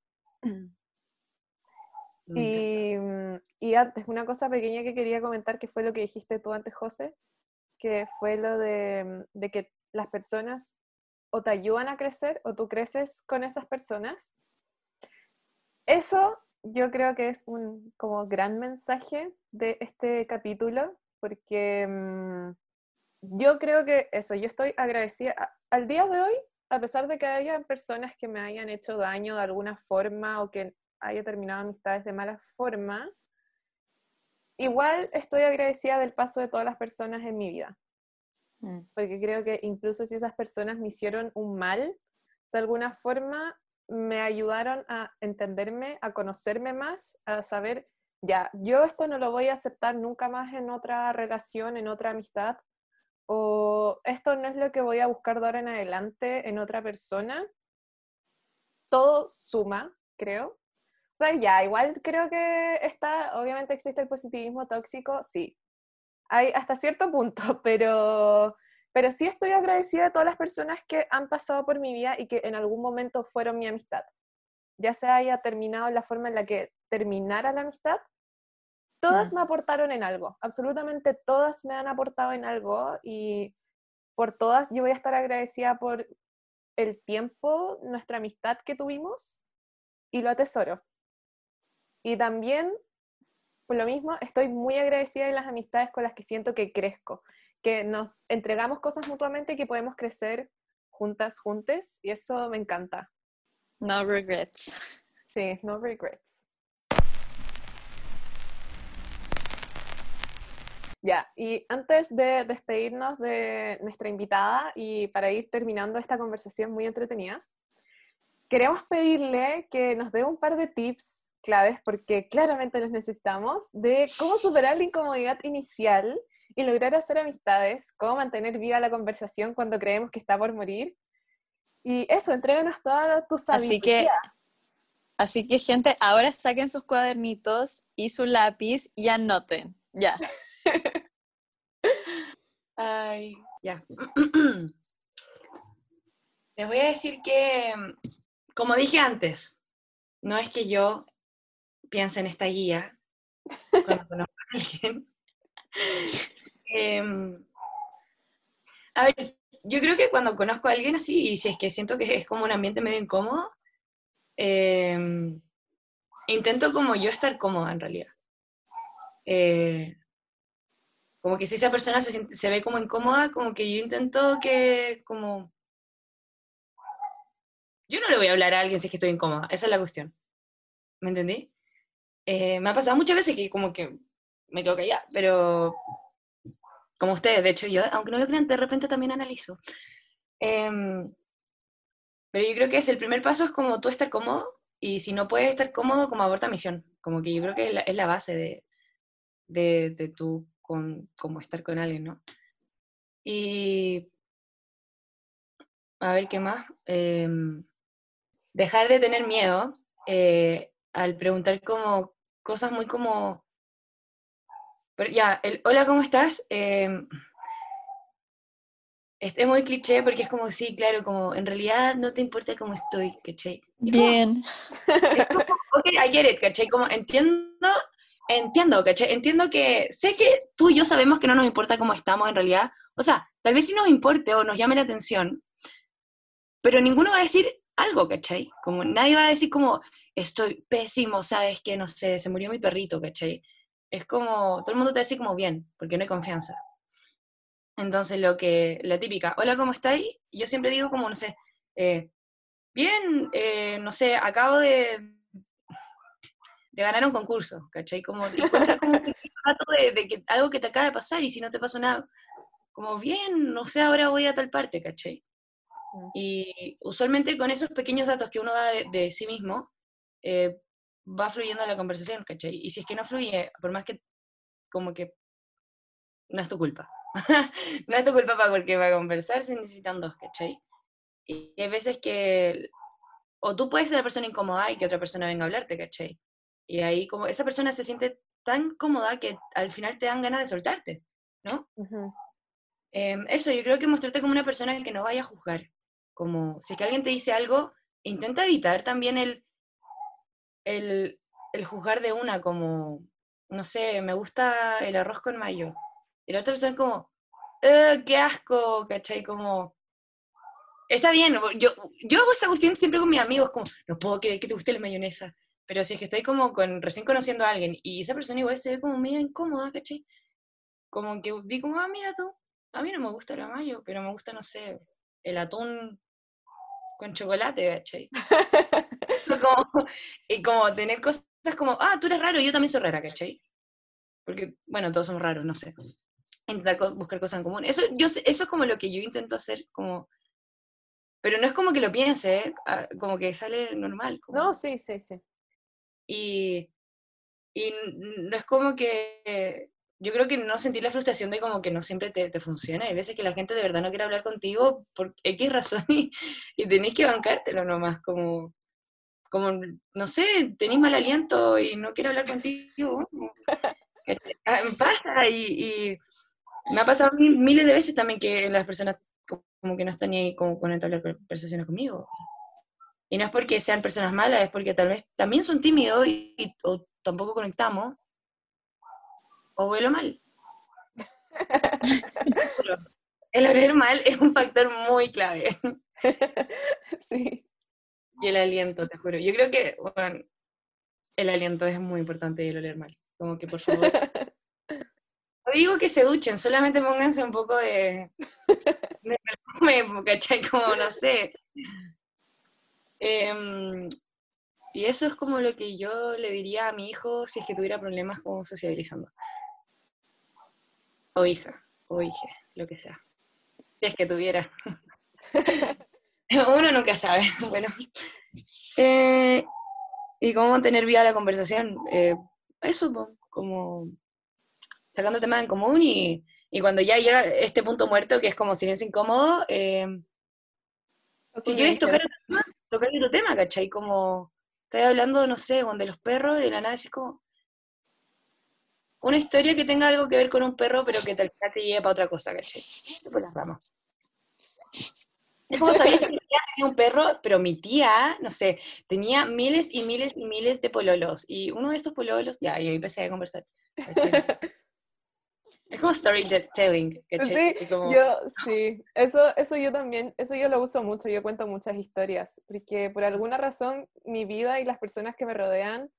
Y, mm, y antes, una cosa pequeña que quería comentar, que fue lo que dijiste tú antes, José, que fue lo de, mm, de que las personas o te ayudan a crecer o tú creces con esas personas. Eso yo creo que es un como gran mensaje de este capítulo, porque mm, yo creo que eso, yo estoy agradecida. Al día de hoy, a pesar de que haya personas que me hayan hecho daño de alguna forma o que haya terminado amistades de mala forma, igual estoy agradecida del paso de todas las personas en mi vida, Mm. porque creo que incluso si esas personas me hicieron un mal, de alguna forma me ayudaron a entenderme, a conocerme más, a saber, ya, yo esto no lo voy a aceptar nunca más en otra relación, en otra amistad, o esto no es lo que voy a buscar de ahora en adelante en otra persona. Todo suma, creo. Ya, igual creo que está, obviamente existe el positivismo tóxico, sí. Hay hasta cierto punto, pero, pero sí estoy agradecida de todas las personas que han pasado por mi vida y que en algún momento fueron mi amistad. Ya se haya terminado la forma en la que terminara la amistad, todas Mm. me aportaron en algo, absolutamente todas me han aportado en algo y por todas yo voy a estar agradecida por el tiempo, nuestra amistad que tuvimos y lo atesoro. Y también, por lo mismo, estoy muy agradecida de las amistades con las que siento que crezco, que nos entregamos cosas mutuamente y que podemos crecer juntas, juntes, y eso me encanta. No regrets. Sí, no regrets. Ya, y antes de despedirnos de nuestra invitada y para ir terminando esta conversación muy entretenida, queremos pedirle que nos dé un par de tips claves, porque claramente los necesitamos, de cómo superar la incomodidad inicial y lograr hacer amistades, cómo mantener viva la conversación cuando creemos que está por morir, Y eso, entréganos toda tu sabiduría. Así que, así que, gente, ahora saquen sus cuadernitos y su lápiz y anoten. Ya. Ay, ya. Les voy a decir que, como dije antes, no es que yo piense en esta guía cuando conozco a alguien. Em, a ver, yo creo que cuando conozco a alguien así, y si es que siento que es como un ambiente medio incómodo, em, intento como yo estar cómoda en realidad. Eh, como que si esa persona se, siente- se ve como incómoda, como que yo intento que como... Yo no le voy a hablar a alguien si es que estoy incómoda, esa es la cuestión. ¿Me entendí? Eh, me ha pasado muchas veces que como que me quedo callada, pero como ustedes, de hecho yo, aunque no lo crean, de repente también analizo. Em, pero yo creo que es el primer paso es como tú estar cómodo y si no puedes estar cómodo, como aborta misión. Como que yo creo que es la, base de, de, de tú con, como estar con alguien, ¿no? Y a ver qué más. Em, dejar de tener miedo eh, al preguntar como cosas muy como... pero ya, el hola, ¿cómo estás? Em, es, es muy cliché porque es como, sí, claro, como en realidad no te importa cómo estoy, ¿cachai? Bien. como, ok, I get it, ¿cachai? Como entiendo, entiendo, ¿cachai? Entiendo que sé que tú y yo sabemos que no nos importa cómo estamos en realidad. O sea, tal vez sí nos importe o nos llame la atención, pero ninguno va a decir algo, ¿cachai? Como nadie va a decir como, estoy pésimo, ¿sabes? Que no sé, se murió mi perrito, ¿cachai? Es como, todo el mundo te decir como bien, porque no hay confianza. Entonces, lo que, la típica, hola, ¿cómo estáis? Yo siempre digo como, no sé, eh, bien, eh, no sé, acabo de, de ganar un concurso, ¿cachai? Como, y cuenta como un rato de, de que, algo que te acaba de pasar y si no te pasó nada, como bien, no sé, ahora voy a tal parte, ¿cachai? Mm. Y usualmente con esos pequeños datos que uno da de, de sí mismo, eh, va fluyendo la conversación, ¿cachai? Y si es que no fluye, por más que, como que, no es tu culpa. no es tu culpa para porque para conversar se necesitan dos, ¿cachai? Y hay veces que o tú puedes ser la persona incómoda y que otra persona venga a hablarte, ¿cachai? Y ahí como esa persona se siente tan cómoda que al final te dan ganas de soltarte, ¿no? Em, eso, yo creo que mostrarte como una persona que no vaya a juzgar. Como si es que alguien te dice algo, intenta evitar también el, el, el juzgar de una, como, no sé, me gusta el arroz con mayo. Y la otra persona como, "Eh, qué asco, ¿cachai? Como, está bien, yo, yo hago esa cuestión siempre con mis amigos, como, no puedo creer que te guste la mayonesa. Pero si es que estoy como con, recién conociendo a alguien y esa persona igual se ve como medio incómoda, ¿cachai? Como que digo, ah, mira tú, a mí no me gusta la mayo, pero me gusta, no sé, el atún con chocolate, ¿cachai? como, y como tener cosas como, ah, tú eres raro, yo también soy rara, ¿cachai? Porque, bueno, todos somos raros, no sé. Intentar buscar cosas en común. Eso, yo, eso es como lo que yo intento hacer, como... Pero no es como que lo piense, ¿eh? Ah, como que sale normal. como- No, sí, sí, sí. y, y no es como que, yo creo que no sentir la frustración de como que no siempre te, te funciona. Hay veces que la gente de verdad no quiere hablar contigo por X razón y, y tenés que bancártelo nomás, como, como, no sé, tenés mal aliento y no quiere hablar contigo. ah, pasa y, y me ha pasado mi- miles de veces también que las personas co- como que no están ni ahí como con entablar conversaciones conmigo. Y no es porque sean personas malas, es porque tal vez también son tímidos y, y- o tampoco conectamos. O vuelo mal. El oler mal es un factor muy clave. sí. Y el aliento, te juro. Yo creo que, bueno, el aliento es muy importante y el oler mal. Como que, por favor. No digo que se duchen, solamente pónganse un poco de, de perfume, ¿cachai? Como, no sé. Em, y eso es como lo que yo le diría a mi hijo si es que tuviera problemas como sociabilizando. O hija, o hija, lo que sea. Si es que tuviera. Uno nunca sabe. Bueno. Eh, y cómo mantener viva la conversación. Eh, eso, como sacando temas en común y, y cuando ya llega este punto muerto, que es como silencio incómodo, eh, Si quieres tocar otro tema, tocar otro tema, ¿cachai? Como, estoy hablando, no sé, de los perros, de la nada, así como, una historia que tenga algo que ver con un perro, pero que tal vez te lleve para otra cosa, ¿cachai? Después las vamos. Es como sabía que mi tía tenía un perro, pero mi tía, no sé, tenía miles y miles y miles de pololos. Y uno de estos pololos, ya, y ahí empecé a conversar. Es como storytelling, ¿cachai? Sí, yo, sí, eso, eso yo también, eso yo lo uso mucho, yo cuento muchas historias, porque por alguna razón mi vida y las personas que me rodean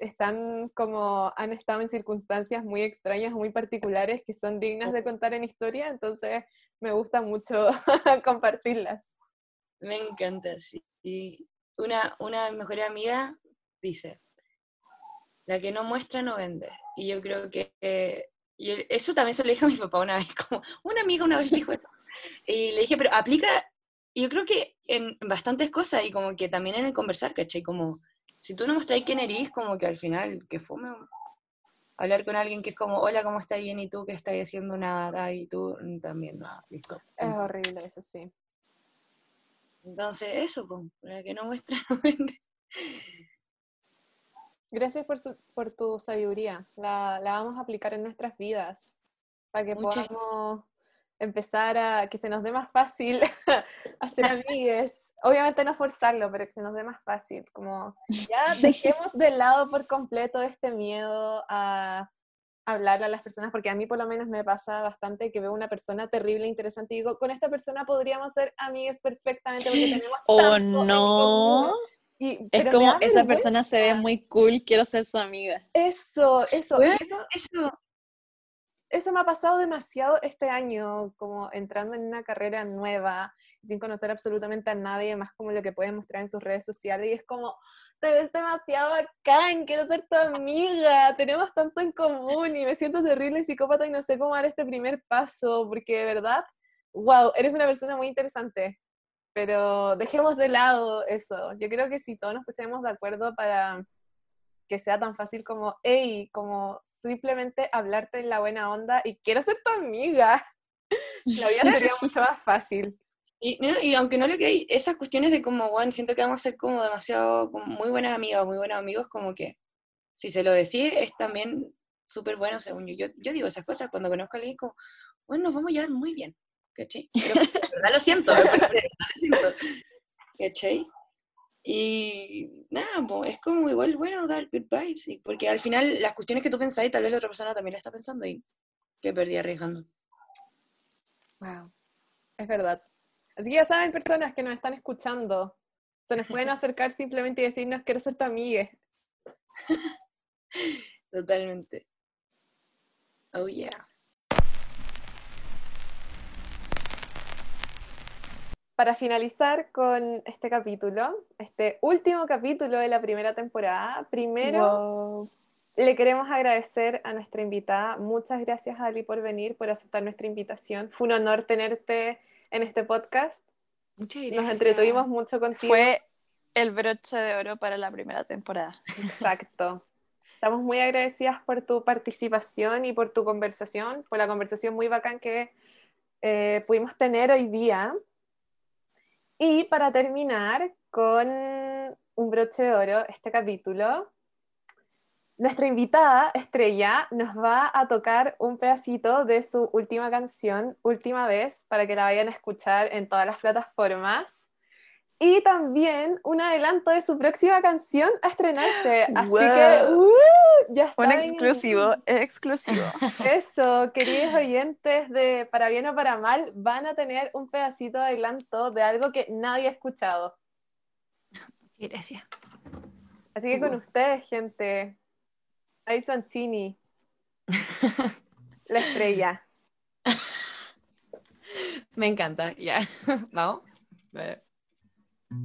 están como, han estado en circunstancias muy extrañas, muy particulares, que son dignas de contar en historia, entonces me gusta mucho compartirlas. Me encanta, sí. Y una, una de mis mejores amigas dice, la que no muestra no vende. Y yo creo que eso también se lo dije a mi papá una vez, como una amiga una vez dijo eso. Y le dije, pero aplica, yo creo que en bastantes cosas y como que también en el conversar, ¿cachai? Como, si tú no mostráis quién eres, como que al final, que fome hablar con alguien que es como, hola, ¿cómo estás bien? Y tú que estás haciendo nada, y tú también nada, listo. Es horrible, eso sí. Entonces, eso, para que no muestra, Gracias por, por tu sabiduría. La, la, vamos a aplicar en nuestras vidas para que podamos empezar a que se nos dé más fácil hacer amigues. Obviamente no forzarlo, pero que se nos dé más fácil. Como ya dejemos de lado por completo este miedo a hablarle a las personas, porque a mí por lo menos me pasa bastante que veo una persona terrible, interesante y digo, con esta persona podríamos ser amigas perfectamente porque tenemos oh, no es como esa persona se ve muy cool, quiero ser su amiga. Eso, eso, eso, eso, me ha pasado demasiado este año, como entrando en una carrera nueva, sin conocer absolutamente a nadie, más como lo que pueden mostrar en sus redes sociales, y es como, te ves demasiado bacán, quiero ser tu amiga, tenemos tanto en común, y me siento terrible psicópata y no sé cómo dar este primer paso, porque de verdad, wow, eres una persona muy interesante. Pero dejemos de lado eso. Yo creo que si todos nos pusiéramos de acuerdo para que sea tan fácil como, hey, como simplemente hablarte en la buena onda y quiero ser tu amiga, la vida sería mucho más fácil. Y, y aunque no lo creáis, esas cuestiones de como, bueno, siento que vamos a ser como demasiado, como muy buenas amigas, muy buenos amigos, como que si se lo decís es también súper bueno según yo. yo. Yo digo esas cosas cuando conozco a alguien como, bueno, nos vamos a llevar muy bien. ¿cachai? Pero verdad lo siento, de verdad lo siento, ¿cachai? Y nada, es como igual bueno dar good vibes, porque al final las cuestiones que tú pensáis, tal vez la otra persona también la está pensando y que perdí arriesgando. Wow, es verdad. Así que ya saben, personas que nos están escuchando, se nos pueden acercar simplemente y decirnos, quiero ser tu amiga. Totalmente. Oh yeah. Para finalizar con este capítulo, este último capítulo de la primera temporada, primero le queremos agradecer a nuestra invitada. Muchas gracias, Ali, por venir, por aceptar nuestra invitación. Fue un honor tenerte en este podcast. Muchas gracias. Nos entretuvimos mucho contigo. Fue el broche de oro para la primera temporada. Exacto. Estamos muy agradecidas por tu participación y por tu conversación, por la conversación muy bacán que eh, pudimos tener hoy día. Y para terminar con un broche de oro, este capítulo, nuestra invitada estrella nos va a tocar un pedacito de su última canción, Última vez, para que la vayan a escuchar en todas las plataformas y también un adelanto de su próxima canción a estrenarse. Así que uh, ya está. Un exclusivo, exclusivo. Eso, queridos oyentes de Para Bien o Para Mal, van a tener un pedacito de adelanto de algo que nadie ha escuchado. Gracias. Así que con ustedes, gente, Alison Chini, la estrella. Me encanta, ya. Vamos. Hey,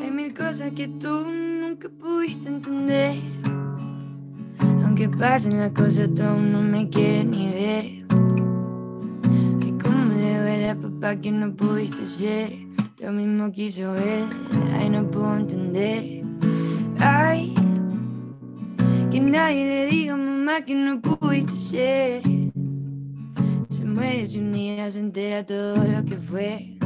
hay mil cosas que tú nunca pudiste entender aunque pasen las cosas, tú aún no me quieres ni ver. Que no pudiste ser, lo mismo quiso ver, ay, no puedo entender. Ay, que nadie le diga mamá que no pudiste ser. Se muere si un día se entera todo lo que fue.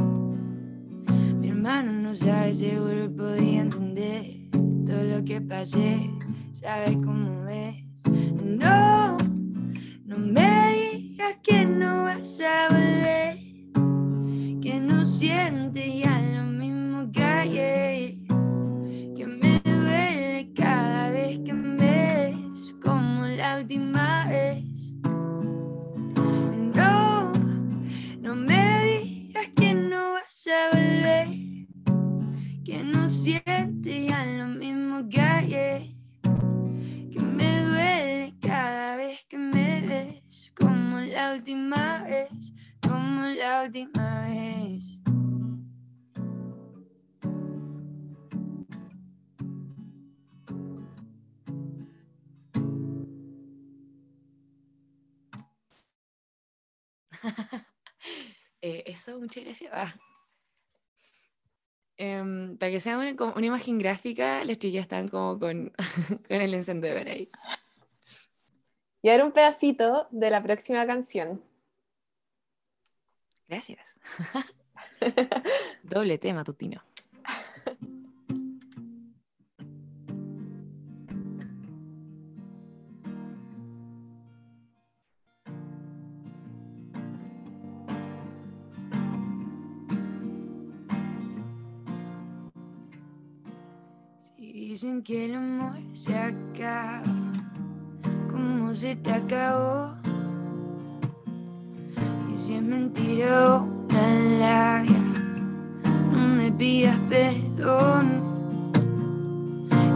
Mi hermano no sabe, seguro él podría entender todo lo que pasé. Sabes cómo ves. No, no me digas que no vas a volver. Sientes ya lo mismo que ayer. Que me duele cada vez que me ves como la última vez, como la última vez. Eh, eso, muchas gracias. Ah. Em, para que sea una, imagen gráfica, las chicas están como con, con el encendedor ahí. Y ahora un pedacito de la próxima canción. Gracias. Doble tema, Tutino. Dicen que el amor se acaba, ¿cómo se te acabó? Y si es mentira una labia, no me pidas perdón.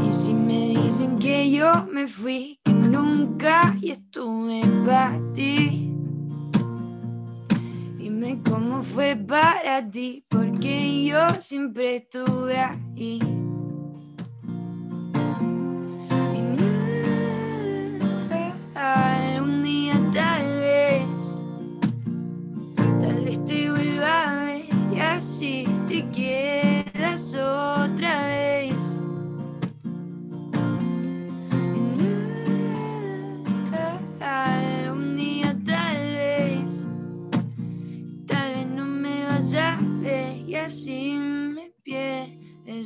Y si me dicen que yo me fui, que nunca y estuve para ti. Dime cómo fue para ti, porque yo siempre estuve ahí.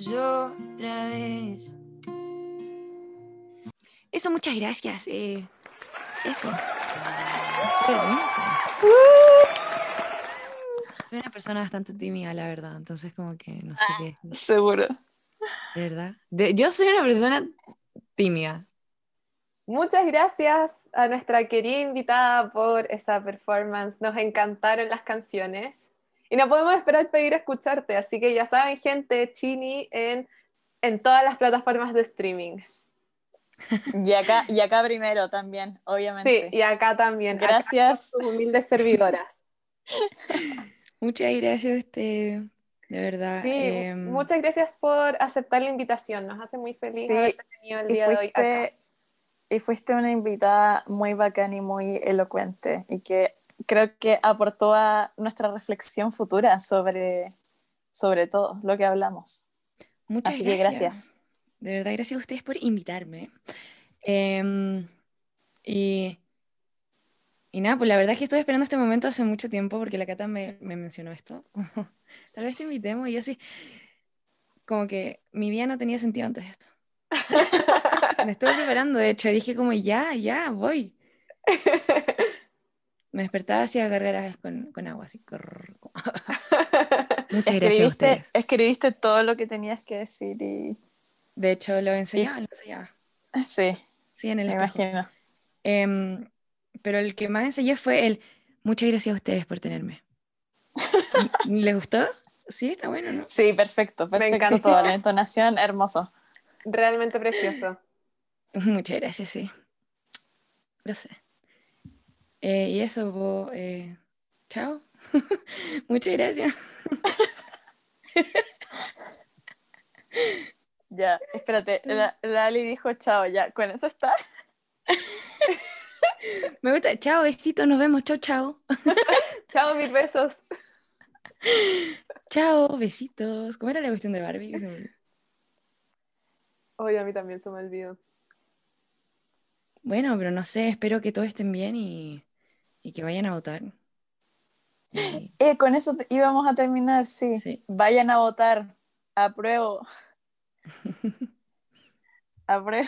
Pierdes otra vez. Eso, muchas gracias. eh, eso. Soy una persona bastante tímida, la verdad. Entonces, como que no sé qué. Seguro. De verdad. De- yo soy una persona tímida. Muchas gracias a nuestra querida invitada por esa performance. Nos encantaron las canciones. Y no podemos esperar pedir escucharte. Así que ya saben, gente, Chini en, en todas las plataformas de streaming. Y acá, y acá primero también, obviamente. Sí, y acá también. acá Gracias. sus humildes servidoras. Muchas gracias, este, de verdad. Sí, em, muchas gracias por aceptar la invitación. Nos hace muy feliz Sí, haberte tenido el día de hoy acá. y fuiste una invitada muy bacán y muy elocuente y que creo que aportó a nuestra reflexión futura sobre, sobre todo lo que hablamos. Muchas Así que gracias. gracias. De verdad, gracias a ustedes por invitarme. Em, y, y nada, pues la verdad es que estuve esperando este momento hace mucho tiempo porque la Cata me, me mencionó esto. Tal vez te invitemos y yo así, como que mi vida no tenía sentido antes de esto. Me estuve preparando, de hecho, dije como ya, ya, voy. Me despertaba así a gargaras con, con agua, así. Muchas gracias a Escribiste, ustedes. escribiste todo lo que tenías que decir y De hecho, lo enseñaba, lo enseñaba. sí, Sí, en el me espejo. imagino. Em, pero el que más ensayé fue el muchas gracias a ustedes por tenerme. ¿Les gustó? Sí, está bueno, ¿no? Sí, perfecto, perfecto encantó. todo, la entonación, hermoso. Realmente precioso. Muchas gracias, sí. Lo sé. Eh, y eso, po, eh, chao. muchas gracias. Ya, espérate, la, la Ali dijo chao, ya, con eso está. Me gusta. Chao, besito, nos vemos. Chao, chao. Chao, mil besos. Chao, besitos. ¿Cómo era la cuestión de Barbie? Oye, a mí también se me olvidó. Bueno, pero no sé, espero que todos estén bien y, y que vayan a votar. Eh, con eso íbamos a terminar, sí. sí. Vayan a votar. Apruebo. Apruebo.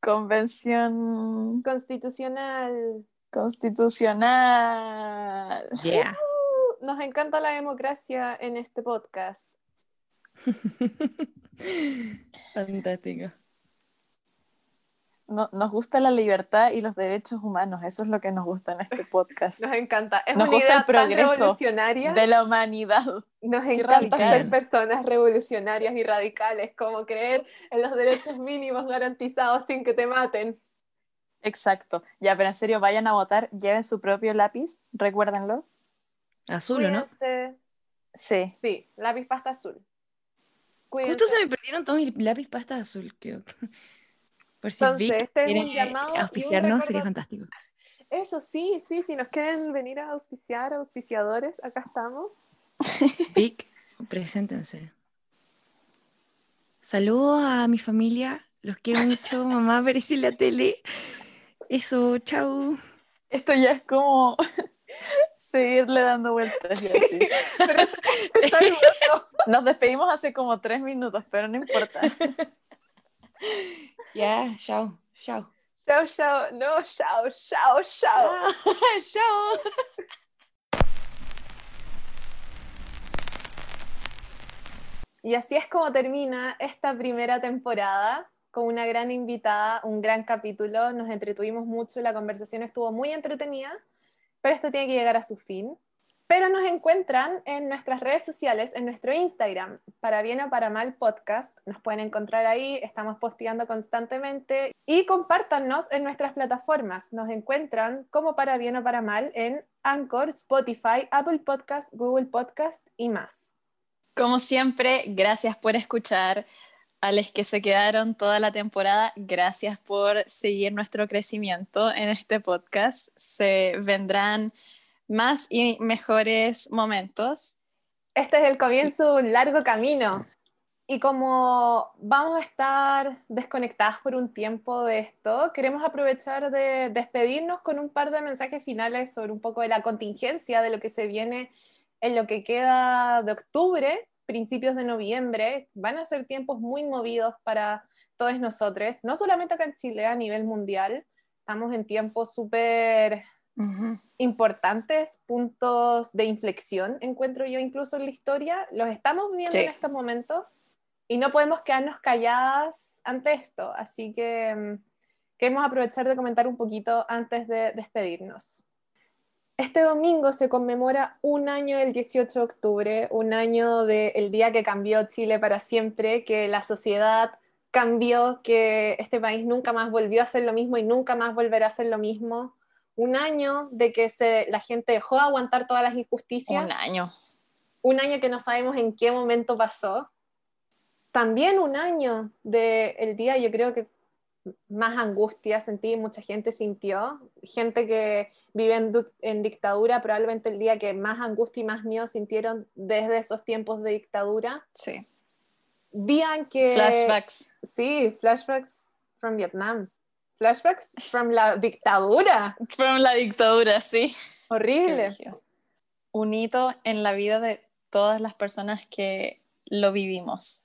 Convención Constitucional. constitucional. Yeah. Uh, Nos encanta la democracia en este podcast. Fantástico. No- nos gusta la libertad y los derechos humanos. Eso es lo que nos gusta en este podcast. Nos encanta. Es Nos una gusta el tan progreso revolucionaria. De la humanidad. Nos encanta radical. ser personas revolucionarias y radicales, como creer en los derechos mínimos garantizados sin que te maten. Exacto. Ya, pero en serio, vayan a votar. Lleven su propio lápiz. Recuérdenlo. Azul, ¿o no? Sí. Sí, lápiz pasta azul. Cuídense. Justo se me perdieron todos mis lápiz pasta azul, creo. Por si Entonces, Vic este es un quiere llamado un auspiciarnos, sería fantástico. Eso sí, sí, si nos quieren venir a auspiciar, auspiciadores, acá estamos. Vic, preséntense. Saludos a mi familia, los quiero mucho, mamá, aparece la tele. Eso, chau. Esto ya es como seguirle dando vueltas. Nos despedimos hace como tres minutos, pero no importa. Ya, chao, chao. Chao, chao. No, chao, chao, chao. Ah, chao. Y así es como termina esta primera temporada con una gran invitada, un gran capítulo. Nos entretuvimos mucho, la conversación estuvo muy entretenida, pero esto tiene que llegar a su fin. Pero nos encuentran en nuestras redes sociales, en nuestro Instagram, para bien o para mal podcast. Nos pueden encontrar ahí, estamos posteando constantemente y compártanos en nuestras plataformas. Nos encuentran como para bien o para mal en Anchor, Spotify, Apple Podcast, Google Podcast y más. Como siempre, gracias por escuchar. A los que se quedaron toda la temporada, gracias por seguir nuestro crecimiento en este podcast. Se vendrán más y mejores momentos. Este es el comienzo de un largo camino. Y como vamos a estar desconectadas por un tiempo de esto, queremos aprovechar de despedirnos con un par de mensajes finales sobre un poco de la contingencia, de lo que se viene en lo que queda de octubre, principios de noviembre. Van a ser tiempos muy movidos para todos nosotros, no solamente acá en Chile, a nivel mundial. Estamos en tiempos súper importantes puntos de inflexión, encuentro yo incluso en la historia, los estamos viviendo Sí. en estos momentos y no podemos quedarnos calladas ante esto, así que mm, queremos aprovechar de comentar un poquito antes de despedirnos. Este domingo se conmemora un año del 18 de octubre, un año del día que cambió Chile para siempre, que la sociedad cambió, que este país nunca más volvió a hacer lo mismo y nunca más volverá a hacer lo mismo un año de que se, la gente dejó de aguantar todas las injusticias. Un año. Un año que no sabemos en qué momento pasó. También un año del día, yo creo que más angustia sentí, mucha gente sintió. Gente que vive en, en dictadura, probablemente el día que más angustia y más miedo sintieron desde esos tiempos de dictadura. Sí. Día en que... Flashbacks. Sí, flashbacks from Vietnam. Flashbacks from la dictadura. Fueron la dictadura, sí. Horrible. Un hito en la vida de todas las personas que lo vivimos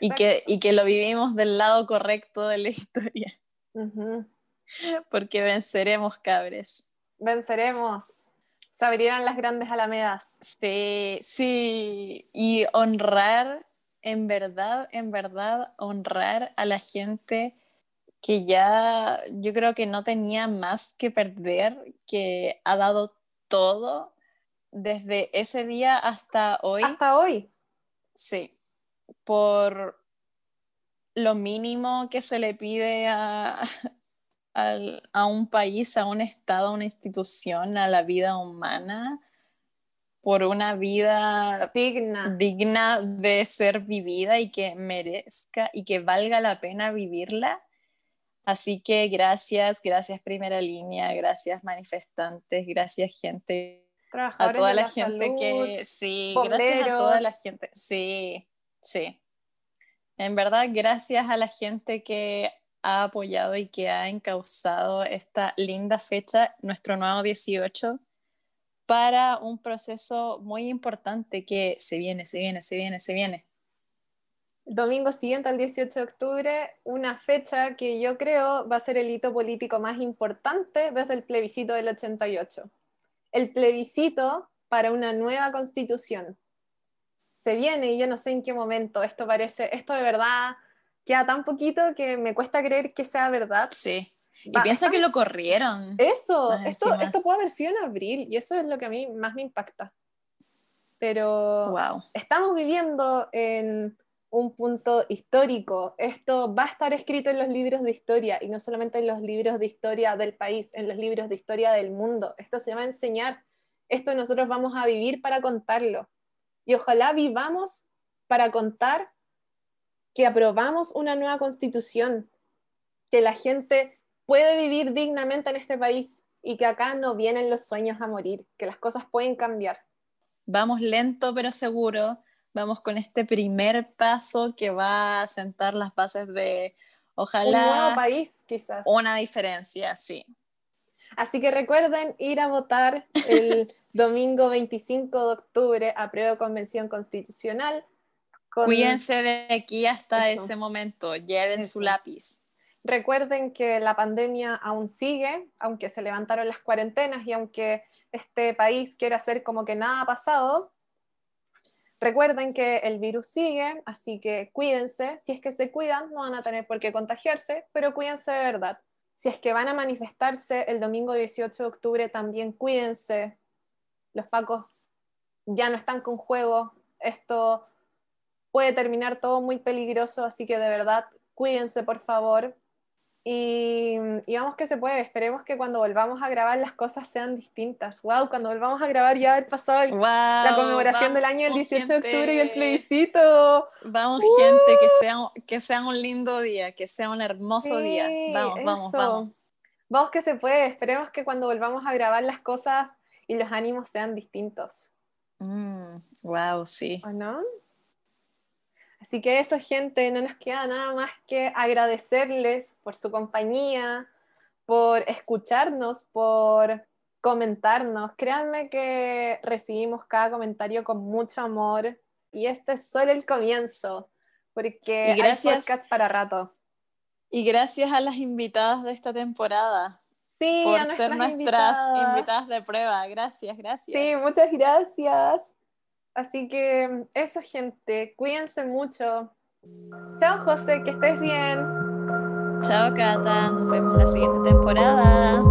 y que, y que lo vivimos del lado correcto de la historia, porque venceremos, cabres. Venceremos. Se abrirán las grandes alamedas. Sí, sí, y honrar, en verdad, en verdad, honrar a la gente que ya yo creo que no tenía más que perder, que ha dado todo desde ese día hasta hoy. Hasta hoy. Sí, por lo mínimo que se le pide a, a un país, a un estado, a una institución, a la vida humana, por una vida Digna. digna de ser vivida y que merezca y que valga la pena vivirla, Así que gracias, gracias primera línea, gracias manifestantes, gracias gente, a toda la, gente que, sí, gracias a toda la gente, sí, sí. En verdad, gracias a la gente que ha apoyado y que ha encauzado esta linda fecha, nuestro nuevo 18, para un proceso muy importante que se viene, se viene, se viene, se viene domingo siguiente al 18 de octubre, una fecha que yo creo va a ser el hito político más importante desde el plebiscito del 88. El plebiscito para una nueva constitución. Se viene y yo no sé en qué momento. Esto parece, esto de verdad queda tan poquito que me cuesta creer que sea verdad. Sí. Y piensa que lo corrieron. Eso, esto, esto puede haber sido en abril y eso es lo que a mí más me impacta. Pero wow. estamos viviendo en un punto histórico. Esto va a estar escrito en los libros de historia y no solamente en los libros de historia del país, en los libros de historia del mundo. Esto se va a enseñar. Esto nosotros vamos a vivir para contarlo. Y ojalá vivamos para contar que aprobamos una nueva constitución, que la gente puede vivir dignamente en este país y que acá no vienen los sueños a morir, que las cosas pueden cambiar. Vamos lento pero seguro vamos con este primer paso que va a sentar las bases de, ojalá... Un nuevo país, quizás. Una diferencia, sí. Así que recuerden ir a votar el domingo 25 de octubre a prueba de convención constitucional. Cuídense de aquí hasta ese momento, lleven su lápiz. Recuerden que la pandemia aún sigue, aunque se levantaron las cuarentenas y aunque este país quiera hacer como que nada ha pasado, Recuerden que el virus sigue, así que cuídense. Si es que se cuidan, no van a tener por qué contagiarse, pero cuídense de verdad. Si es que van a manifestarse el domingo 18 de octubre, también cuídense. Los pacos ya no están con juego. Esto puede terminar todo muy peligroso, así que de verdad, cuídense por favor. Y, vamos que se puede, esperemos que cuando volvamos a grabar las cosas sean distintas. Wow, cuando volvamos a grabar ya haber pasado la conmemoración del año del 18 de octubre y el plebiscito. Vamos, gente, que sea, que sea un lindo día, que sea un hermoso día. Vamos, vamos, vamos. Vamos que se puede, esperemos que cuando volvamos a grabar las cosas y los ánimos sean distintos. wow, mm, sí. ¿O no? Así que eso, gente, no nos queda nada más que agradecerles por su compañía, por escucharnos, por comentarnos. Créanme que recibimos cada comentario con mucho amor y esto es solo el comienzo, porque gracias, hay podcast para rato. Y gracias a las invitadas de esta temporada. Sí, por ser nuestras invitadas de prueba. Gracias, gracias. Sí, muchas gracias. Así que eso, gente, cuídense mucho. Chao, José, que estés bien. Chao, Cata, nos vemos la siguiente temporada.